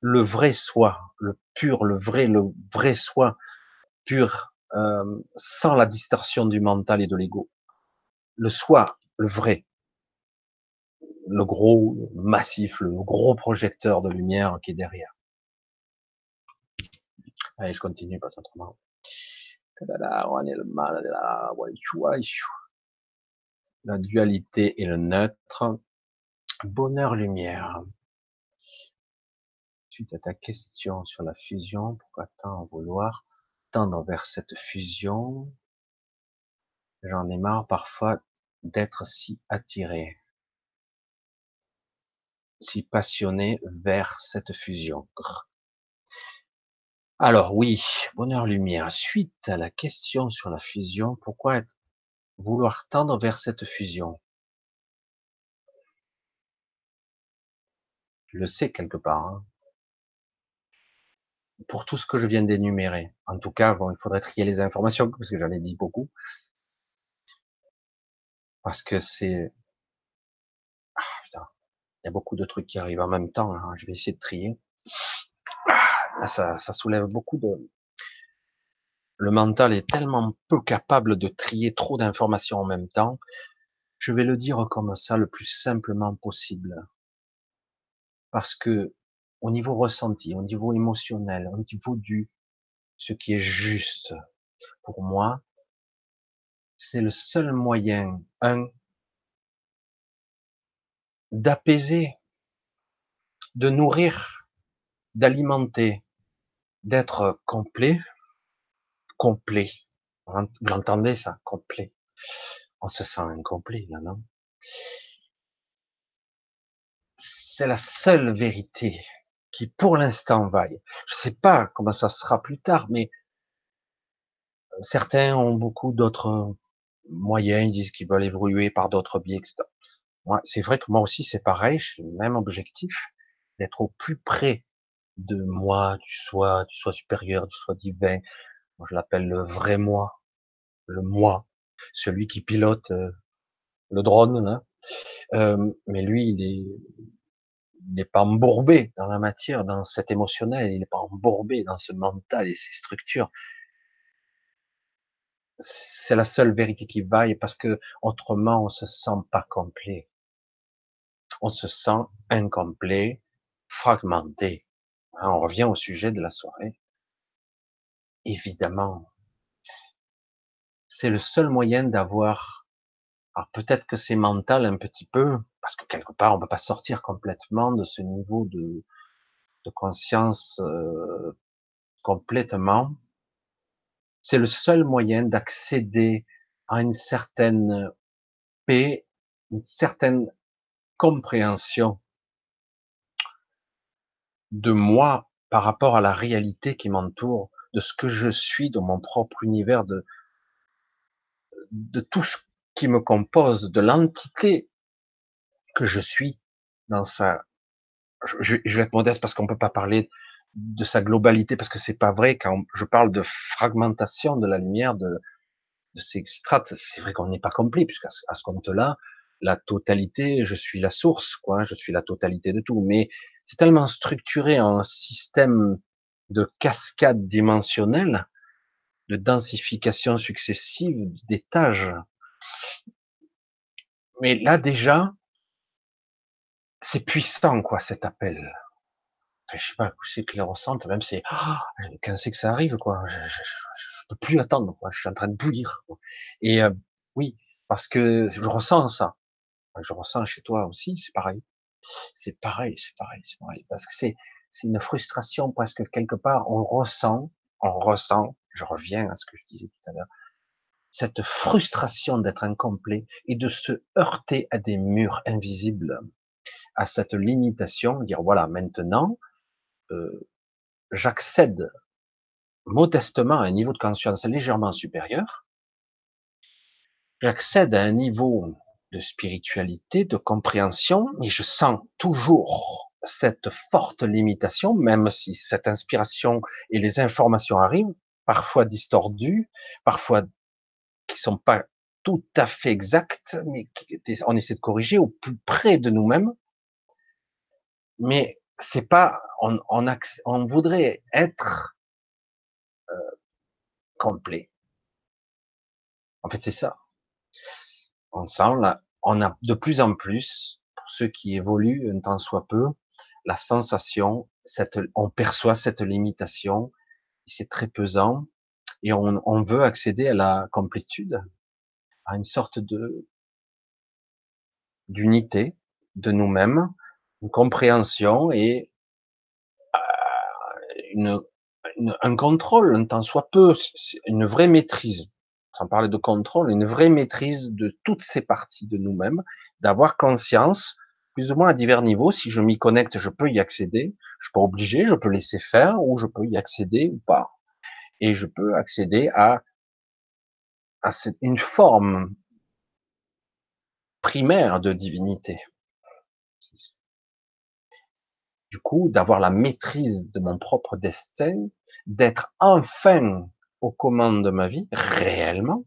Le vrai soi, le pur, le vrai, le vrai soi pur, euh, sans la distorsion du mental et de l'ego. Le soi, le vrai, le gros massif, le gros projecteur de lumière qui est derrière. Allez, je continue, pas autrement. La dualité et le neutre. Bonheur-lumière. Suite à ta question sur la fusion, pourquoi tant vouloir tendre vers cette fusion? J'en ai marre parfois d'être si attiré si passionné vers cette fusion. Alors oui, bonheur lumière. Suite à la question sur la fusion, pourquoi vouloir tendre vers cette fusion? Je le sais quelque part. Hein. Pour tout ce que je viens d'énumérer. En tout cas, il faudrait trier les informations parce que j'en ai dit beaucoup. Parce que c'est il y a beaucoup de trucs qui arrivent en même temps. Hein. Je vais essayer de trier. Ça, ça soulève beaucoup de. Le mental est tellement peu capable de trier trop d'informations en même temps. Je vais le dire comme ça le plus simplement possible. Parce que au niveau ressenti, au niveau émotionnel, au niveau du ce qui est juste pour moi, c'est le seul moyen, un, d'apaiser de nourrir, d'alimenter, d'être complet, complet. Vous l'entendez ça, complet. On se sent incomplet là, non? C'est la seule vérité qui, pour l'instant, vaille. Je sais pas comment ça sera plus tard, mais euh, certains ont beaucoup d'autres moyens, ils disent qu'ils veulent évoluer par d'autres biais, etc. c'est vrai que moi aussi, c'est pareil, j'ai le même objectif, d'être au plus près de moi, du soi, du soi supérieur, du soi divin. Moi, je l'appelle le vrai moi, le moi, celui qui pilote euh, le drone, mais lui, il est, il n'est pas embourbé dans la matière, dans cet émotionnel, il n'est pas embourbé dans ce mental et ces structures. C'est la seule vérité qui vaille parce que autrement on se sent pas complet. On se sent incomplet, fragmenté. Hein, on revient au sujet de la soirée. Évidemment, c'est le seul moyen d'avoir. Alors peut-être que c'est mental un petit peu, parce que quelque part on peut pas sortir complètement de ce niveau de, de conscience euh, complètement. C'est le seul moyen d'accéder à une certaine paix, une certaine compréhension de moi par rapport à la réalité qui m'entoure, de ce que je suis dans mon propre univers, de, de tout ce qui me compose, de l'entité que je suis dans sa. Je, vais être modeste parce qu'on peut pas parler de sa globalité parce que c'est pas vrai quand je parle de fragmentation de la lumière de, ces strates. C'est vrai qu'on n'est pas complet puisqu'à à ce compte-là, la totalité, je suis la source, quoi. Je suis la totalité de tout. Mais c'est tellement structuré en système de cascade dimensionnelle, de densification successive, d'étages. Mais là déjà, c'est puissant, quoi, cet appel. Je sais pas, c'est qu'ils le ressentent, même c'est, oh, quand c'est que ça arrive, quoi. Je, je, je, peux plus attendre, quoi. Je suis en train de bouillir. Et euh, oui, parce que je ressens ça. Je ressens chez toi aussi, c'est pareil. C'est pareil, c'est pareil, c'est pareil. Parce que c'est, c'est une frustration presque quelque part. On ressent, on ressent. Je reviens à ce que je disais tout à l'heure. Cette frustration d'être incomplet et de se heurter à des murs invisibles à cette limitation, dire voilà, maintenant, euh, j'accède modestement à un niveau de conscience légèrement supérieur, j'accède à un niveau de spiritualité, de compréhension, et je sens toujours cette forte limitation, même si cette inspiration et les informations arrivent, parfois distordues, parfois qui sont pas tout à fait exactes, mais on essaie de corriger au plus près de nous-mêmes, mais c'est pas, on, voudrait être euh, complet. En fait, c'est ça. On sent là, on a de plus en plus, pour ceux qui évoluent un temps soit peu, la sensation, on perçoit cette limitation, c'est très pesant, et on, veut accéder à la complétude, à une sorte de d'unité de nous-mêmes, une compréhension et euh, une, un contrôle, un temps soit peu, une vraie maîtrise. Sans parler de contrôle, une vraie maîtrise de toutes ces parties de nous-mêmes, d'avoir conscience, plus ou moins à divers niveaux. Si je m'y connecte, je peux y accéder. Je peux obliger, je peux laisser faire, ou je peux y accéder ou pas. Et je peux accéder à, à une forme primaire de divinité du coup, d'avoir la maîtrise de mon propre destin, d'être enfin aux commandes de ma vie, réellement,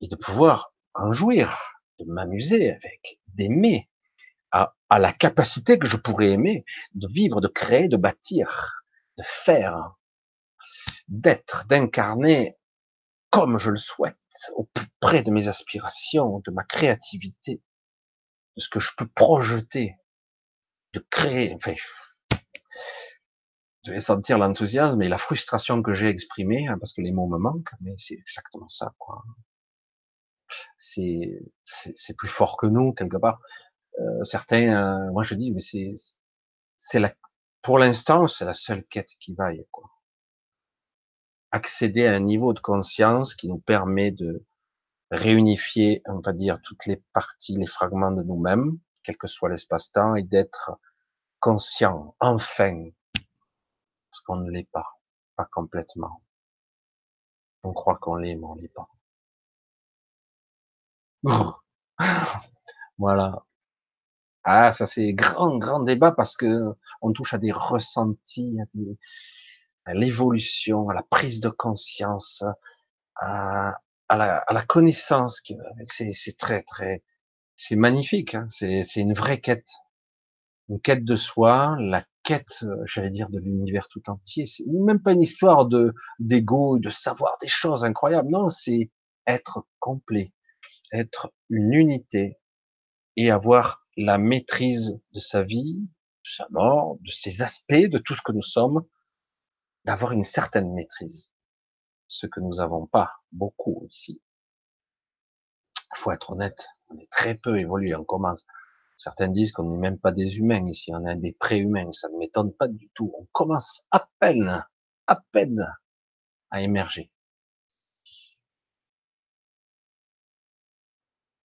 et de pouvoir en jouir, de m'amuser avec, d'aimer, à, à, la capacité que je pourrais aimer, de vivre, de créer, de bâtir, de faire, d'être, d'incarner comme je le souhaite, au plus près de mes aspirations, de ma créativité, de ce que je peux projeter de créer. Enfin, je vais sentir l'enthousiasme et la frustration que j'ai exprimée, hein, parce que les mots me manquent, mais c'est exactement ça, quoi. C'est, plus fort que nous, quelque part. Euh, certains, euh, moi je dis, mais c'est, c'est la, pour l'instant, c'est la seule quête qui vaille, quoi. Accéder à un niveau de conscience qui nous permet de réunifier, on va dire, toutes les parties, les fragments de nous-mêmes, quel que soit l'espace-temps, et d'être conscient, enfin, qu'on ne l'est pas, pas complètement. On croit qu'on l'est, mais on l'est pas. Voilà. Ah, ça c'est grand, grand débat parce que on touche à des ressentis, à, l'évolution, à la prise de conscience, à, la, connaissance. C'est très, très, c'est magnifique. Hein. C'est une vraie quête, une quête de soi, la quête, j'allais dire, de l'univers tout entier. C'est même pas une histoire de d'ego, de savoir des choses incroyables. Non, c'est être complet, être une unité et avoir la maîtrise de sa vie, de sa mort, de ses aspects, de tout ce que nous sommes, d'avoir une certaine maîtrise. Ce que nous n'avons pas beaucoup ici. Il faut être honnête, on est très peu évolué, on commence. Certains disent qu'on n'est même pas des humains ici, on est des pré-humains, ça ne m'étonne pas du tout. On commence à peine, à peine à émerger.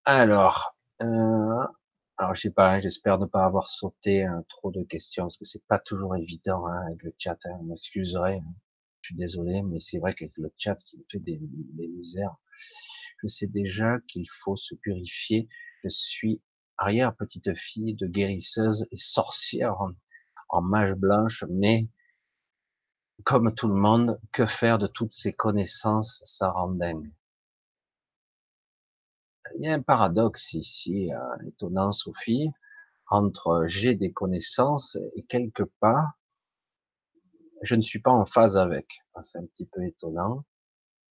Alors, euh, alors je sais pas, j'espère ne pas avoir sauté hein, trop de questions parce que c'est pas toujours évident hein, avec le chat. Hein, m'excuserez, hein. je suis désolé, mais c'est vrai que le chat qui me fait des, des misères. Je sais déjà qu'il faut se purifier. Je suis arrière petite fille de guérisseuse et sorcière en, en mage blanche, mais comme tout le monde, que faire de toutes ces connaissances Ça rend dingue il y a un paradoxe ici, euh, étonnant, Sophie, entre j'ai des connaissances et quelque part, je ne suis pas en phase avec. C'est un petit peu étonnant,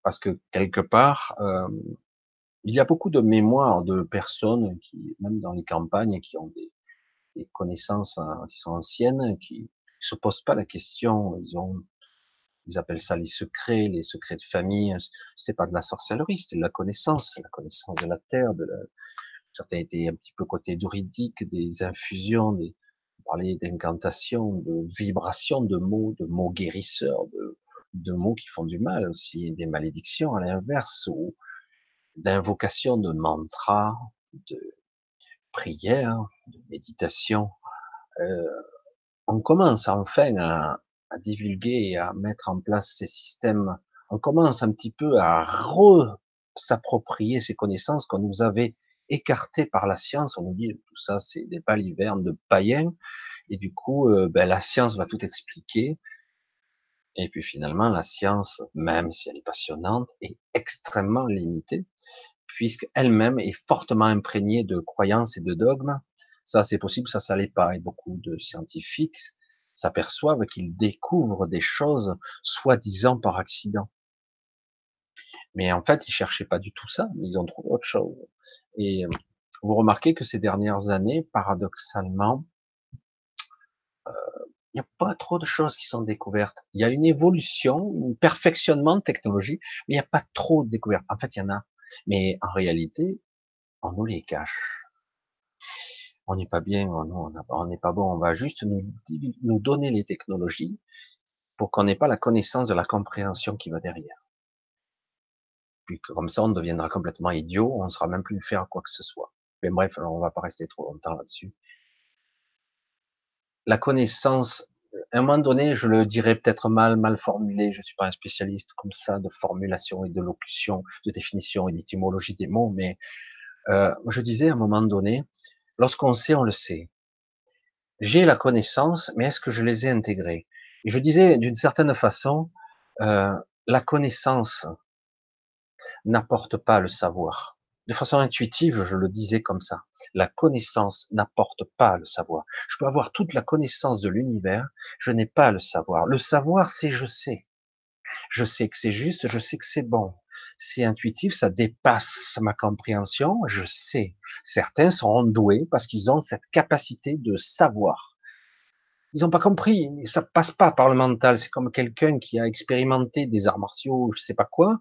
parce que quelque part, euh, il y a beaucoup de mémoires de personnes qui, même dans les campagnes, qui ont des, connaissances hein, qui sont anciennes, qui se posent pas la question. Ils ont ils appellent ça les secrets, les secrets de famille. C'est pas de la sorcellerie, c'était de la connaissance, la connaissance de la terre, de la... certains étaient un petit peu côté druidique, des infusions, des, on parlait d'incantations, de vibrations de mots, de mots guérisseurs, de, de mots qui font du mal aussi, des malédictions à l'inverse, ou d'invocations, de mantras, de prières, de méditation. Euh, on commence enfin à, à divulguer et à mettre en place ces systèmes, on commence un petit peu à s'approprier ces connaissances qu'on nous avait écartées par la science. On nous dit tout ça, c'est des balivernes de païens. Et du coup, euh, ben, la science va tout expliquer. Et puis finalement, la science, même si elle est passionnante, est extrêmement limitée, puisqu'elle-même est fortement imprégnée de croyances et de dogmes. Ça, c'est possible, ça, ça l'est pas. Et beaucoup de scientifiques s'aperçoivent qu'ils découvrent des choses soi-disant par accident. Mais en fait, ils cherchaient pas du tout ça, ils ont trouvé autre chose. Et euh, vous remarquez que ces dernières années, paradoxalement, euh, il n'y a pas trop de choses qui sont découvertes. Il y a une évolution, un perfectionnement de technologie, mais il n'y a pas trop de découvertes. En fait, il y en a. Mais en réalité, on nous les cache on n'est pas bien, on n'est pas bon, on va juste nous, nous donner les technologies pour qu'on n'ait pas la connaissance de la compréhension qui va derrière. Puis comme ça, on deviendra complètement idiot, on ne sera même plus faire quoi que ce soit. Mais bref, on va pas rester trop longtemps là-dessus. La connaissance, à un moment donné, je le dirais peut-être mal, mal formulé, je suis pas un spécialiste comme ça de formulation et de locution, de définition et d'étymologie des mots, mais euh, je disais à un moment donné, Lorsqu'on sait, on le sait. J'ai la connaissance, mais est-ce que je les ai intégrées? Et je disais d'une certaine façon, euh, la connaissance n'apporte pas le savoir. De façon intuitive, je le disais comme ça. La connaissance n'apporte pas le savoir. Je peux avoir toute la connaissance de l'univers, je n'ai pas le savoir. Le savoir, c'est je sais. Je sais que c'est juste, je sais que c'est bon c'est intuitif, ça dépasse ma compréhension, je sais. Certains sont doués parce qu'ils ont cette capacité de savoir. Ils n'ont pas compris, ça passe pas par le mental. C'est comme quelqu'un qui a expérimenté des arts martiaux, je sais pas quoi,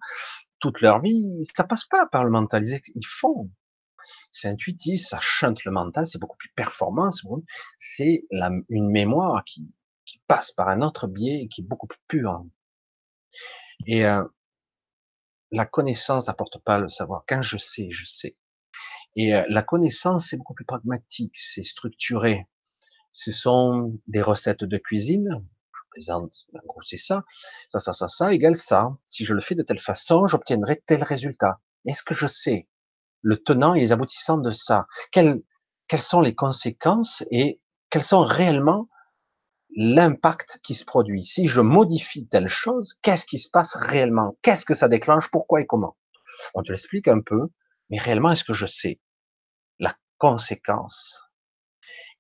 toute leur vie, ça passe pas par le mental. Ils font. c'est intuitif, ça chante le mental, c'est beaucoup plus performant, c'est une mémoire qui, passe par un autre biais et qui est beaucoup plus pure. Et euh, la connaissance n'apporte pas le savoir. Quand je sais, je sais. Et euh, la connaissance, c'est beaucoup plus pragmatique, c'est structuré. Ce sont des recettes de cuisine. Présente, en gros, c'est ça. Ça, ça, ça, ça égale ça. Si je le fais de telle façon, j'obtiendrai tel résultat. Est-ce que je sais le tenant et les aboutissants de ça? Quelles, quelles sont les conséquences et quels sont réellement l'impact qui se produit? Si je modifie telle chose, qu'est-ce qui se passe réellement? Qu'est-ce que ça déclenche? Pourquoi et comment? On te l'explique un peu, mais réellement, est-ce que je sais la conséquence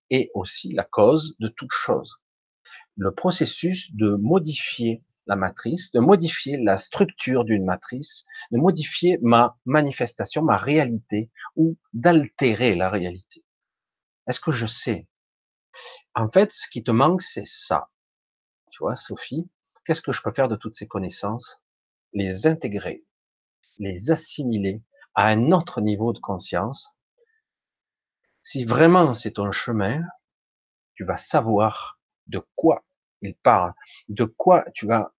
et aussi la cause de toute chose? Le processus de modifier la matrice, de modifier la structure d'une matrice, de modifier ma manifestation, ma réalité, ou d'altérer la réalité. Est-ce que je sais? En fait, ce qui te manque, c'est ça. Tu vois, Sophie, qu'est-ce que je peux faire de toutes ces connaissances? Les intégrer, les assimiler à un autre niveau de conscience. Si vraiment c'est ton chemin, tu vas savoir de quoi il parle, de quoi tu vas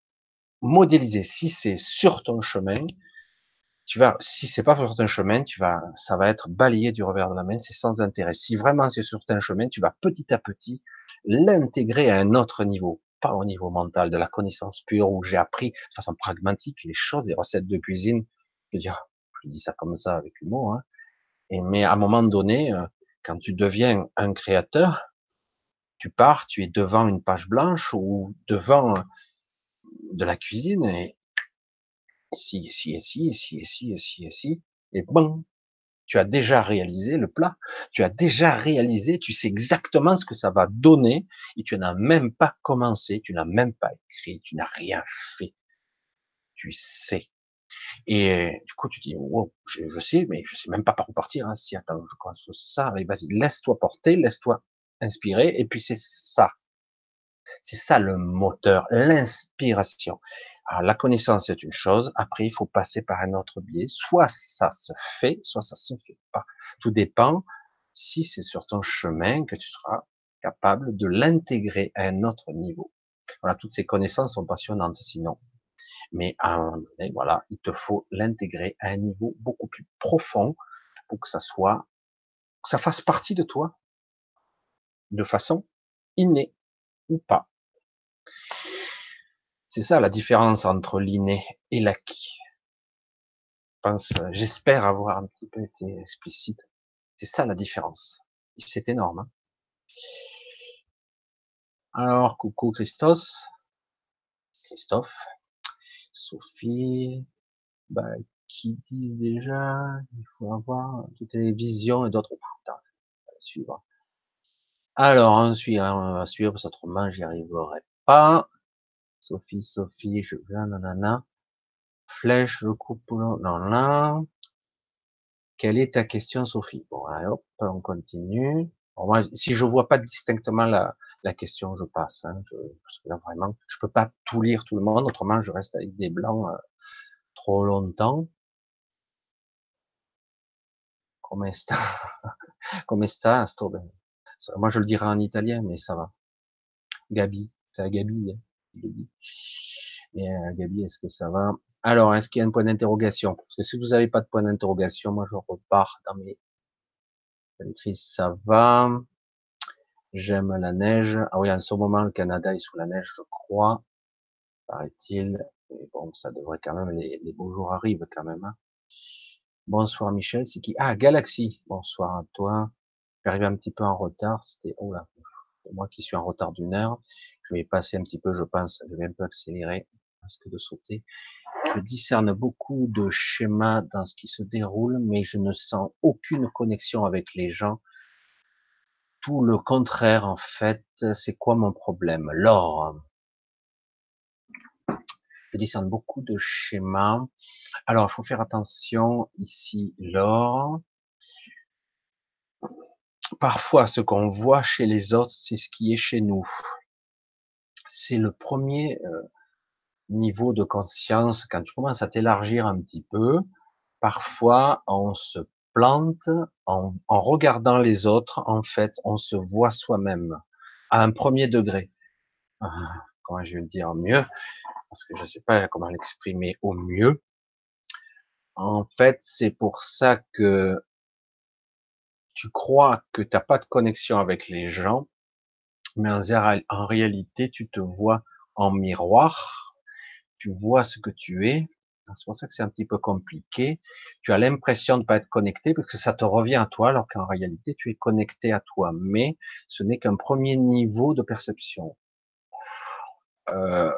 modéliser. Si c'est sur ton chemin, tu vas, si c'est pas sur ton chemin, tu vas, ça va être balayé du revers de la main, c'est sans intérêt. Si vraiment c'est sur ton chemin, tu vas petit à petit l'intégrer à un autre niveau, pas au niveau mental, de la connaissance pure où j'ai appris de façon pragmatique les choses, les recettes de cuisine. Je veux dire, je dis ça comme ça avec humour, hein. Et, mais à un moment donné, euh, quand tu deviens un créateur, tu pars, tu es devant une page blanche ou devant de la cuisine et ici, ici, ici, ici, ici, ici, ici, et bon, tu as déjà réalisé le plat, tu as déjà réalisé, tu sais exactement ce que ça va donner, et tu n'as même pas commencé, tu n'as même pas écrit, tu n'as rien fait. Tu sais. Et du coup, tu dis, wow, je, sais, mais je sais même pas par où partir. Hein. Si attends, je commence ça, allez, vas-y, laisse-toi porter, laisse-toi inspirer, et puis c'est ça. C'est ça le moteur, l'inspiration. La connaissance est une chose. Après, il faut passer par un autre biais. Soit ça se fait, soit ça se fait pas. Tout dépend si c'est sur ton chemin que tu seras capable de l'intégrer à un autre niveau. Voilà, toutes ces connaissances sont passionnantes sinon. Mais à un moment donné, voilà, il te faut l'intégrer à un niveau beaucoup plus profond pour que ça soit, que ça fasse partie de toi de façon innée ou pas. C'est ça la différence entre l'inné et l'acquis. j'espère avoir un petit peu été explicite. C'est ça la différence. C'est énorme. Hein. Alors, coucou Christos, Christophe, Sophie, bah, qui disent déjà, il faut avoir toutes les visions et d'autres. Putain, suivre. Alors, ensuite, on va suivre, parce autrement, j'y arriverai pas. Sophie, Sophie, je viens, nanana. Flèche, je coupe, non, là. Quelle est ta question, Sophie? Bon, allez, on continue. Moi, si je vois pas distinctement la, la question, je passe. Hein, je, parce que là, vraiment, je peux pas tout lire tout le monde, autrement, je reste avec des blancs euh, trop longtemps. Come sta? Come sta, sto Moi, je le dirais en italien, mais ça va. Gabi, c'est à Gabi. Hein. Et euh, Gabi, est-ce que ça va? Alors, est-ce qu'il y a un point d'interrogation? Parce que si vous n'avez pas de point d'interrogation, moi je repars dans mes Ça va J'aime la neige. Ah oui, en ce moment, le Canada est sous la neige, je crois, paraît-il. Mais bon, ça devrait quand même, les, beaux jours arrivent quand même. Hein. Bonsoir Michel, c'est qui? Ah, Galaxy. Bonsoir à toi. J'arrive un petit peu en retard. C'était, oh là, moi qui suis en retard d'une heure. Je vais passer un petit peu, je pense, je vais un peu accélérer, parce que de sauter. Je discerne beaucoup de schémas dans ce qui se déroule, mais je ne sens aucune connexion avec les gens. Tout le contraire, en fait. C'est quoi mon problème? L'or. Je discerne beaucoup de schémas. Alors, il faut faire attention ici, l'or. Parfois, ce qu'on voit chez les autres, c'est ce qui est chez nous c'est le premier euh, niveau de conscience quand tu commences à t'élargir un petit peu. Parfois, on se plante, en, regardant les autres, en fait, on se voit soi-même à un premier degré. Ah, comment je vais le dire mieux? Parce que je ne sais pas comment l'exprimer au mieux. En fait, c'est pour ça que tu crois que tu n'as pas de connexion avec les gens, mais en, réalité, tu te vois en miroir, tu vois ce que tu es. C'est pour ça que c'est un petit peu compliqué. Tu as l'impression de pas être connecté parce que ça te revient à toi, alors qu'en réalité, tu es connecté à toi. Mais ce n'est qu'un premier niveau de perception. Euh,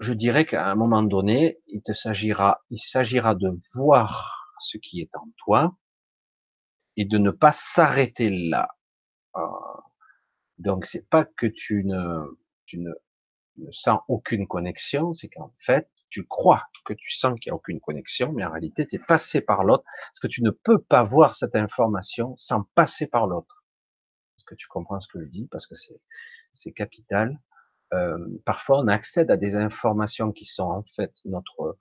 je dirais qu'à un moment donné, il te s'agira, il s'agira de voir ce qui est en toi et de ne pas s'arrêter là. Euh, donc c'est pas que tu ne, tu ne, sens aucune connexion, c'est qu'en fait tu crois que tu sens qu'il n'y a aucune connexion, mais en réalité tu es passé par l'autre, parce que tu ne peux pas voir cette information sans passer par l'autre. Est-ce que tu comprends ce que je dis? Parce que c'est c'est capital. Euh, parfois on accède à des informations qui sont en fait notre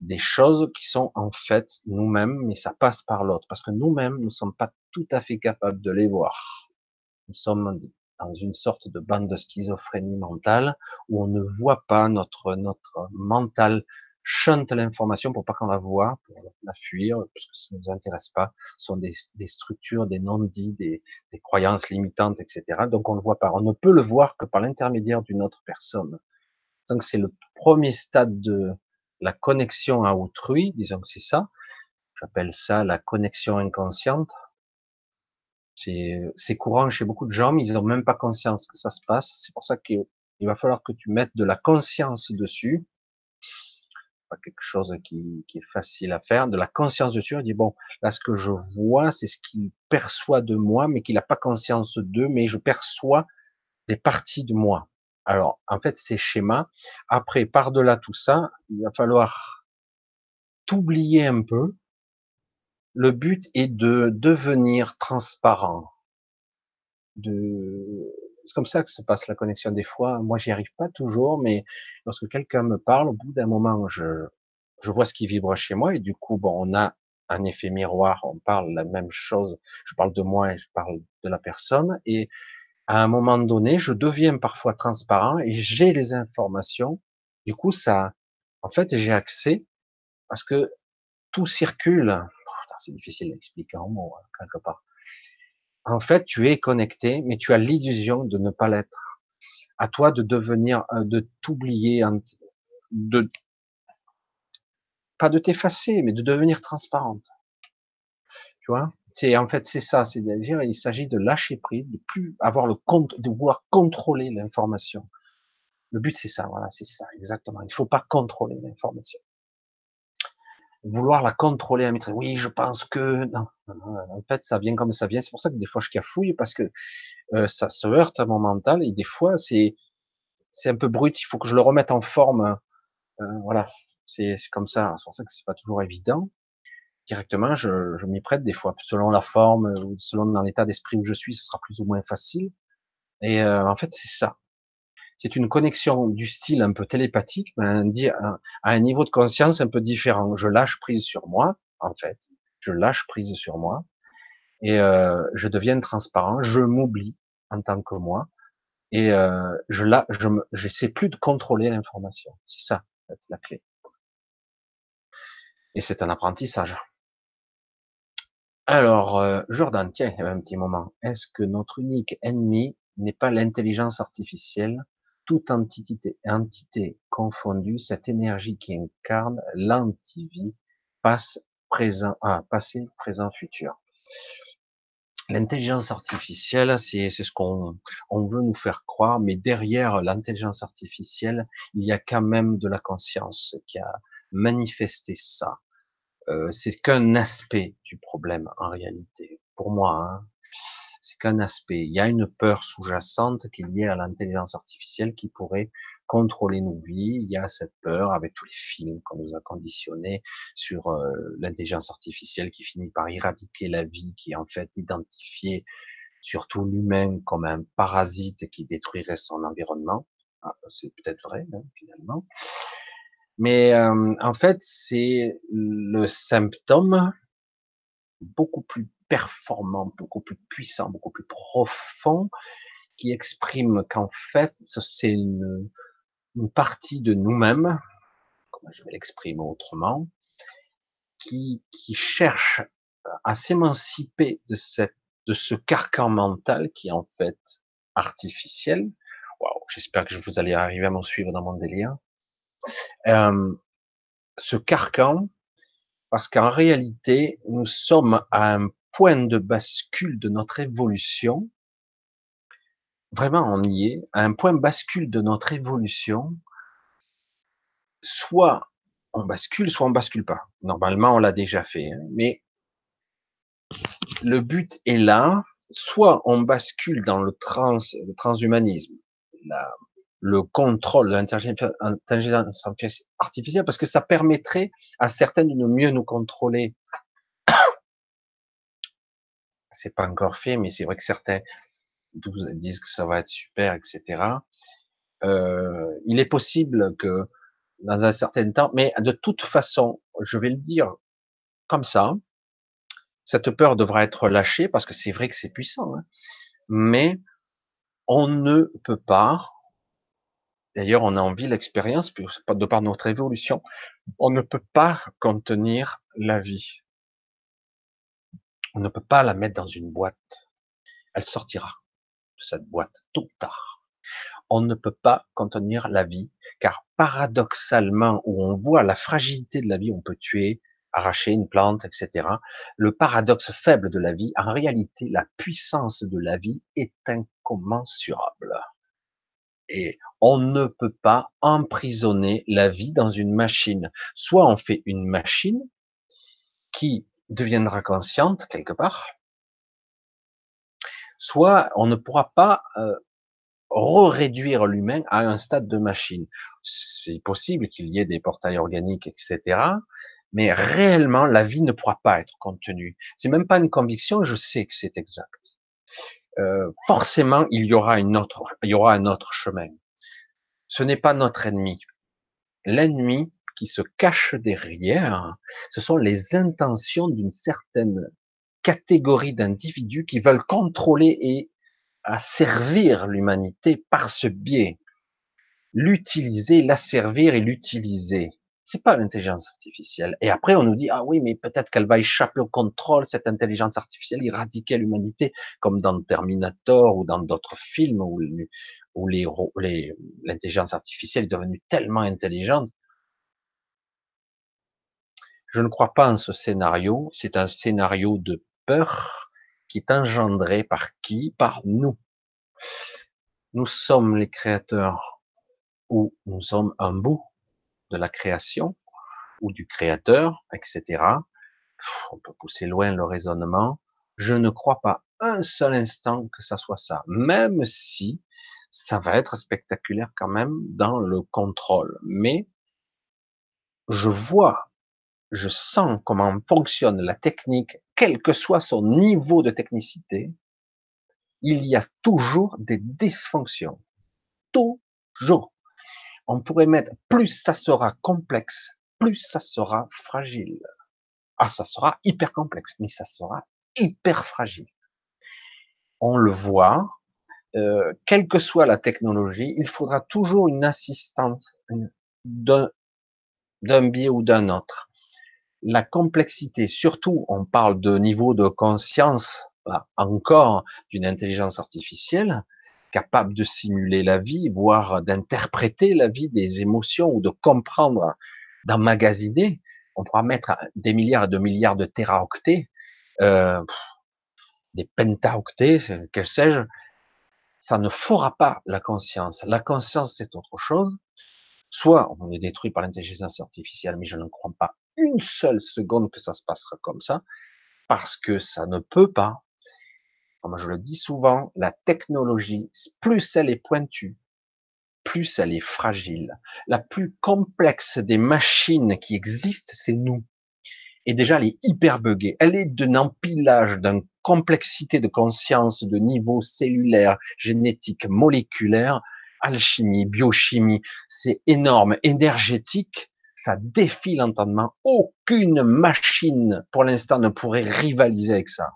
des choses qui sont en fait nous-mêmes, mais ça passe par l'autre, parce que nous-mêmes, nous ne sommes pas tout à fait capables de les voir. Nous sommes dans une sorte de bande de schizophrénie mentale où on ne voit pas notre notre mental chante l'information pour pas qu'on la voit, pour la fuir, parce que ça nous intéresse pas. Ce sont des, des structures, des non-dits, des, des, croyances limitantes, etc. Donc on ne voit pas. On ne peut le voir que par l'intermédiaire d'une autre personne. Donc c'est le premier stade de la connexion à autrui, disons que c'est ça. J'appelle ça la connexion inconsciente. C'est courant chez beaucoup de gens, mais ils n'ont même pas conscience que ça se passe. C'est pour ça qu'il va falloir que tu mettes de la conscience dessus. Pas quelque chose qui, qui, est facile à faire. De la conscience dessus. On dit bon, là ce que je vois, c'est ce qu'il perçoit de moi, mais qu'il n'a pas conscience d'eux, mais je perçois des parties de moi. Alors, en fait, ces schémas, après, par-delà tout ça, il va falloir t'oublier un peu, le but est de devenir transparent. De... C'est comme ça que se passe la connexion des fois. Moi, j'y arrive pas toujours, mais lorsque quelqu'un me parle, au bout d'un moment, je, je vois ce qui vibre chez moi et du coup, bon, on a un effet miroir, on parle la même chose. Je parle de moi et je parle de la personne et à un moment donné, je deviens parfois transparent et j'ai les informations. Du coup, ça, en fait, j'ai accès parce que tout circule c'est difficile d'expliquer en mots, hein, quelque part. En fait, tu es connecté, mais tu as l'illusion de ne pas l'être. À toi de devenir, euh, de t'oublier, de, pas de t'effacer, mais de devenir transparente. Tu vois? C'est, en fait, c'est ça, c'est-à-dire, il s'agit de lâcher prise, de plus avoir le compte, de pouvoir contrôler l'information. Le but, c'est ça, voilà, c'est ça, exactement. Il faut pas contrôler l'information vouloir la contrôler, à maîtriser. Oui, je pense que non, En fait, ça vient comme ça vient. C'est pour ça que des fois je cafouille parce que euh, ça se heurte à mon mental et des fois c'est c'est un peu brut. Il faut que je le remette en forme. Euh, voilà, c'est comme ça. C'est pour ça que c'est pas toujours évident. Directement, je, m'y prête des fois, selon la forme ou selon l'état d'esprit où je suis, ce sera plus ou moins facile. Et euh, en fait, c'est ça c'est une connexion du style un peu télépathique, mais à un niveau de conscience un peu différent. Je lâche prise sur moi, en fait. Je lâche prise sur moi et euh, je deviens transparent. Je m'oublie en tant que moi et euh, je là, je j'essaie plus de contrôler l'information. C'est ça la clé. Et c'est un apprentissage. Alors, euh, Jordan, tiens, un petit moment. Est-ce que notre unique ennemi n'est pas l'intelligence artificielle? Toute entité, confondue, cette énergie qui incarne l'antivie passe, présent, ah, passé, présent, futur. L'intelligence artificielle, c'est ce qu'on on veut nous faire croire, mais derrière l'intelligence artificielle, il y a quand même de la conscience qui a manifesté ça. Euh, c'est qu'un aspect du problème en réalité, pour moi. Hein c'est qu'un aspect. Il y a une peur sous-jacente qui est liée à l'intelligence artificielle qui pourrait contrôler nos vies. Il y a cette peur avec tous les films qu'on nous a conditionnés sur euh, l'intelligence artificielle qui finit par éradiquer la vie, qui est en fait identifiée surtout l'humain comme un parasite qui détruirait son environnement. Ah, c'est peut-être vrai hein, finalement. Mais euh, en fait, c'est le symptôme beaucoup plus performant, beaucoup plus puissant, beaucoup plus profond, qui exprime qu'en fait, c'est une, une partie de nous-mêmes, comment je vais l'exprimer autrement, qui, qui cherche à s'émanciper de cette, de ce carcan mental qui est en fait artificiel. Waouh, j'espère que vous allez arriver à m'en suivre dans mon délire. Euh, ce carcan, parce qu'en réalité, nous sommes à un point de bascule de notre évolution. Vraiment, on y est, à un point bascule de notre évolution. Soit on bascule, soit on bascule pas. Normalement, on l'a déjà fait, hein. mais le but est là. Soit on bascule dans le trans, le transhumanisme, le contrôle de l'intelligence artificielle, parce que ça permettrait à certains de mieux nous contrôler. C'est pas encore fait, mais c'est vrai que certains disent que ça va être super, etc. Euh, il est possible que dans un certain temps, mais de toute façon, je vais le dire comme ça, cette peur devra être lâchée parce que c'est vrai que c'est puissant, hein, mais on ne peut pas, D'ailleurs, on a envie l'expérience, de par notre évolution, on ne peut pas contenir la vie. On ne peut pas la mettre dans une boîte. Elle sortira de cette boîte tôt ou tard. On ne peut pas contenir la vie, car paradoxalement, où on voit la fragilité de la vie, on peut tuer, arracher une plante, etc. Le paradoxe faible de la vie, en réalité, la puissance de la vie est incommensurable. Et on ne peut pas emprisonner la vie dans une machine. Soit on fait une machine qui deviendra consciente quelque part, soit on ne pourra pas euh, réduire l'humain à un stade de machine. C'est possible qu'il y ait des portails organiques, etc. Mais réellement, la vie ne pourra pas être contenue. C'est même pas une conviction, je sais que c'est exact. Euh, forcément il y aura une autre, il y aura un autre chemin. Ce n'est pas notre ennemi. L'ennemi qui se cache derrière, ce sont les intentions d'une certaine catégorie d'individus qui veulent contrôler et asservir l'humanité par ce biais. L'utiliser, l'asservir et l'utiliser c'est pas l'intelligence artificielle. Et après, on nous dit, ah oui, mais peut-être qu'elle va échapper au contrôle, cette intelligence artificielle, éradiquer l'humanité, comme dans Terminator ou dans d'autres films où, l'intelligence artificielle est devenue tellement intelligente. Je ne crois pas en ce scénario. C'est un scénario de peur qui est engendré par qui? Par nous. Nous sommes les créateurs ou nous sommes un bout de la création ou du créateur, etc. On peut pousser loin le raisonnement. Je ne crois pas un seul instant que ça soit ça, même si ça va être spectaculaire quand même dans le contrôle. Mais je vois, je sens comment fonctionne la technique, quel que soit son niveau de technicité, il y a toujours des dysfonctions. Toujours on pourrait mettre plus ça sera complexe, plus ça sera fragile. Ah, ça sera hyper complexe, mais ça sera hyper fragile. On le voit, euh, quelle que soit la technologie, il faudra toujours une assistance d'un biais ou d'un autre. La complexité, surtout, on parle de niveau de conscience encore d'une intelligence artificielle, capable de simuler la vie, voire d'interpréter la vie, des émotions ou de comprendre, d'emmagasiner. On pourra mettre des milliards et de milliards de téraoctets, euh, des pentaoctets, quel sais-je. Ça ne fera pas la conscience. La conscience, c'est autre chose. Soit on est détruit par l'intelligence artificielle, mais je ne crois pas une seule seconde que ça se passera comme ça, parce que ça ne peut pas comme je le dis souvent, la technologie, plus elle est pointue, plus elle est fragile. La plus complexe des machines qui existent, c'est nous. Et déjà, elle est hyper buggée. Elle est d'un empilage, d'une complexité de conscience, de niveau cellulaire, génétique, moléculaire, alchimie, biochimie. C'est énorme, énergétique. ça défie l'entendement. Aucune machine, pour l'instant, ne pourrait rivaliser avec ça.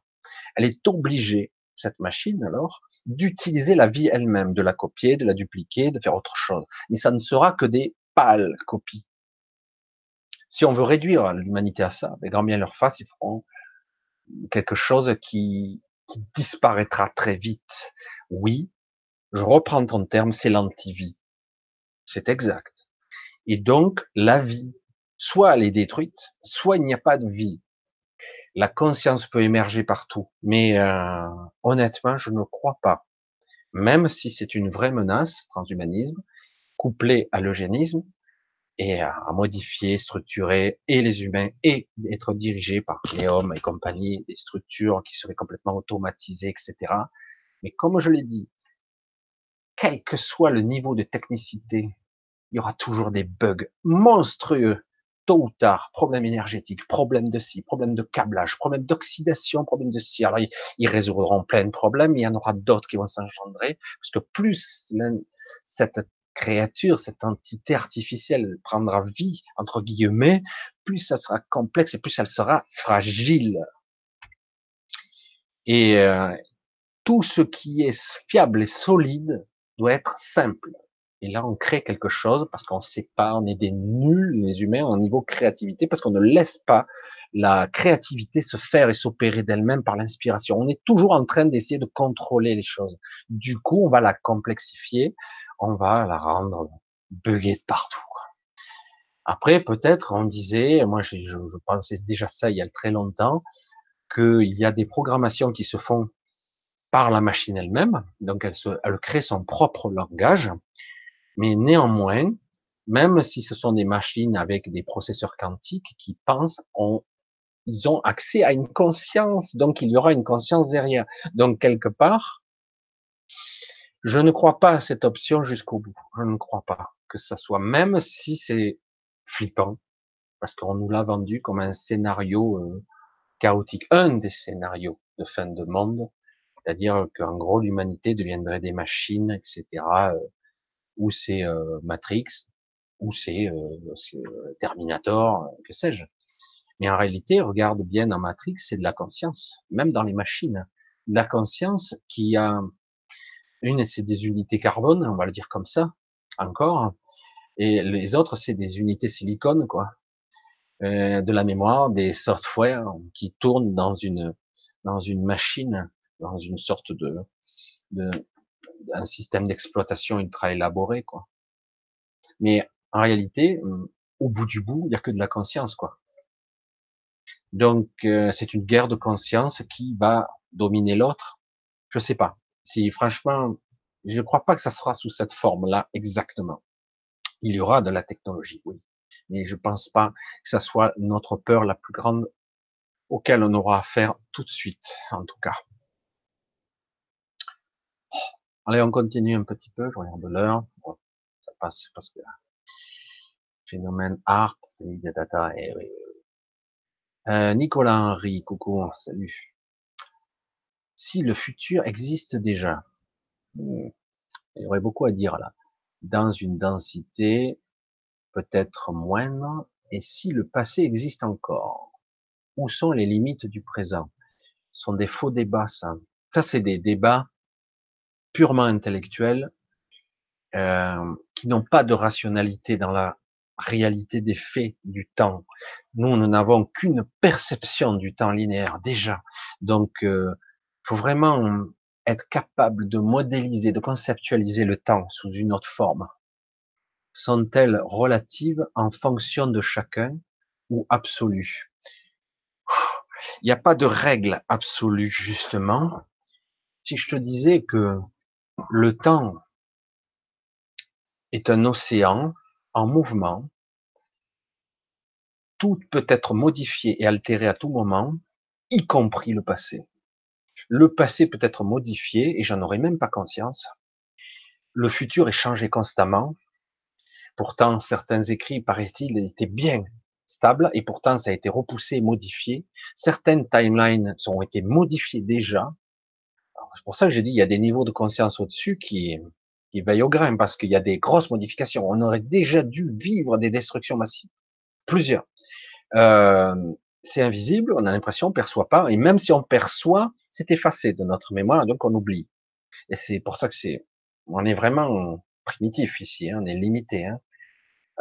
Elle est obligée, cette machine, alors, d'utiliser la vie elle-même, de la copier, de la dupliquer, de faire autre chose. Et ça ne sera que des pâles copies. Si on veut réduire l'humanité à ça, les grands bien leur face, ils feront quelque chose qui, qui disparaîtra très vite. Oui, je reprends ton terme, c'est l'antivie. C'est exact. Et donc, la vie, soit elle est détruite, soit il n'y a pas de vie. La conscience peut émerger partout, mais euh, honnêtement, je ne crois pas. Même si c'est une vraie menace, transhumanisme, couplé à l'eugénisme, et à, modifier, structurer et les humains et être dirigés par les hommes et compagnie, des structures qui seraient complètement automatisées, etc. Mais comme je l'ai dit, quel que soit le niveau de technicité il y aura toujours des bugs monstrueux, tôt ou tard, problème énergétique, problème de ci, problème de câblage, problème d'oxydation, problème de ci. Alors, ils, résoudront plein de problèmes, il y en aura d'autres qui vont s'engendrer, parce que plus cette créature, cette entité artificielle prendra vie, entre guillemets, plus ça sera complexe et plus elle sera fragile. Et euh, tout ce qui est fiable et solide doit être simple. Et là, on crée quelque chose parce qu'on sait pas, on est des nuls, les humains, au niveau créativité, parce qu'on ne laisse pas la créativité se faire et s'opérer d'elle-même par l'inspiration. On est toujours en train d'essayer de contrôler les choses. Du coup, on va la complexifier, on va la rendre buggée de partout. Après, peut-être, on disait, moi, je, pensais déjà ça il y a très longtemps, qu'il y a des programmations qui se font par la machine elle-même, donc elle crée son propre langage, mais néanmoins, même si ce sont des machines avec des processeurs quantiques qui pensent, ils ont accès à une conscience, donc il y aura une conscience derrière. Donc quelque part, je ne crois pas à cette option jusqu'au bout. Je ne crois pas que ça soit, même si c'est flippant, parce qu'on nous l'a vendu comme un scénario euh, chaotique, un des scénarios de fin de monde, c'est-à-dire qu'en gros l'humanité deviendrait des machines, etc ou c'est euh, Matrix, ou c'est euh, Terminator, que sais-je. Mais en réalité, regarde bien dans Matrix, c'est de la conscience, même dans les machines, de la conscience qui a une, c'est des unités carbone, on va le dire comme ça, encore, et les autres, c'est des unités silicone, quoi, euh, de la mémoire, des softwares qui tournent dans une dans une machine, dans une sorte de, de un système d'exploitation ultra élaboré, quoi. Mais en réalité, au bout du bout, il n'y a que de la conscience, quoi. Donc, euh, c'est une guerre de conscience qui va dominer l'autre. Je sais pas. Si franchement, je ne crois pas que ça sera sous cette forme-là exactement. Il y aura de la technologie, oui, mais je pense pas que ça soit notre peur la plus grande auquel on aura affaire tout de suite, en tout cas. Allez, on continue un petit peu, je regarde l'heure. ça passe parce que phénomène art, data, et oui. Euh, Nicolas Henry, coucou, salut. Si le futur existe déjà, hmm, il y aurait beaucoup à dire là. Dans une densité peut-être moindre, et si le passé existe encore, où sont les limites du présent? Ce sont des faux débats, ça. Ça, c'est des débats purement intellectuels, euh, qui n'ont pas de rationalité dans la réalité des faits du temps. Nous, nous n'avons qu'une perception du temps linéaire déjà. Donc, euh, faut vraiment être capable de modéliser, de conceptualiser le temps sous une autre forme. Sont-elles relatives en fonction de chacun ou absolues? Il n'y a pas de règle absolue, justement. Si je te disais que le temps est un océan en mouvement. Tout peut être modifié et altéré à tout moment, y compris le passé. Le passé peut être modifié et j'en aurais même pas conscience. Le futur est changé constamment. Pourtant, certains écrits, paraît-il, étaient bien stables et pourtant ça a été repoussé et modifié. Certaines timelines ont été modifiées déjà c'est pour ça que j'ai dit, il y a des niveaux de conscience au-dessus qui, qui veillent au grain, parce qu'il y a des grosses modifications. On aurait déjà dû vivre des destructions massives. plusieurs. Euh, c'est invisible, on a l'impression, on perçoit pas, et même si on perçoit, c'est effacé de notre mémoire, donc on oublie. Et c'est pour ça que c'est, on est vraiment primitif ici, hein, on est limité. Hein.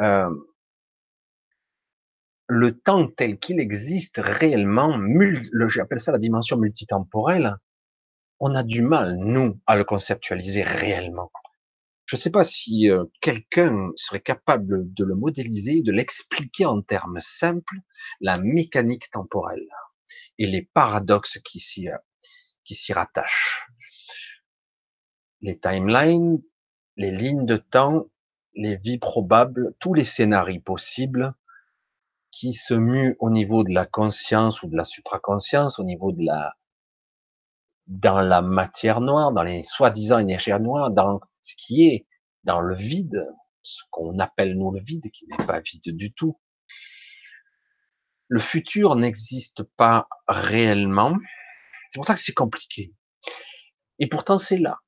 Euh, le temps tel qu'il existe réellement, j'appelle ça la dimension multitemporelle, on a du mal, nous, à le conceptualiser réellement. Je ne sais pas si euh, quelqu'un serait capable de le modéliser, de l'expliquer en termes simples, la mécanique temporelle et les paradoxes qui s'y, euh, qui s'y rattachent. Les timelines, les lignes de temps, les vies probables, tous les scénarios possibles qui se muent au niveau de la conscience ou de la supraconscience, au niveau de la, dans la matière noire, dans les soi-disant énergies noires, dans ce qui est dans le vide, ce qu'on appelle nous le vide, qui n'est pas vide du tout. Le futur n'existe pas réellement. C'est pour ça que c'est compliqué. Et pourtant, c'est là.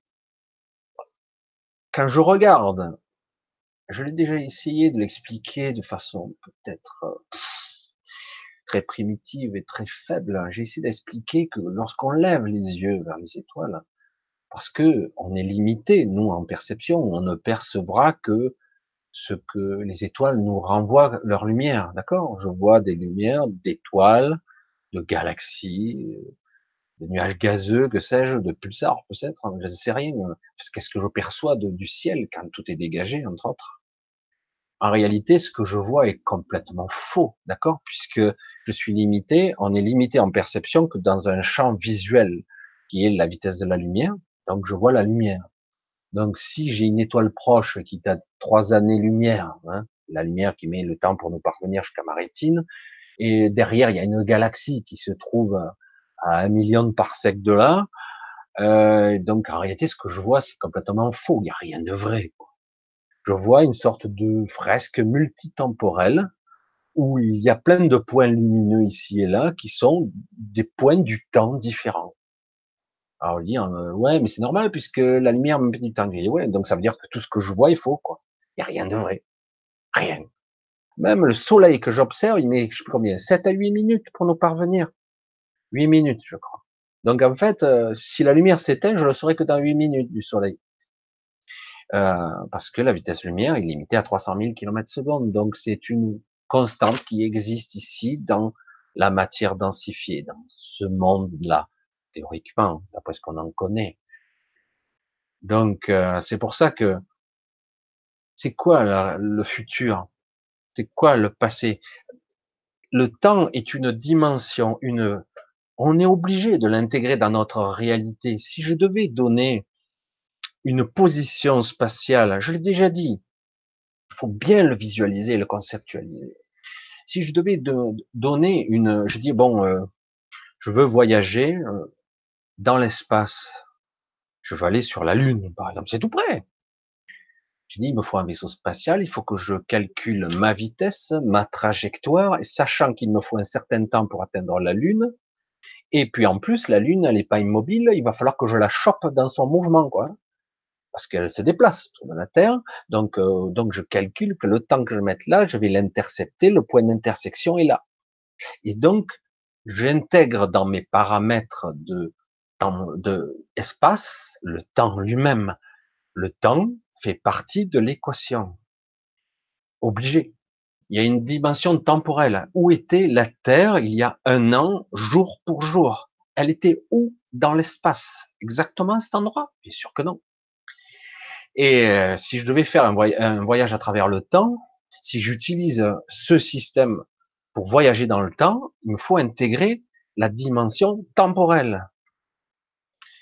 Quand je regarde, je l'ai déjà essayé de l'expliquer de façon peut-être euh, très primitive et très faible. J'ai essayé d'expliquer que lorsqu'on lève les yeux vers les étoiles, parce que on est limité, nous, en perception, on ne percevra que ce que les étoiles nous renvoient leur lumière, d'accord? Je vois des lumières d'étoiles, de galaxies, de nuages gazeux, que sais-je, de pulsars peut-être, je ne sais rien. Qu'est-ce que je perçois du ciel quand tout est dégagé, entre autres? En réalité, ce que je vois est complètement faux, d'accord? Puisque je suis limité, on est limité en perception que dans un champ visuel qui est la vitesse de la lumière. Donc, je vois la lumière. Donc, si j'ai une étoile proche qui a trois années-lumière, hein, la lumière qui met le temps pour nous parvenir jusqu'à ma rétine, et derrière, il y a une galaxie qui se trouve à un million de parsecs de là, euh, donc en réalité, ce que je vois, c'est complètement faux. Il n'y a rien de vrai. Je vois une sorte de fresque multitemporelle où il y a plein de points lumineux ici et là qui sont des points du temps différents. Alors on dit euh, ouais mais c'est normal puisque la lumière me met du temps. ouais donc ça veut dire que tout ce que je vois est faux quoi. Il y a rien de vrai, rien. Même le soleil que j'observe, il met combien, 7 à 8 minutes pour nous parvenir. 8 minutes je crois. Donc en fait, euh, si la lumière s'éteint, je le saurai que dans 8 minutes du soleil. Euh, parce que la vitesse lumière est limitée à 300 000 km secondes. Donc c'est une constante qui existe ici dans la matière densifiée, dans ce monde-là, théoriquement, d'après ce qu'on en connaît. Donc euh, c'est pour ça que c'est quoi le futur? C'est quoi le passé? Le temps est une dimension, une on est obligé de l'intégrer dans notre réalité. Si je devais donner une position spatiale. Je l'ai déjà dit. Il faut bien le visualiser, le conceptualiser. Si je devais donner une, je dis bon, euh, je veux voyager euh, dans l'espace. Je veux aller sur la Lune, par exemple. C'est tout près. Je dis, il me faut un vaisseau spatial, il faut que je calcule ma vitesse, ma trajectoire, sachant qu'il me faut un certain temps pour atteindre la Lune. Et puis en plus, la Lune, elle n'est pas immobile, il va falloir que je la chope dans son mouvement, quoi parce qu'elle se déplace autour de la Terre. Donc, euh, donc je calcule que le temps que je mette là, je vais l'intercepter, le point d'intersection est là. Et donc, j'intègre dans mes paramètres de temps, de espace, le temps lui-même. Le temps fait partie de l'équation. Obligé. Il y a une dimension temporelle. Où était la Terre il y a un an, jour pour jour? Elle était où dans l'espace? Exactement à cet endroit? Bien sûr que non. Et euh, si je devais faire un, voyage à travers le temps, si j'utilise ce système pour voyager dans le temps, il me faut intégrer la dimension temporelle,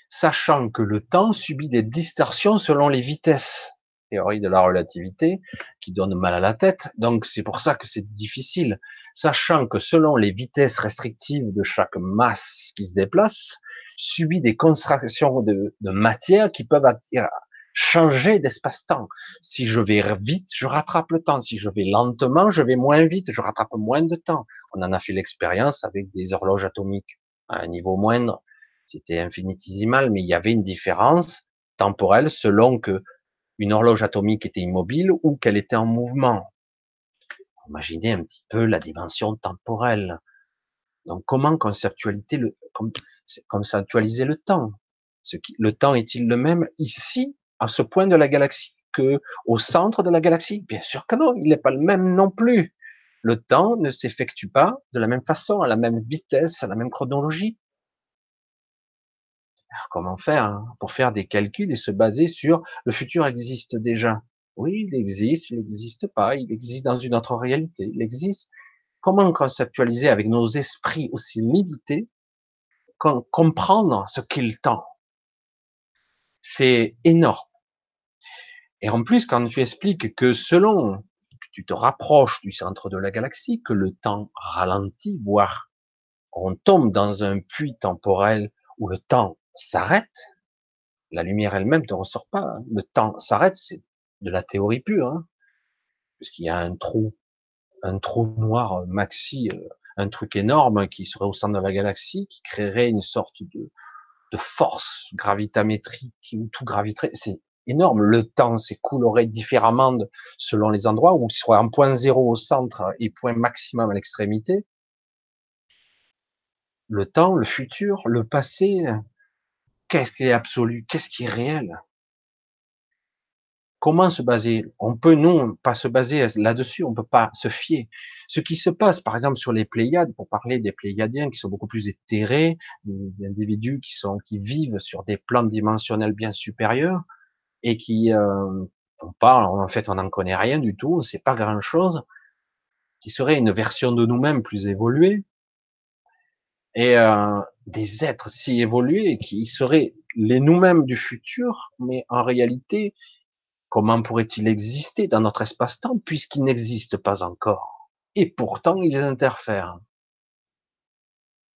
sachant que le temps subit des distorsions selon les vitesses. Théorie de la relativité qui donne mal à la tête, donc c'est pour ça que c'est difficile, sachant que selon les vitesses restrictives de chaque masse qui se déplace, subit des contractions de matière qui peuvent attirer, changer d'espace-temps. Si je vais vite, je rattrape le temps. Si je vais lentement, je vais moins vite, je rattrape moins de temps. On en a fait l'expérience avec des horloges atomiques à un niveau moindre. C'était infinitésimal, mais il y avait une différence temporelle selon que une horloge atomique était immobile ou qu'elle était en mouvement. Imaginez un petit peu la dimension temporelle. Donc, comment conceptualiser le, temps? Le temps est-il le même? Ici, à ce point de la galaxie, que au centre de la galaxie Bien sûr que non, il n'est pas le même non plus. Le temps ne s'effectue pas de la même façon, à la même vitesse, à la même chronologie. Alors, comment faire hein, pour faire des calculs et se baser sur le futur existe déjà? Oui, il existe, il n'existe pas, il existe dans une autre réalité, il existe. Comment conceptualiser avec nos esprits aussi limités, comprendre ce qu'est le temps C'est énorme. Et en plus, quand tu expliques que selon que tu te rapproches du centre de la galaxie, que le temps ralentit, voire on tombe dans un puits temporel où le temps s'arrête, la lumière elle-même ne ressort pas. Hein. Le temps s'arrête, c'est de la théorie pure, hein, puisqu'il y a un trou, un trou noir euh, maxi, euh, un truc énorme qui serait au centre de la galaxie, qui créerait une sorte de, force gravitamétrique où tout graviterait. Énorme. Le temps s'écoulerait différemment selon les endroits où il serait un point zéro au centre et point maximum à l'extrémité. Le temps, le futur, le passé, Qu'est-ce qui est absolu? Qu'est-ce qui est réel? Comment se baser? On peut non pas se baser là-dessus, on peut pas se fier. Ce qui se passe, par exemple, sur les Pléiades, pour parler des Pléiadiens qui sont beaucoup plus éthérés, des individus qui sont qui vivent sur des plans dimensionnels bien supérieurs et qui euh, on parle, en fait, on n'en connaît rien du tout, on sait pas grand-chose, qui serait une version de nous-mêmes plus évoluée, et euh, des êtres si évolués qui seraient les nous-mêmes du futur, mais en réalité, comment pourrait-il exister dans notre espace-temps puisqu'il n'existe pas encore? Et pourtant, ils interfèrent.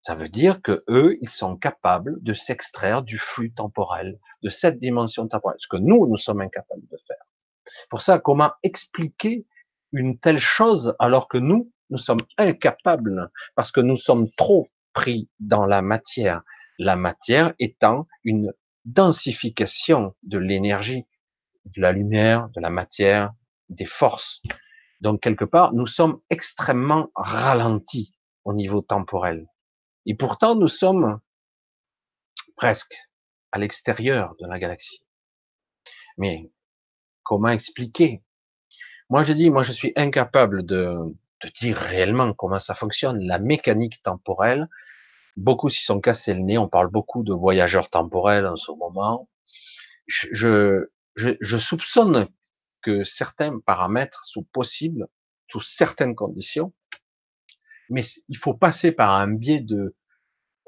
Ça veut dire que eux, ils sont capables de s'extraire du flux temporel, de cette dimension temporelle, ce que nous, nous sommes incapables de faire. Pour ça, comment expliquer une telle chose alors que nous, nous sommes incapables, parce que nous sommes trop pris dans la matière. La matière étant une densification de l'énergie, de la lumière, de la matière, des forces. Donc quelque part, nous sommes extrêmement ralentis au niveau temporel. Et pourtant, nous sommes presque à l'extérieur de la galaxie. Mais comment expliquer? Moi, je dis, moi, je suis incapable de, de dire réellement comment ça fonctionne, la mécanique temporelle. Beaucoup s'y sont cassés le nez. On parle beaucoup de voyageurs temporels en ce moment. Je, je, je soupçonne que certains paramètres sont possibles sous certaines conditions, mais il faut passer par un biais de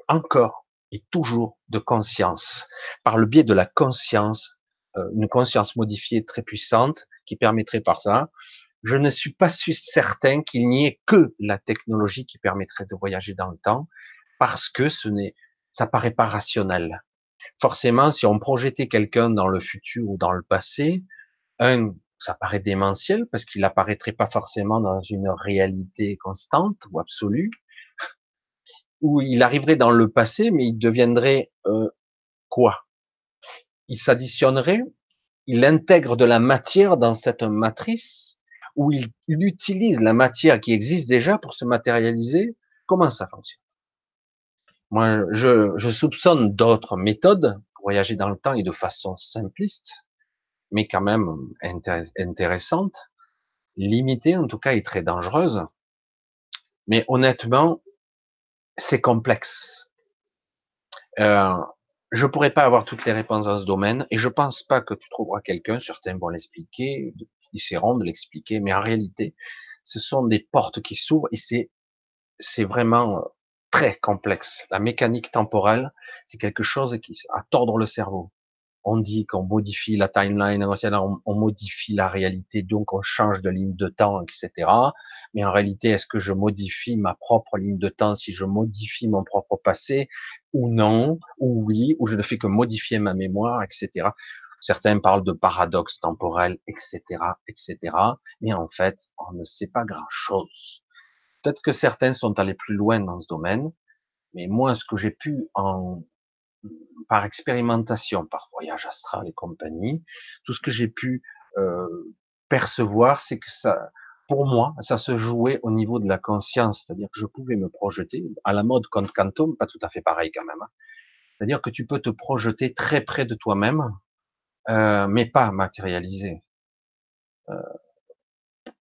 encore et toujours de conscience, par le biais de la conscience, euh, une conscience modifiée très puissante qui permettrait par ça je ne suis pas certain qu'il n'y ait que la technologie qui permettrait de voyager dans le temps, parce que ce n'est, ça paraît pas rationnel. Forcément, si on projetait quelqu'un dans le futur ou dans le passé, un, ça paraît démentiel parce qu'il apparaîtrait pas forcément dans une réalité constante ou absolue, ou il arriverait dans le passé, mais il deviendrait euh, quoi? Il s'additionnerait, il intègre de la matière dans cette matrice, où il, utilise la matière qui existe déjà pour se matérialiser, comment ça fonctionne? Moi, je, je soupçonne d'autres méthodes pour voyager dans le temps et de façon simpliste, mais quand même intéressante, limitée en tout cas et très dangereuse. Mais honnêtement, c'est complexe. Euh, je pourrais pas avoir toutes les réponses dans ce domaine et je pense pas que tu trouveras quelqu'un, certains vont l'expliquer, ils essaieront de l'expliquer, mais en réalité, ce sont des portes qui s'ouvrent et c'est, c'est vraiment très complexe. La mécanique temporelle, c'est quelque chose qui à tordre le cerveau. On dit qu'on modifie la timeline, on, on modifie la réalité, donc on change de ligne de temps, etc. Mais en réalité, est-ce que je modifie ma propre ligne de temps si je modifie mon propre passé ou non, ou oui, ou je ne fais que modifier ma mémoire, etc. Certains parlent de paradoxe temporel, etc., etc. Mais en fait, on ne sait pas grand-chose. Peut-être que certains sont allés plus loin dans ce domaine, mais moi, ce que j'ai pu en par expérimentation, par voyage astral et compagnie, tout ce que j'ai pu euh, percevoir, c'est que ça, pour moi, ça se jouait au niveau de la conscience, c'est-à-dire que je pouvais me projeter à la mode quand quantum, pas tout à fait pareil quand même. Hein. C'est-à-dire que tu peux te projeter très près de toi-même, euh, mais pas matérialiser, euh,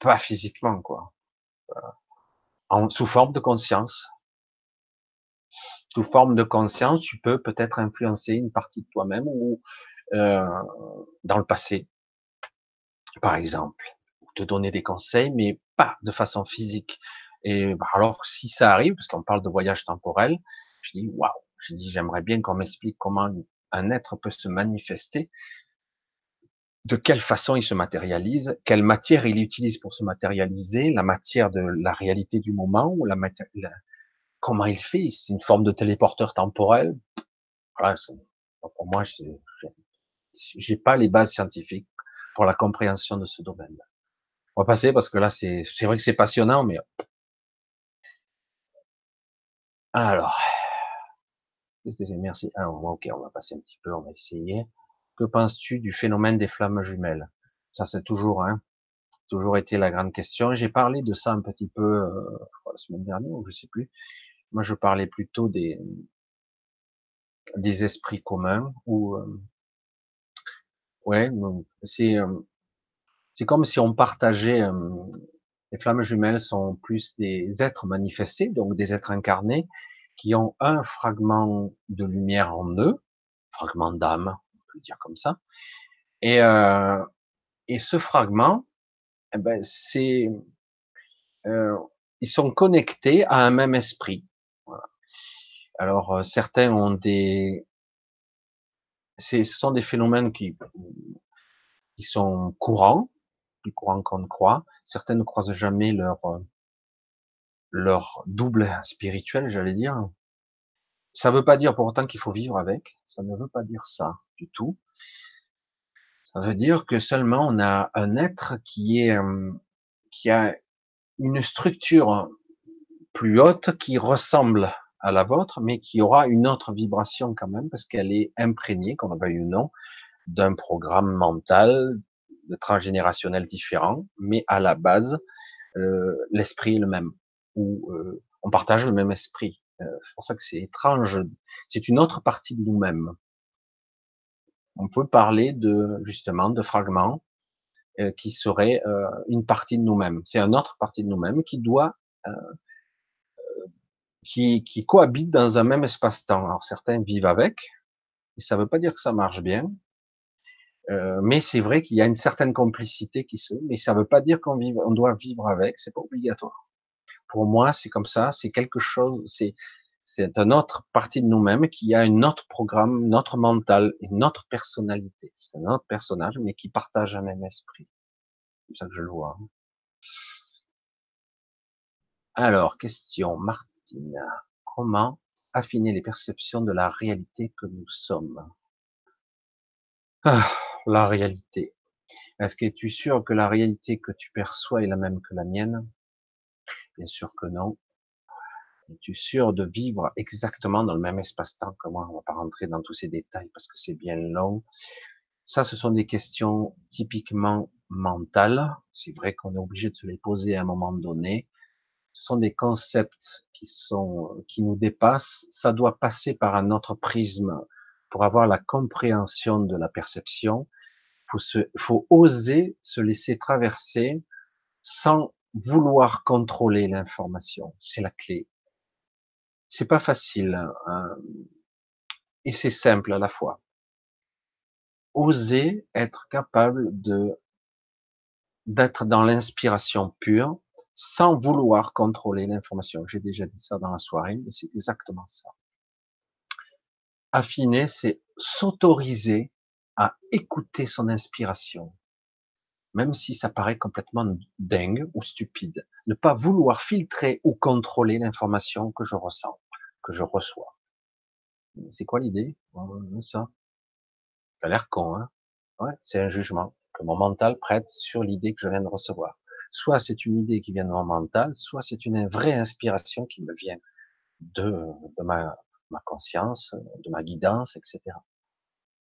pas physiquement quoi, euh, en, sous forme de conscience. Sous forme de conscience, tu peux peut-être influencer une partie de toi-même ou euh, dans le passé, par exemple, te donner des conseils, mais pas de façon physique. Et bah, alors, si ça arrive, parce qu'on parle de voyage temporel, je dis waouh, je dis j'aimerais bien qu'on m'explique comment un être peut se manifester, de quelle façon il se matérialise, quelle matière il utilise pour se matérialiser, la matière de la réalité du moment ou la, matière, comment il fait, c'est une forme de téléporteur temporel? Pour moi, j'ai pas les bases scientifiques pour la compréhension de ce domaine. On va passer parce que là, c'est vrai que c'est passionnant, mais alors, qu'est-ce que c'est? Merci. Alors, ok, on va passer un petit peu, on va essayer. Que penses-tu du phénomène des flammes jumelles? Ça, c'est toujours, hein, toujours été la grande question. J'ai parlé de ça un petit peu euh, la semaine dernière, ou je sais plus. Moi, je parlais plutôt des des esprits communs ou ouais, c'est c'est comme si on partageait. Les flammes jumelles sont plus des êtres manifestés, donc des êtres incarnés qui ont un fragment de lumière en eux, fragment d'âme, on peut le dire comme ça. Et, et ce fragment, eh ben, c'est, ils sont connectés à un même esprit. Alors certains ont des, ce sont des phénomènes qui, qui sont courants, plus courants qu'on ne croit. Certains ne croisent jamais leur leur double spirituel, j'allais dire. Ça ne veut pas dire pour autant qu'il faut vivre avec. Ça ne veut pas dire ça du tout. Ça veut dire que seulement on a un être qui est qui a une structure plus haute qui ressemble la vôtre, mais qui aura une autre vibration quand même parce qu'elle est imprégnée, qu'on a eu ou non, d'un programme mental de transgénérationnel différent, mais à la base, euh, l'esprit est le même, ou euh, on partage le même esprit. Euh, c'est pour ça que c'est étrange. C'est une autre partie de nous-mêmes. On peut parler de justement de fragments qui seraient une partie de nous-mêmes. C'est une autre partie de nous-mêmes qui doit qui, qui cohabitent dans un même espace-temps. Alors certains vivent avec, et ça ne veut pas dire que ça marche bien, euh, mais c'est vrai qu'il y a une certaine complicité qui se, mais ça ne veut pas dire qu'on vive, on doit vivre avec, c'est pas obligatoire. Pour moi, c'est comme ça, c'est quelque chose, c'est c'est une autre partie de nous-mêmes qui a un autre programme, notre mental, une autre personnalité. C'est un autre personnage, mais qui partage un même esprit. C'est comme ça que je le vois. Alors, question, Comment affiner les perceptions de la réalité que nous sommes? Ah, la réalité. Est-ce que tu es sûr que la réalité que tu perçois est la même que la mienne? Bien sûr que non. Es-tu sûr de vivre exactement dans le même espace-temps que moi? On va pas rentrer dans tous ces détails parce que c'est bien long. Ça, ce sont des questions typiquement mentales. C'est vrai qu'on est obligé de se les poser à un moment donné. Ce sont des concepts qui sont, qui nous dépassent. Ça doit passer par un autre prisme pour avoir la compréhension de la perception faut se, faut oser se laisser traverser sans vouloir contrôler l'information. C'est la clé. C'est pas facile hein, et c'est simple à la fois. Oser être capable de d'être dans l'inspiration pure sans vouloir contrôler l'information. J'ai déjà dit ça dans la soirée, mais c'est exactement ça. Affiner, c'est s'autoriser à écouter son inspiration, même si ça paraît complètement dingue ou stupide. Ne pas vouloir filtrer ou contrôler l'information que je ressens, que je reçois. C'est quoi l'idée? Ça, a l'air con, hein? Ouais, c'est un jugement que mon mental prête sur l'idée que je viens de recevoir. Soit c'est une idée qui vient de mon mental, soit c'est une vraie inspiration qui me vient de, ma, conscience, de ma guidance, etc.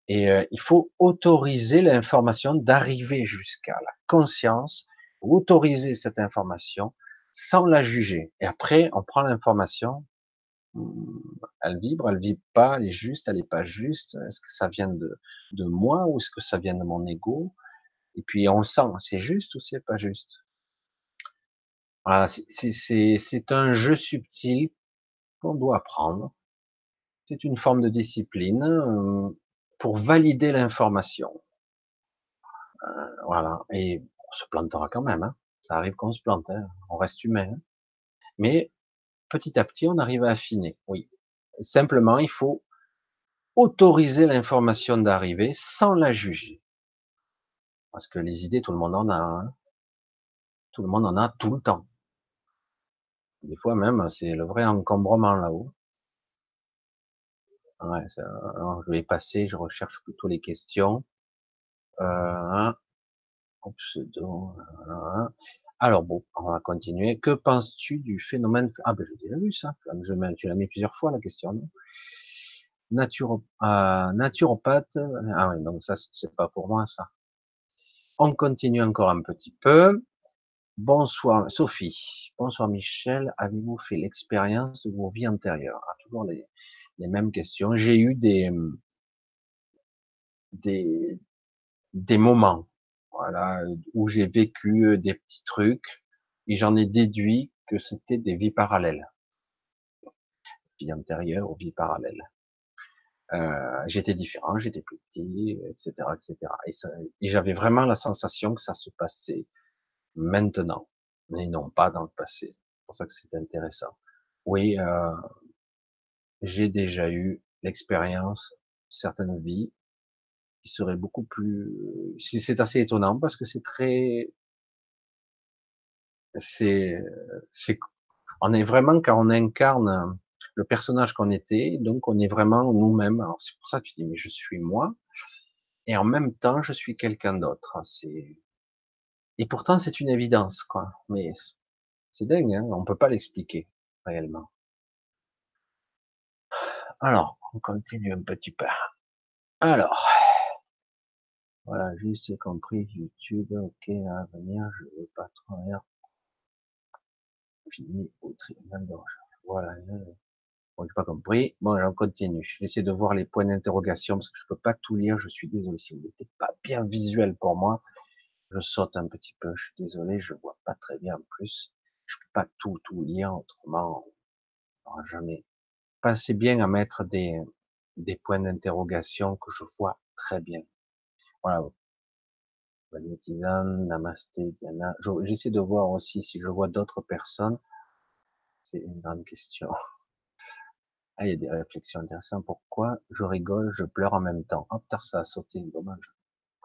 Et euh, il faut autoriser l'information d'arriver jusqu'à la conscience autoriser cette information sans la juger. Et après, on prend l'information, hmm, elle vibre, elle vibre pas, elle est juste, elle est pas juste. Est-ce que ça vient de, de moi ou est-ce que ça vient de mon ego? Et puis on sent, c'est juste ou c'est pas juste? Voilà, c'est un jeu subtil qu'on doit apprendre. C'est une forme de discipline euh, pour valider l'information. Euh, voilà, et on se plantera quand même. Hein. Ça arrive qu'on se plante, hein. on reste humain. Hein. Mais petit à petit, on arrive à affiner. Oui, simplement, il faut autoriser l'information d'arriver sans la juger. Parce que les idées, tout le monde en a. Hein. Tout le monde en a tout le temps. Des fois même, c'est le vrai encombrement là-haut. Ouais, je vais passer, je recherche plutôt les questions. Euh, pseudo, Alors bon, on va continuer. Que penses-tu du phénomène Ah ben j'ai déjà vu ça. Tu l'as mis plusieurs fois la question. Euh, naturopathe. Ah oui, donc ça c'est pas pour moi ça. On continue encore un petit peu. Bonsoir Sophie, bonsoir Michel, avez-vous fait l'expérience de vos vies antérieures? Ah, Toujours les, les, mêmes questions. J'ai eu des, des, des moments voilà, où j'ai vécu euh, des petits trucs et j'en ai déduit que c'était des vies parallèles. Vie antérieure aux vies parallèles. Euh, j'étais différent, j'étais plus petit, etc., etc. Et, et j'avais vraiment la sensation que ça se passait maintenant, mais non pas dans le passé. C'est pour ça que c'est intéressant. Oui, euh, j'ai déjà eu l'expérience, certaines vies, qui seraient beaucoup plus. C'est assez étonnant parce que c'est très, c'est, on est vraiment quand on incarne le personnage qu'on était, donc on est vraiment nous-mêmes. Alors c'est pour ça que tu dis mais je suis moi, et en même temps je suis quelqu'un d'autre. C'est et pourtant, c'est une évidence, quoi. Mais c'est dingue, hein on peut pas l'expliquer réellement. Alors, on continue un petit peu. Alors, voilà, juste compris YouTube, ok, à venir, je veux pas trop rien. Fini au tribunal Voilà, bon, j'ai pas compris. Bon, on continue. J'essaie de voir les points d'interrogation parce que je peux pas tout lire. Je suis désolé si vous n'êtes pas bien visuel pour moi. Je saute un petit peu, je suis désolé, je vois pas très bien en plus. Je peux pas tout, tout lire, autrement, on jamais. Pensez bien à mettre des, des points d'interrogation que je vois très bien. Voilà. Tisane, Namasté, Diana. J'essaie de voir aussi si je vois d'autres personnes. C'est une grande question. Ah, il y a des réflexions intéressantes. Pourquoi je rigole, je pleure en même temps? Ah, putain, ça a sauté, dommage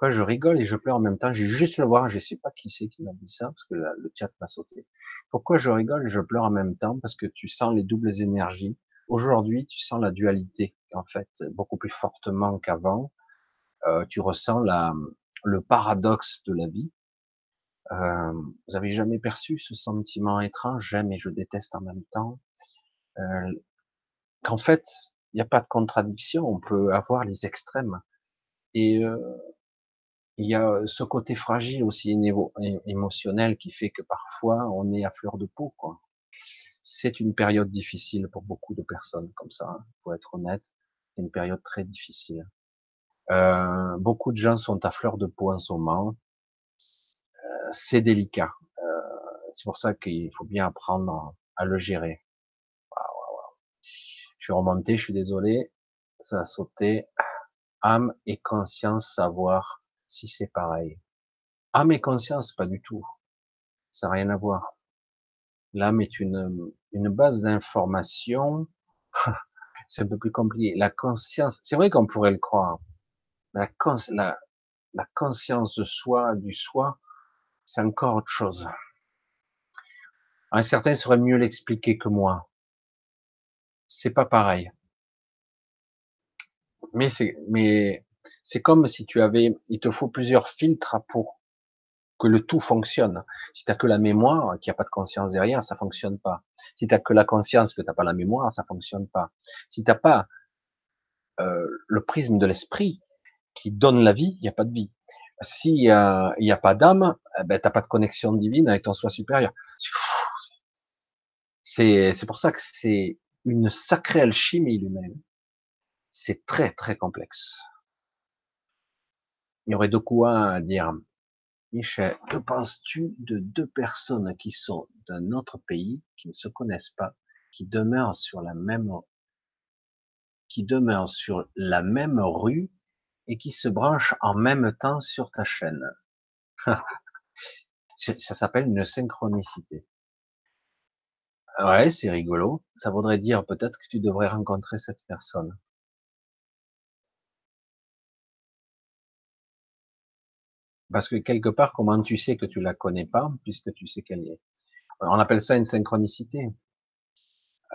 je rigole et je pleure en même temps J'ai juste le voir, je sais pas qui c'est qui m'a dit ça, parce que le chat m'a sauté. Pourquoi je rigole et je pleure en même temps? Parce que tu sens les doubles énergies. Aujourd'hui, tu sens la dualité, en fait, beaucoup plus fortement qu'avant. Euh, tu ressens la, le paradoxe de la vie. Euh, vous avez jamais perçu ce sentiment étrange? J'aime et je déteste en même temps. Euh, Qu'en fait, il n'y a pas de contradiction. On peut avoir les extrêmes. Et euh, il y a ce côté fragile aussi émotionnel qui fait que parfois on est à fleur de peau. Quoi. C'est une période difficile pour beaucoup de personnes comme ça. Hein, pour être honnête, c'est une période très difficile. Euh, beaucoup de gens sont à fleur de peau en ce moment. Euh, c'est délicat. Euh, c'est pour ça qu'il faut bien apprendre à, le gérer. Je suis remonté, je suis désolé. Ça a sauté. Âme et conscience, savoir si c'est pareil. Âme et conscience, pas du tout. Ça n'a rien à voir. L'âme est une, une base d'information. c'est un peu plus compliqué. La conscience, c'est vrai qu'on pourrait le croire. La, la, la conscience de soi, du soi, c'est encore autre chose. Un certain saurait mieux l'expliquer que moi. C'est pas pareil. Mais c'est, mais c'est comme si tu avais, il te faut plusieurs filtres pour que le tout fonctionne. Si tu as que la mémoire, qui a pas de conscience derrière, ça fonctionne pas. Si tu as que la conscience, que tu pas la mémoire, ça fonctionne pas. Si t'as pas euh, le prisme de l'esprit qui donne la vie, il n'y a pas de vie. S'il n'y a, a pas d'âme, eh ben, t'as pas de connexion divine avec ton soi supérieur. C'est, c'est pour ça que c'est une sacrée alchimie l'humain. C'est très, très complexe. Il y aurait de quoi à dire. Michel, que penses-tu de deux personnes qui sont d'un autre pays, qui ne se connaissent pas, qui demeurent sur la même, qui demeurent sur la même rue et qui se branchent en même temps sur ta chaîne? Ça s'appelle une synchronicité. Ouais, c'est rigolo. Ça voudrait dire peut-être que tu devrais rencontrer cette personne. Parce que quelque part, comment tu sais que tu la connais pas, puisque tu sais qu'elle est? On appelle ça une synchronicité.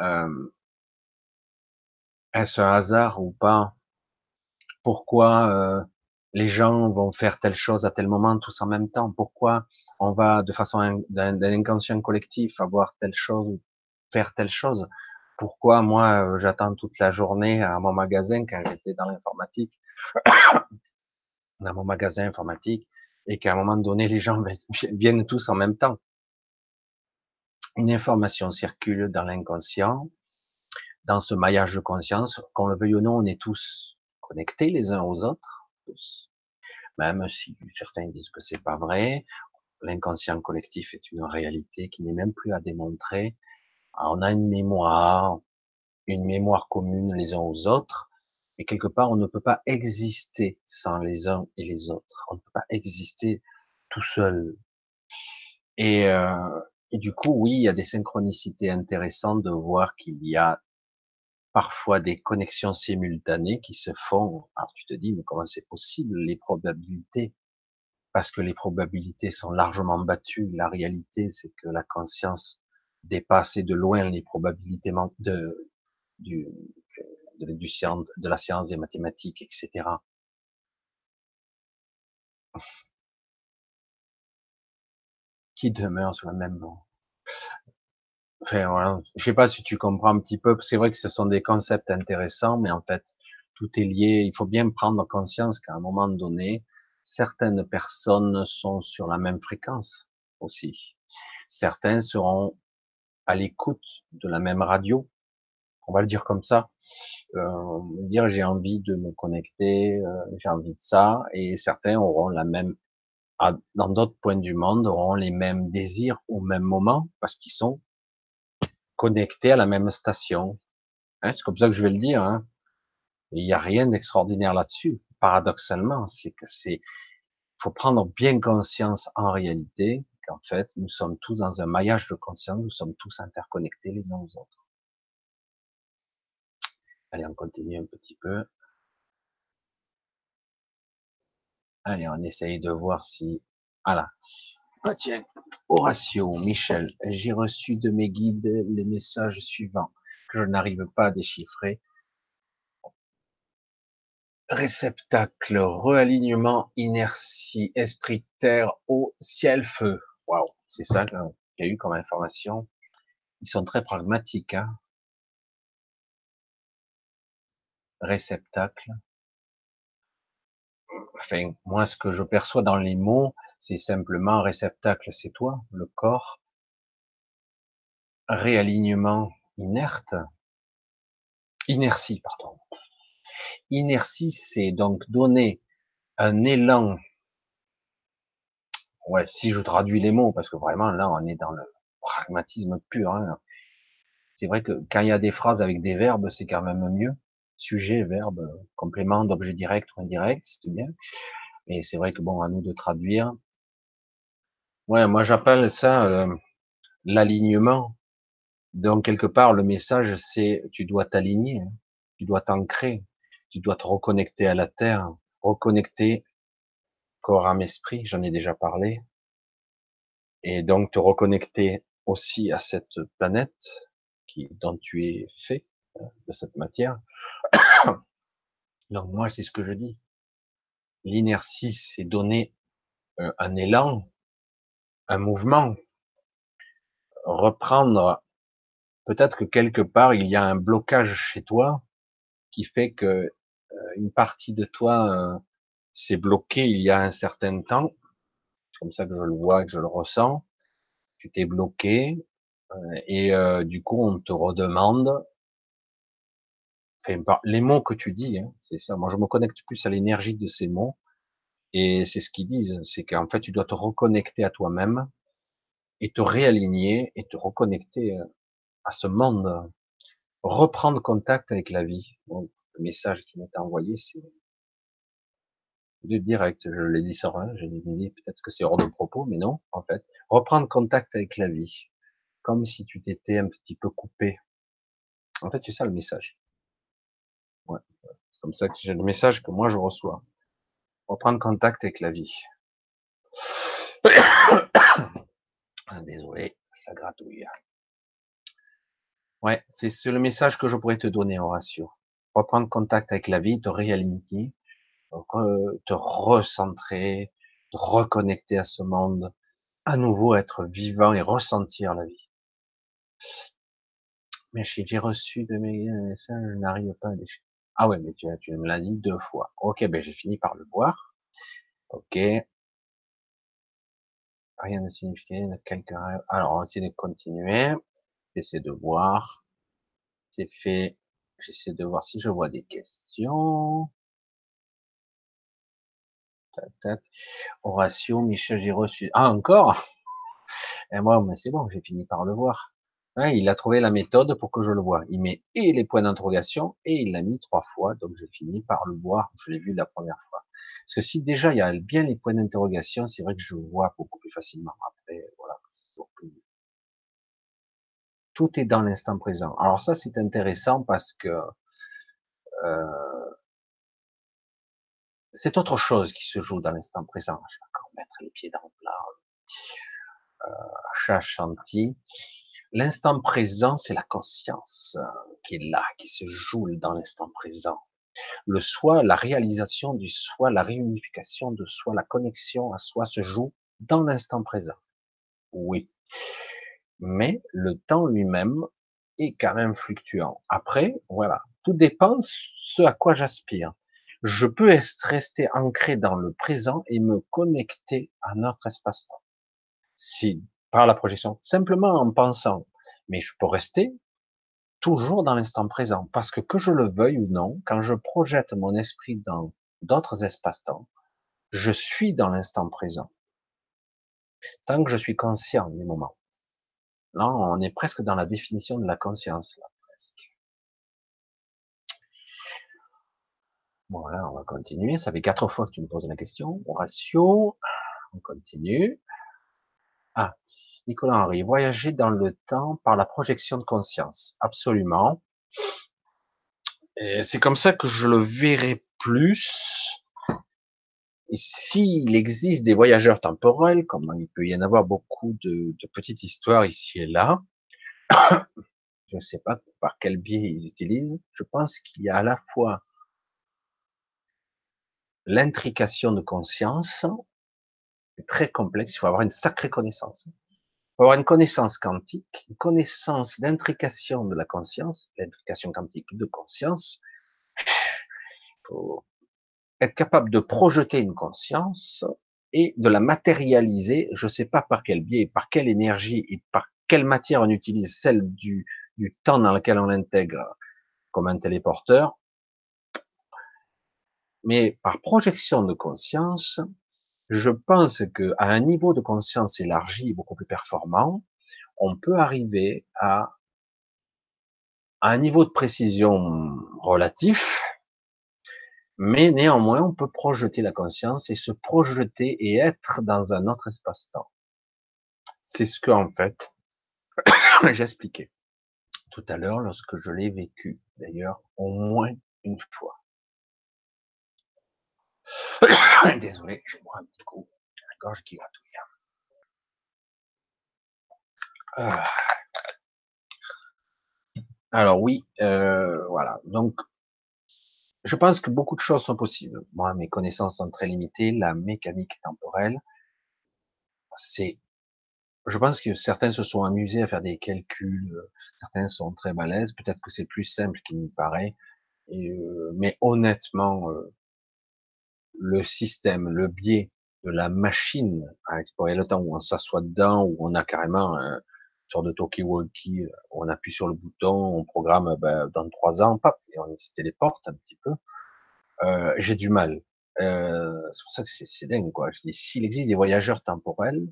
Euh, Est-ce un hasard ou pas? Pourquoi euh, les gens vont faire telle chose à tel moment tous en même temps? Pourquoi on va de façon d'un inconscient collectif avoir telle chose ou faire telle chose? Pourquoi moi euh, j'attends toute la journée à mon magasin quand j'étais dans l'informatique, dans mon magasin informatique, et qu'à un moment donné, les gens viennent tous en même temps. Une information circule dans l'inconscient, dans ce maillage de conscience, qu'on le veuille ou non, on est tous connectés les uns aux autres, tous. Même si certains disent que c'est pas vrai, l'inconscient collectif est une réalité qui n'est même plus à démontrer. on a une mémoire, une mémoire commune les uns aux autres, et quelque part, on ne peut pas exister sans les uns et les autres. On ne peut pas exister tout seul. Et, euh, et du coup, oui, il y a des synchronicités intéressantes de voir qu'il y a parfois des connexions simultanées qui se font. Alors tu te dis, mais comment c'est possible les probabilités? Parce que les probabilités sont largement battues. La réalité, c'est que la conscience dépasse de loin les probabilités de, du, de, du de la science des mathématiques, etc. Qui demeure sur le même. Enfin, voilà. Je sais pas si tu comprends un petit peu, c'est vrai que ce sont des concepts intéressants, mais en fait, tout est lié. Il faut bien prendre conscience qu'à un moment donné, certaines personnes sont sur la même fréquence aussi. Certains seront à l'écoute de la même radio, on va le dire comme ça, euh, dire j'ai envie de me connecter, euh, j'ai envie de ça, et certains auront la même, dans d'autres points du monde, auront les mêmes désirs au même moment parce qu'ils sont connectés à la même station. Hein, c'est comme ça que je vais le dire. Hein. Il n'y a rien d'extraordinaire là-dessus. Paradoxalement, c'est que c'est, faut prendre bien conscience en réalité qu'en fait, nous sommes tous dans un maillage de conscience, nous sommes tous interconnectés les uns aux autres. Allez, on continue un petit peu. Allez, on essaye de voir si... Voilà. Ah tiens, Horatio, Michel, j'ai reçu de mes guides les messages suivants que je n'arrive pas à déchiffrer. Réceptacle, realignement, inertie, esprit terre, eau, ciel, feu. Waouh, c'est ça qu'il y a eu comme information. Ils sont très pragmatiques. Hein réceptacle. Enfin, moi, ce que je perçois dans les mots, c'est simplement réceptacle, c'est toi, le corps. Réalignement inerte. Inertie, pardon. Inertie, c'est donc donner un élan. Ouais, si je traduis les mots, parce que vraiment, là, on est dans le pragmatisme pur. Hein. C'est vrai que quand il y a des phrases avec des verbes, c'est quand même mieux sujet, verbe, complément d'objet direct ou indirect, c'est bien. Mais c'est vrai que bon, à nous de traduire. Ouais, moi j'appelle ça euh, l'alignement. Donc quelque part, le message, c'est tu dois t'aligner, hein. tu dois t'ancrer, tu dois te reconnecter à la terre, reconnecter corps, âme, esprit. J'en ai déjà parlé. Et donc te reconnecter aussi à cette planète qui, dont tu es fait, hein, de cette matière, donc moi, c'est ce que je dis. L'inertie, c'est donner euh, un élan, un mouvement, reprendre. Peut-être que quelque part, il y a un blocage chez toi qui fait que euh, une partie de toi euh, c'est bloqué il y a un certain temps. C'est comme ça que je le vois, que je le ressens. Tu t'es bloqué et du coup on te redemande. Enfin, les mots que tu dis, hein, c'est ça. Moi, je me connecte plus à l'énergie de ces mots et c'est ce qu'ils disent, c'est qu'en fait tu dois te reconnecter à toi-même et te réaligner et te reconnecter euh, à ce monde, reprendre contact avec la vie. le message qui m'est envoyé, c'est de direct, je l'ai dit sans rien, j'ai dit peut-être que c'est hors de propos, mais non, en fait, reprendre contact avec la vie, comme si tu t'étais un petit peu coupé. En fait, c'est ça le message. C'est comme ça que j'ai le message que moi je reçois. Reprendre contact avec la vie. Ah, désolé, ça gratouille. Ouais, c'est le message que je pourrais te donner, Horatio. Reprendre contact avec la vie, te réaligner, te recentrer, te reconnecter à ce monde, à nouveau être vivant et ressentir la vie. Mais j'ai reçu de mes messages, je n'arrive pas à déchirer. Ah ouais, mais tu, tu me l'as dit deux fois. Ok, ben j'ai fini par le voir. Ok. Rien de significatif, quelques Alors, on va essayer de continuer. J'essaie de voir. C'est fait. J'essaie de voir si je vois des questions. Horatio, Michel, j'ai reçu. Ah, encore? Et moi, mais c'est bon, j'ai fini par le voir. Il a trouvé la méthode pour que je le vois. Il met et les points d'interrogation et il l'a mis trois fois, donc j'ai fini par le voir. Je l'ai vu la première fois. Parce que si déjà il y a bien les points d'interrogation, c'est vrai que je le vois beaucoup plus facilement. Après, voilà, Tout est dans l'instant présent. Alors ça, c'est intéressant parce que euh, c'est autre chose qui se joue dans l'instant présent. Je vais encore mettre les pieds dans le plat. Euh, chantier. L'instant présent, c'est la conscience euh, qui est là, qui se joue dans l'instant présent. Le soi, la réalisation du soi, la réunification de soi, la connexion à soi se joue dans l'instant présent. Oui. Mais le temps lui-même est quand même fluctuant. Après, voilà. Tout dépend ce à quoi j'aspire je peux rester ancré dans le présent et me connecter à notre espace-temps. Si, par la projection, simplement en pensant, mais je peux rester toujours dans l'instant présent, parce que que je le veuille ou non, quand je projette mon esprit dans d'autres espaces-temps, je suis dans l'instant présent. Tant que je suis conscient du moment. Là, on est presque dans la définition de la conscience, là, presque. Voilà, on va continuer. Ça fait quatre fois que tu me poses la question. Ratio. On continue. Ah, Nicolas Henry, voyager dans le temps par la projection de conscience. Absolument. C'est comme ça que je le verrai plus. Et s'il existe des voyageurs temporels, comme il peut y en avoir beaucoup de, de petites histoires ici et là, je ne sais pas par quel biais ils utilisent, je pense qu'il y a à la fois l'intrication de conscience est très complexe. Il faut avoir une sacrée connaissance. Il faut avoir une connaissance quantique, une connaissance d'intrication de la conscience, l'intrication quantique de conscience. Il faut être capable de projeter une conscience et de la matérialiser. Je ne sais pas par quel biais, par quelle énergie et par quelle matière on utilise celle du, du temps dans lequel on l'intègre comme un téléporteur mais par projection de conscience, je pense que à un niveau de conscience élargi, beaucoup plus performant, on peut arriver à, à un niveau de précision relatif, mais néanmoins, on peut projeter la conscience et se projeter et être dans un autre espace-temps. C'est ce que, en fait, j'expliquais tout à l'heure lorsque je l'ai vécu, d'ailleurs, au moins une fois. Désolé, je boire un petit coup. La gorge qui va Ah. Alors oui, euh, voilà. Donc, je pense que beaucoup de choses sont possibles. Moi, mes connaissances sont très limitées. La mécanique temporelle, c'est, je pense que certains se sont amusés à faire des calculs. Certains sont très balèzes. Peut-être que c'est plus simple qu'il n'y paraît. Euh, mais honnêtement, euh, le système, le biais de la machine à explorer le temps, où on s'assoit dedans, où on a carrément un sorte de talkie-walkie, on appuie sur le bouton, on programme ben, dans trois ans, pop, et on se téléporte un petit peu. Euh, j'ai du mal. Euh, c'est pour ça que c'est dingue, quoi. Je dis, s'il existe des voyageurs temporels,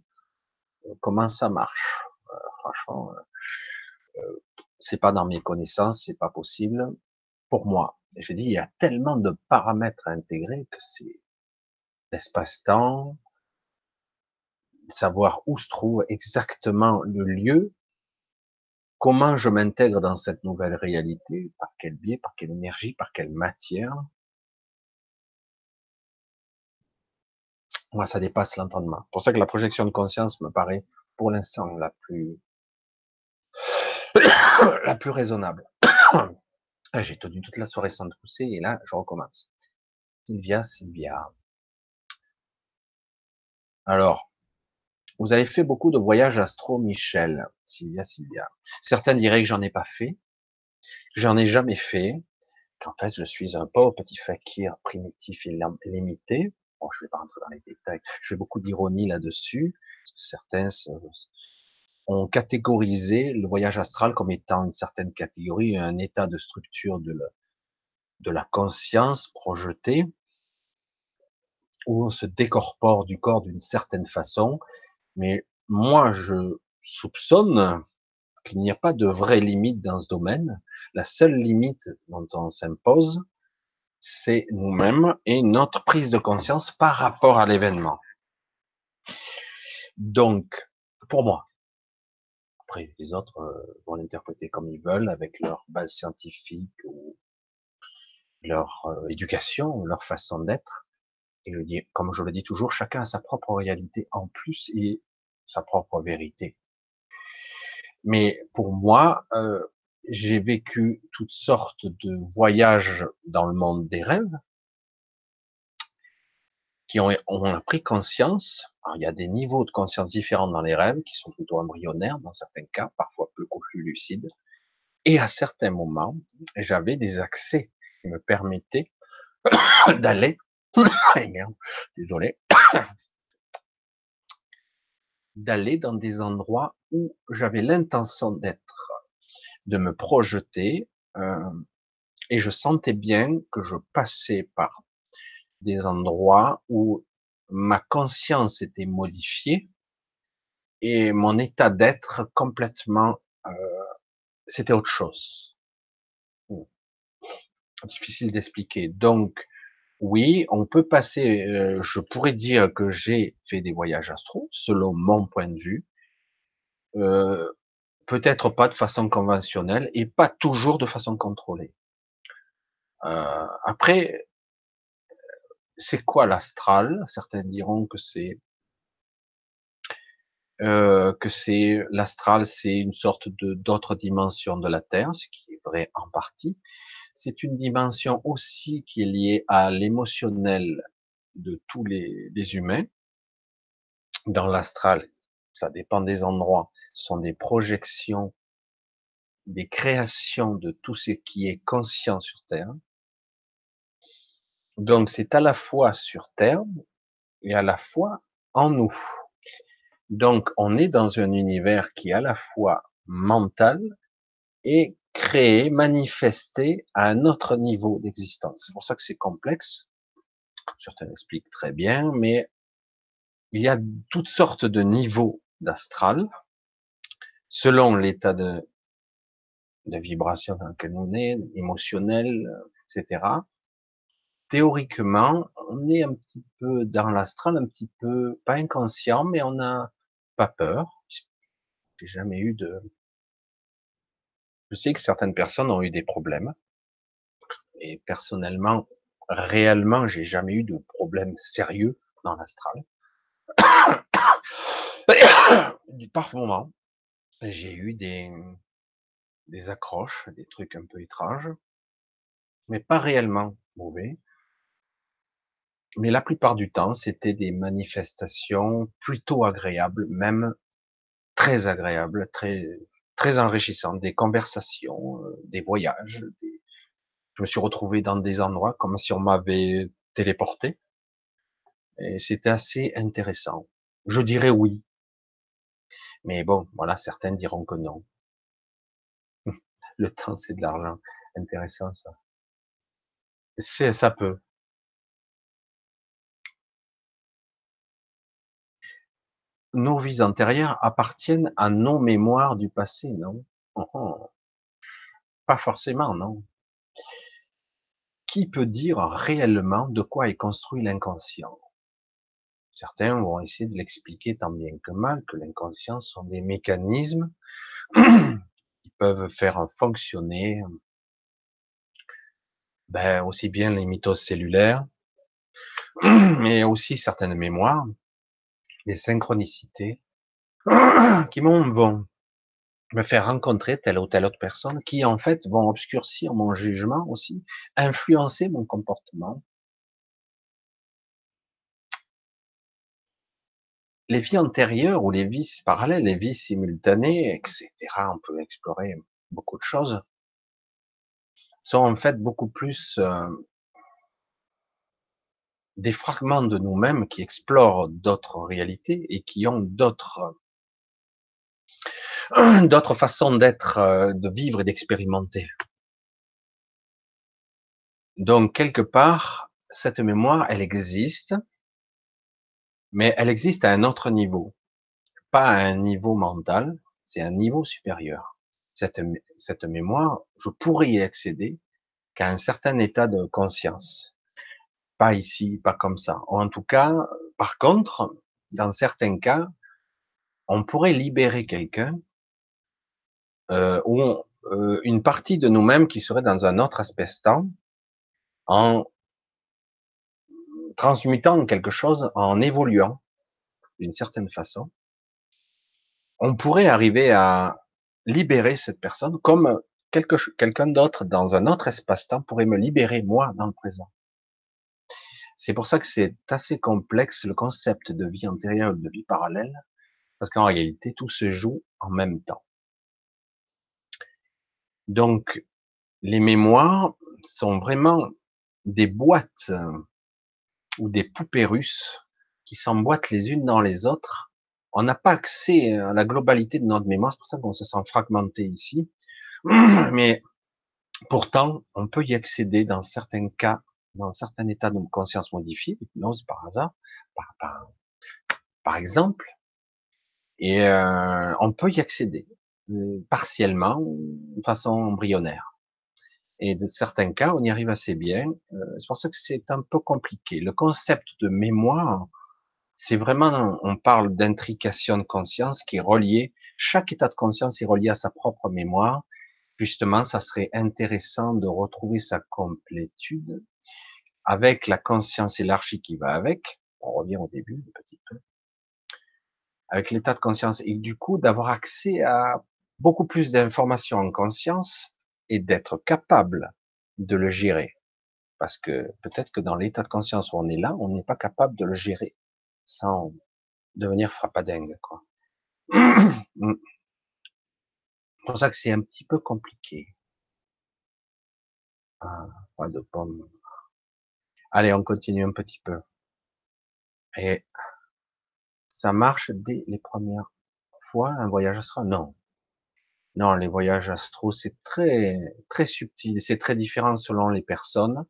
euh, comment ça marche? Euh, Franchement, euh, c'est pas dans mes connaissances, c'est pas possible pour moi. Et je dis, il y a tellement de paramètres à intégrer que c'est l'espace-temps, savoir où se trouve exactement le lieu, comment je m'intègre dans cette nouvelle réalité, par quel biais, par quelle énergie, par quelle matière. Moi, ça dépasse l'entendement. C'est pour ça que la projection de conscience me paraît, pour l'instant, la plus, la plus raisonnable. J'ai tenu toute la soirée sans pousser et là, je recommence. Sylvia, Sylvia. Alors, vous avez fait beaucoup de voyages astro, Michel, Sylvia, Sylvia. Certains diraient que j'en ai pas fait, j'en ai jamais fait, qu'en fait je suis un pauvre petit fakir primitif et limité. Bon, je vais pas rentrer dans les détails. Je fais beaucoup d'ironie là-dessus. Certains ont catégorisé le voyage astral comme étant une certaine catégorie, un état de structure de la, de la conscience projetée, où on se décorpore du corps d'une certaine façon, mais moi je soupçonne qu'il n'y a pas de vraie limite dans ce domaine. La seule limite dont on s'impose, c'est nous-mêmes et notre prise de conscience par rapport à l'événement. Donc, pour moi, après les autres euh, vont l'interpréter comme ils veulent, avec leur base scientifique ou leur euh, éducation, leur façon d'être. Et comme je le dis toujours, chacun a sa propre réalité en plus et sa propre vérité. Mais pour moi, euh, j'ai vécu toutes sortes de voyages dans le monde des rêves qui ont, on a pris conscience. il y a des niveaux de conscience différents dans les rêves qui sont plutôt embryonnaires dans certains cas, parfois plus lucides. Et à certains moments, j'avais des accès qui me permettaient d'aller désolé, d'aller dans des endroits où j'avais l'intention d'être, de me projeter, euh, et je sentais bien que je passais par des endroits où ma conscience était modifiée et mon état d'être complètement, euh, c'était autre chose. Difficile d'expliquer. Donc, oui, on peut passer, euh, je pourrais dire que j'ai fait des voyages astro, selon mon point de vue, euh, peut-être pas de façon conventionnelle et pas toujours de façon contrôlée. Euh, après, c'est quoi l'astral? Certains diront que c'est que c'est l'astral, c'est une sorte de d'autre dimension de la Terre, ce qui est vrai en partie c'est une dimension aussi qui est liée à l'émotionnel de tous les, humains. Dans l'astral, ça dépend des endroits, ce sont des projections, des créations de tout ce qui est conscient sur Terre. Donc c'est à la fois sur Terre et à la fois en nous. Donc on est dans un univers qui est à la fois mental et créer, manifester à un autre niveau d'existence. C'est pour ça que c'est complexe, certains l'expliquent très bien, mais il y a toutes sortes de niveaux d'astral, selon l'état de, de vibration dans lequel on est, émotionnel, etc. Théoriquement, on est un petit peu dans l'astral, un petit peu, pas inconscient, mais on n'a pas peur. J'ai jamais eu de, je sais que certaines personnes ont eu des problèmes. Et personnellement, réellement, j'ai jamais eu de problème sérieux dans l'astral. Par moment, j'ai eu des, des accroches, des trucs un peu étranges, mais pas réellement mauvais. Mais la plupart du temps, c'était des manifestations plutôt agréables, même très agréables, très très enrichissant, des conversations, euh, des voyages. Je me suis retrouvé dans des endroits comme si on m'avait téléporté. Et c'est assez intéressant. Je dirais oui. Mais bon, voilà, certains diront que non. Le temps, c'est de l'argent. Intéressant, ça. C'est, ça peut. Nos vies antérieures appartiennent à nos mémoires du passé, non? Oh, oh. Pas forcément, non. Qui peut dire réellement de quoi est construit l'inconscient? Certains vont essayer de l'expliquer tant bien que mal que l'inconscient sont des mécanismes qui peuvent faire fonctionner ben, aussi bien les mitoses cellulaires, mais aussi certaines mémoires, des synchronicités qui vont me faire rencontrer telle ou telle autre personne, qui en fait vont obscurcir mon jugement aussi, influencer mon comportement. Les vies antérieures ou les vies parallèles, les vies simultanées, etc. On peut explorer beaucoup de choses sont en fait beaucoup plus euh, des fragments de nous-mêmes qui explorent d'autres réalités et qui ont d'autres d'autres façons d'être, euh, de vivre et d'expérimenter. Donc quelque part, cette mémoire, elle existe, mais elle existe à un autre niveau, pas à un niveau mental, c'est un niveau supérieur cette, cette mémoire, je pourrais y accéder qu'à un certain état de conscience. Pas ici, pas comme ça. en tout cas, par contre, dans certains cas, on pourrait libérer quelqu'un euh, ou euh, une partie de nous-mêmes qui serait dans un autre espace-temps en transmutant quelque chose, en évoluant d'une certaine façon. On pourrait arriver à, libérer cette personne comme quelqu'un d'autre dans un autre espace-temps pourrait me libérer moi dans le présent. C'est pour ça que c'est assez complexe le concept de vie antérieure, de vie parallèle, parce qu'en réalité tout se joue en même temps. Donc les mémoires sont vraiment des boîtes euh, ou des poupées russes qui s'emboîtent les unes dans les autres on n'a pas accès à la globalité de notre mémoire, c'est pour ça qu'on se sent fragmenté ici. Mais pourtant, on peut y accéder dans certains cas, dans certains états de conscience modifiée, hypnose par hasard, par, par, exemple, et euh, on peut y accéder euh, partiellement, de façon embryonnaire. Et de certains cas, on y arrive assez bien. Euh, c'est pour ça que c'est un peu compliqué. Le concept de mémoire, c'est vraiment, on parle d'intrication de conscience qui est relié, chaque état de conscience est relié à sa propre mémoire. Justement, ça serait intéressant de retrouver sa complétude avec la conscience élargie qui va avec. On revient au début un petit peu. Avec l'état de conscience et du coup d'avoir accès à beaucoup plus d'informations en conscience et d'être capable de le gérer. Parce que peut-être que dans l'état de conscience où on est là, on n'est pas capable de le gérer sans devenir frappadingue, quoi. C'est pour ça que c'est un petit peu compliqué. Ah, pas de pommes. Allez, on continue un petit peu. Et ça marche dès les premières fois, un voyage astral Non. Non, les voyages astraux, c'est très, très subtil, c'est très différent selon les personnes.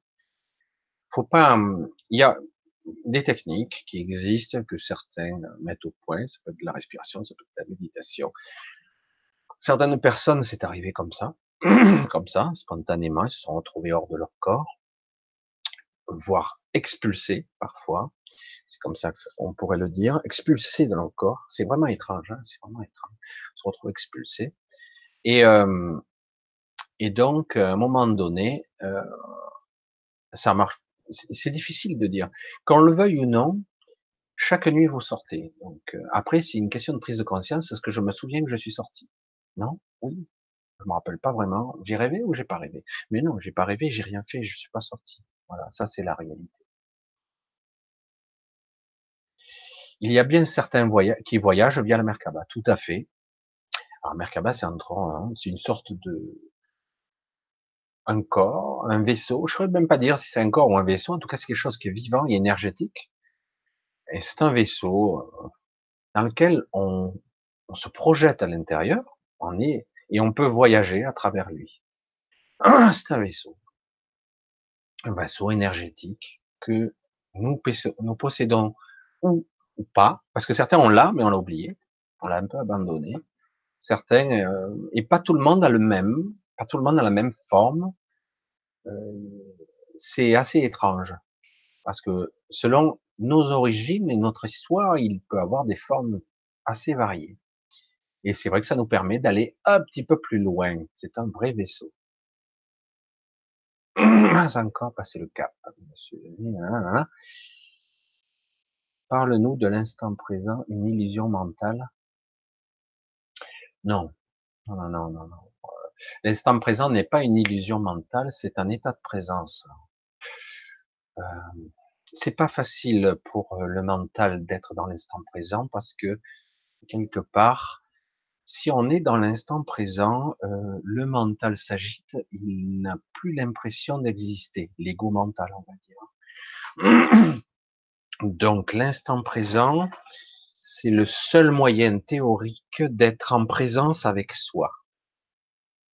Faut pas, il y a, des techniques qui existent, que certains mettent au point. Ça peut être de la respiration, ça peut être de la méditation. Certaines personnes, c'est arrivé comme ça, comme ça, spontanément, ils se sont retrouvés hors de leur corps, voire expulsés parfois. C'est comme ça qu'on pourrait le dire, expulsés de leur corps. C'est vraiment étrange, hein c'est vraiment étrange. Ils se retrouvent expulsés. Et, et donc, à un moment donné, euh, ça marche c'est difficile de dire. Qu'on le veuille ou non, chaque nuit vous sortez. Donc euh, après, c'est une question de prise de conscience. Est-ce que je me souviens que je suis sorti? Non? Oui. Je me rappelle pas vraiment. J'ai rêvé ou j'ai pas rêvé? Mais non, j'ai pas rêvé, j'ai rien fait, je suis pas sorti. Voilà, ça c'est la réalité. Il y a bien certains qui voyagent via la Merkaba, tout à fait. Alors Merkaba, c'est hein, c'est une sorte de un corps, un vaisseau. Je ne saurais même pas dire si c'est un corps ou un vaisseau. En tout cas, c'est quelque chose qui est vivant et énergétique. Et c'est un vaisseau euh, dans lequel on, on se projette à l'intérieur, on est, et on peut voyager à travers lui. C'est un vaisseau. Un vaisseau énergétique que nous, possédons ou, ou pas, parce que certains on l'a, mais on l'a oublié, on l'a un peu abandonné. Certains, euh, et pas tout le monde a le même, pas tout le monde a la même forme. Euh, c'est assez étrange, parce que selon nos origines et notre histoire, il peut avoir des formes assez variées. Et c'est vrai que ça nous permet d'aller un petit peu plus loin. C'est un vrai vaisseau. Pas encore passé le cap, monsieur. Parle-nous de l'instant présent, une illusion mentale. Non, non, non, non, non. L'instant présent n'est pas une illusion mentale, c'est un état de présence. Euh, c'est pas facile pour le mental d'être dans l'instant présent parce que quelque part, si on est dans l'instant présent, euh, le mental s'agite, il n'a plus l'impression d'exister, l'ego mental, on va dire. Donc l'instant présent, c'est le seul moyen théorique d'être en présence avec soi.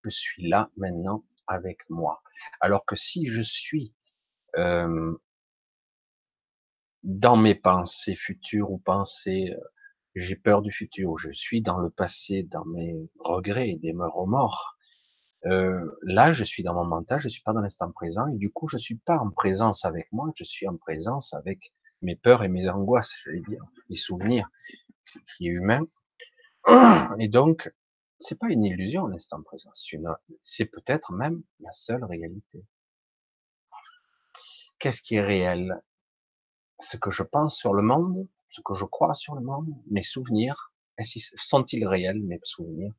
Je suis là maintenant avec moi. Alors que si je suis euh, dans mes pensées futures ou pensées, euh, j'ai peur du futur, je suis dans le passé, dans mes regrets, des remords. Euh, là, je suis dans mon mental, je suis pas dans l'instant présent, et du coup, je suis pas en présence avec moi, je suis en présence avec mes peurs et mes angoisses, j'allais dire, mes souvenirs, qui est humain. Et donc, c'est pas une illusion l'instant présent, c'est peut-être même la seule réalité. Qu'est-ce qui est réel? Ce que je pense sur le monde, ce que je crois sur le monde, mes souvenirs, sont-ils réels, mes souvenirs?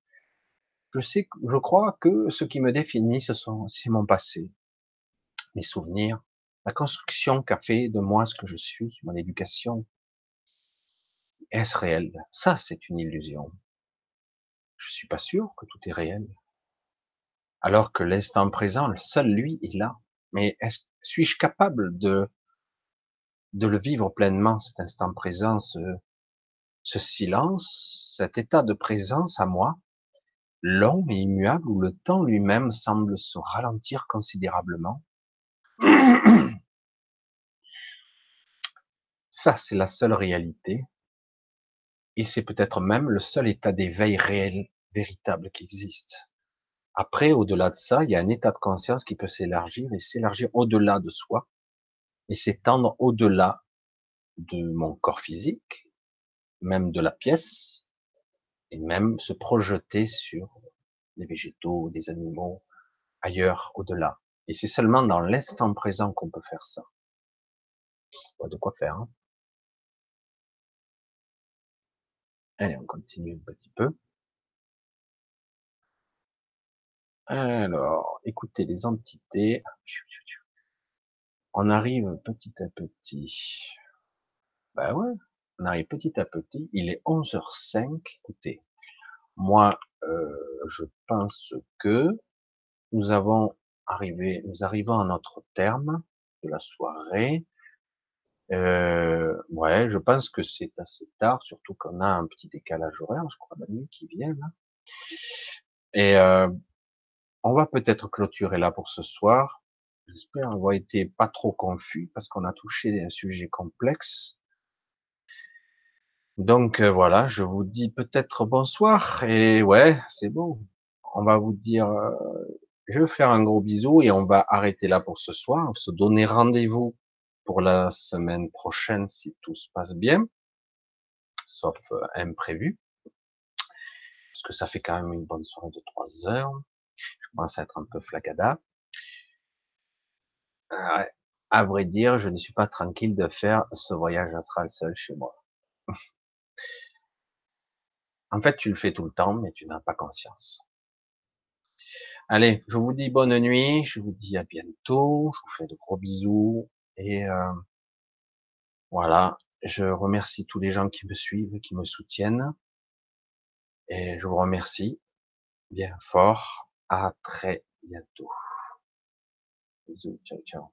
Je sais, je crois que ce qui me définit, ce sont, c'est mon passé, mes souvenirs, la construction qu'a fait de moi ce que je suis, mon éducation. Est-ce réel? Ça, c'est une illusion. Je suis pas sûr que tout est réel. Alors que l'instant présent, le seul lui, est là. Mais suis-je capable de de le vivre pleinement, cet instant présent, ce, silence, cet état de présence à moi, long et immuable, où le temps lui-même semble se ralentir considérablement. Ça, c'est la seule réalité. Et c'est peut-être même le seul état d'éveil réel, véritable qui existe. Après, au-delà de ça, il y a un état de conscience qui peut s'élargir et s'élargir au-delà de soi, et s'étendre au-delà de mon corps physique, même de la pièce, et même se projeter sur des végétaux, des animaux, ailleurs, au-delà. Et c'est seulement dans l'instant présent qu'on peut faire ça. de quoi faire. Hein. Allez, on continue un petit peu. Alors, écoutez les entités on arrive petit à petit. Ben ouais, on arrive petit à petit. Il est 11h05. Écoutez, moi, euh, je pense que nous avons arrivé, nous arrivons à notre terme de la soirée. Euh, ouais, je pense que c'est assez tard, surtout qu'on a un petit décalage horaire, je crois, la nuit qui vient. Et euh, on va peut-être clôturer là pour ce soir. J'espère avoir été pas trop confus parce qu'on a touché un sujet complexe. Donc euh, voilà, je vous dis peut-être bonsoir et ouais, c'est bon. On va vous dire, euh, je vais faire un gros bisou et on va arrêter là pour ce soir. On se donner rendez-vous pour la semaine prochaine si tout se passe bien, sauf euh, imprévu, parce que ça fait quand même une bonne soirée de trois heures. Je commence à être un peu flagada. À vrai dire, je ne suis pas tranquille de faire ce voyage astral seul chez moi. en fait, tu le fais tout le temps, mais tu n'as pas conscience. Allez, je vous dis bonne nuit, je vous dis à bientôt, je vous fais de gros bisous et euh, voilà, je remercie tous les gens qui me suivent, qui me soutiennent et je vous remercie bien fort. À très bientôt. ví dụ trồng trọt